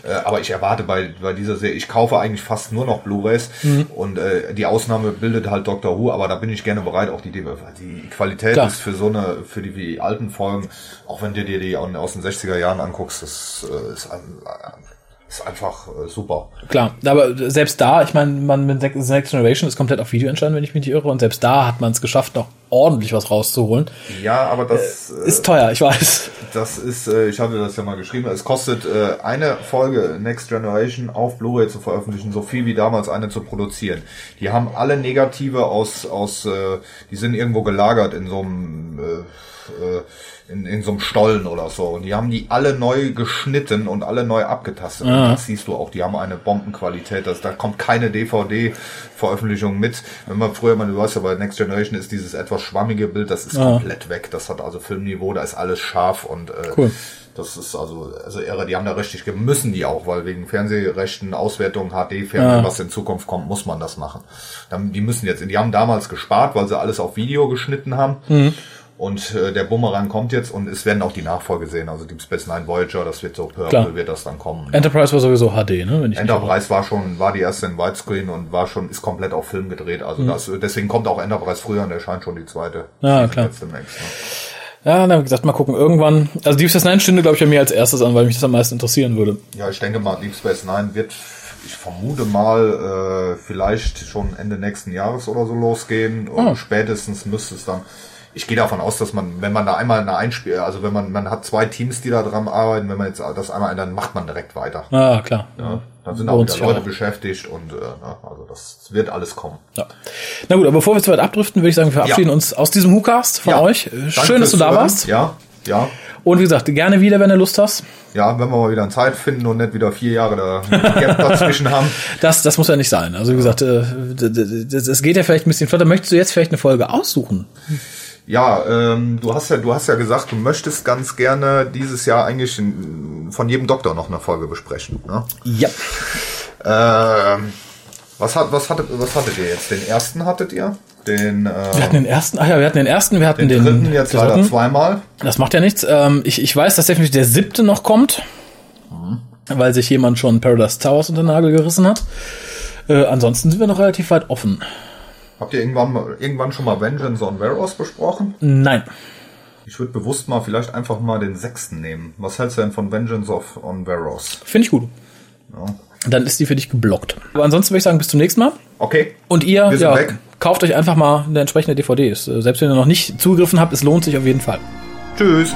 äh, aber ich erwarte bei, bei dieser Serie, ich kaufe eigentlich fast nur noch Blu-rays mhm. und äh, die Ausnahme bildet halt Doctor Who, aber da bin ich gerne bereit, auch die DVD die Qualität Klar. ist für so eine, für die wie alten Folgen, auch wenn du dir die aus den 60er Jahren anguckst, das äh, ist, ein, ist einfach äh, super.
Klar, aber selbst da, ich meine, man mit Next Generation ist komplett auf Video entstanden, wenn ich mich nicht irre, und selbst da hat man es geschafft, noch ordentlich was rauszuholen.
Ja, aber das
äh, ist teuer, ich weiß.
Das ist, äh, ich hatte das ja mal geschrieben, es kostet äh, eine Folge Next Generation auf Blu-ray zu veröffentlichen, so viel wie damals eine zu produzieren. Die haben alle Negative aus, aus äh, die sind irgendwo gelagert in so einem äh, äh, in, in so einem Stollen oder so. Und die haben die alle neu geschnitten und alle neu abgetastet. Ah. Und das siehst du auch, die haben eine Bombenqualität. Das, da kommt keine DVD-Veröffentlichung mit. Wenn man früher, man, du weißt ja, bei Next Generation ist dieses etwas schwammige Bild, das ist ah. komplett weg. Das hat also Filmniveau, da ist alles scharf und äh, cool. Das ist also, also irre, die haben da richtig, müssen die auch, weil wegen Fernsehrechten, Auswertung, HD-Fernsehen, ja. was in Zukunft kommt, muss man das machen. Die müssen jetzt, die haben damals gespart, weil sie alles auf Video geschnitten haben. Mhm. Und äh, der Bumerang kommt jetzt und es werden auch die Nachfolge sehen. Also Deep Space Nine Voyager, das wird so Purple wird das dann kommen.
Enterprise war sowieso HD, ne?
Wenn ich Enterprise war schon, war die erste in Widescreen und war schon, ist komplett auf Film gedreht. Also mhm. das, deswegen kommt auch Enterprise früher und erscheint schon die zweite.
Ja, klar. Jetzt demnächst, ne? Ja, dann wie gesagt, mal gucken. Irgendwann, also Deep Space Nine stünde, glaube ich, bei mir als erstes an, weil mich das am meisten interessieren würde.
Ja, ich denke mal, Deep Space Nine wird, ich vermute mal, äh, vielleicht schon Ende nächsten Jahres oder so losgehen. Und oh. spätestens müsste es dann ich gehe davon aus, dass man, wenn man da einmal eine Einspiel, also wenn man, man hat zwei Teams, die da dran arbeiten, wenn man jetzt das einmal, dann macht man direkt weiter.
Ah, klar.
Ja, dann sind auch wieder Leute auch. beschäftigt und äh, also das wird alles kommen.
Ja. Na gut, aber bevor wir zu weit abdriften, würde ich sagen, wir verabschieden ja. uns aus diesem WhoCast von ja. euch. Schön, dass du da warst.
Ja, ja.
Und wie gesagt, gerne wieder, wenn du Lust hast.
Ja, wenn wir mal wieder eine Zeit finden und nicht wieder vier Jahre da [LAUGHS] dazwischen haben.
Das, das muss ja nicht sein. Also wie gesagt, es äh, geht ja vielleicht ein bisschen flotter. Möchtest du jetzt vielleicht eine Folge aussuchen?
Ja, ähm, du hast ja, du hast ja gesagt, du möchtest ganz gerne dieses Jahr eigentlich von jedem Doktor noch eine Folge besprechen. Ne?
Ja.
Ähm, was hat, was hattet, was hattet ihr jetzt? Den ersten hattet ihr? Den,
äh, wir hatten den ersten, ach ja, wir hatten den ersten, wir hatten den,
den dritten jetzt leider zweimal.
Das macht ja nichts. Ähm, ich, ich weiß, dass definitiv der siebte noch kommt, mhm. weil sich jemand schon Paradise Towers unter den Nagel gerissen hat. Äh, ansonsten sind wir noch relativ weit offen.
Habt ihr irgendwann, irgendwann schon mal Vengeance on Veros besprochen?
Nein.
Ich würde bewusst mal vielleicht einfach mal den sechsten nehmen. Was hältst du denn von Vengeance of on Veros?
Finde ich gut. Ja. Dann ist die für dich geblockt. Aber ansonsten würde ich sagen, bis zum nächsten Mal.
Okay.
Und ihr, ja, weg. kauft euch einfach mal eine entsprechende DVD. Selbst wenn ihr noch nicht zugegriffen habt, es lohnt sich auf jeden Fall.
Tschüss.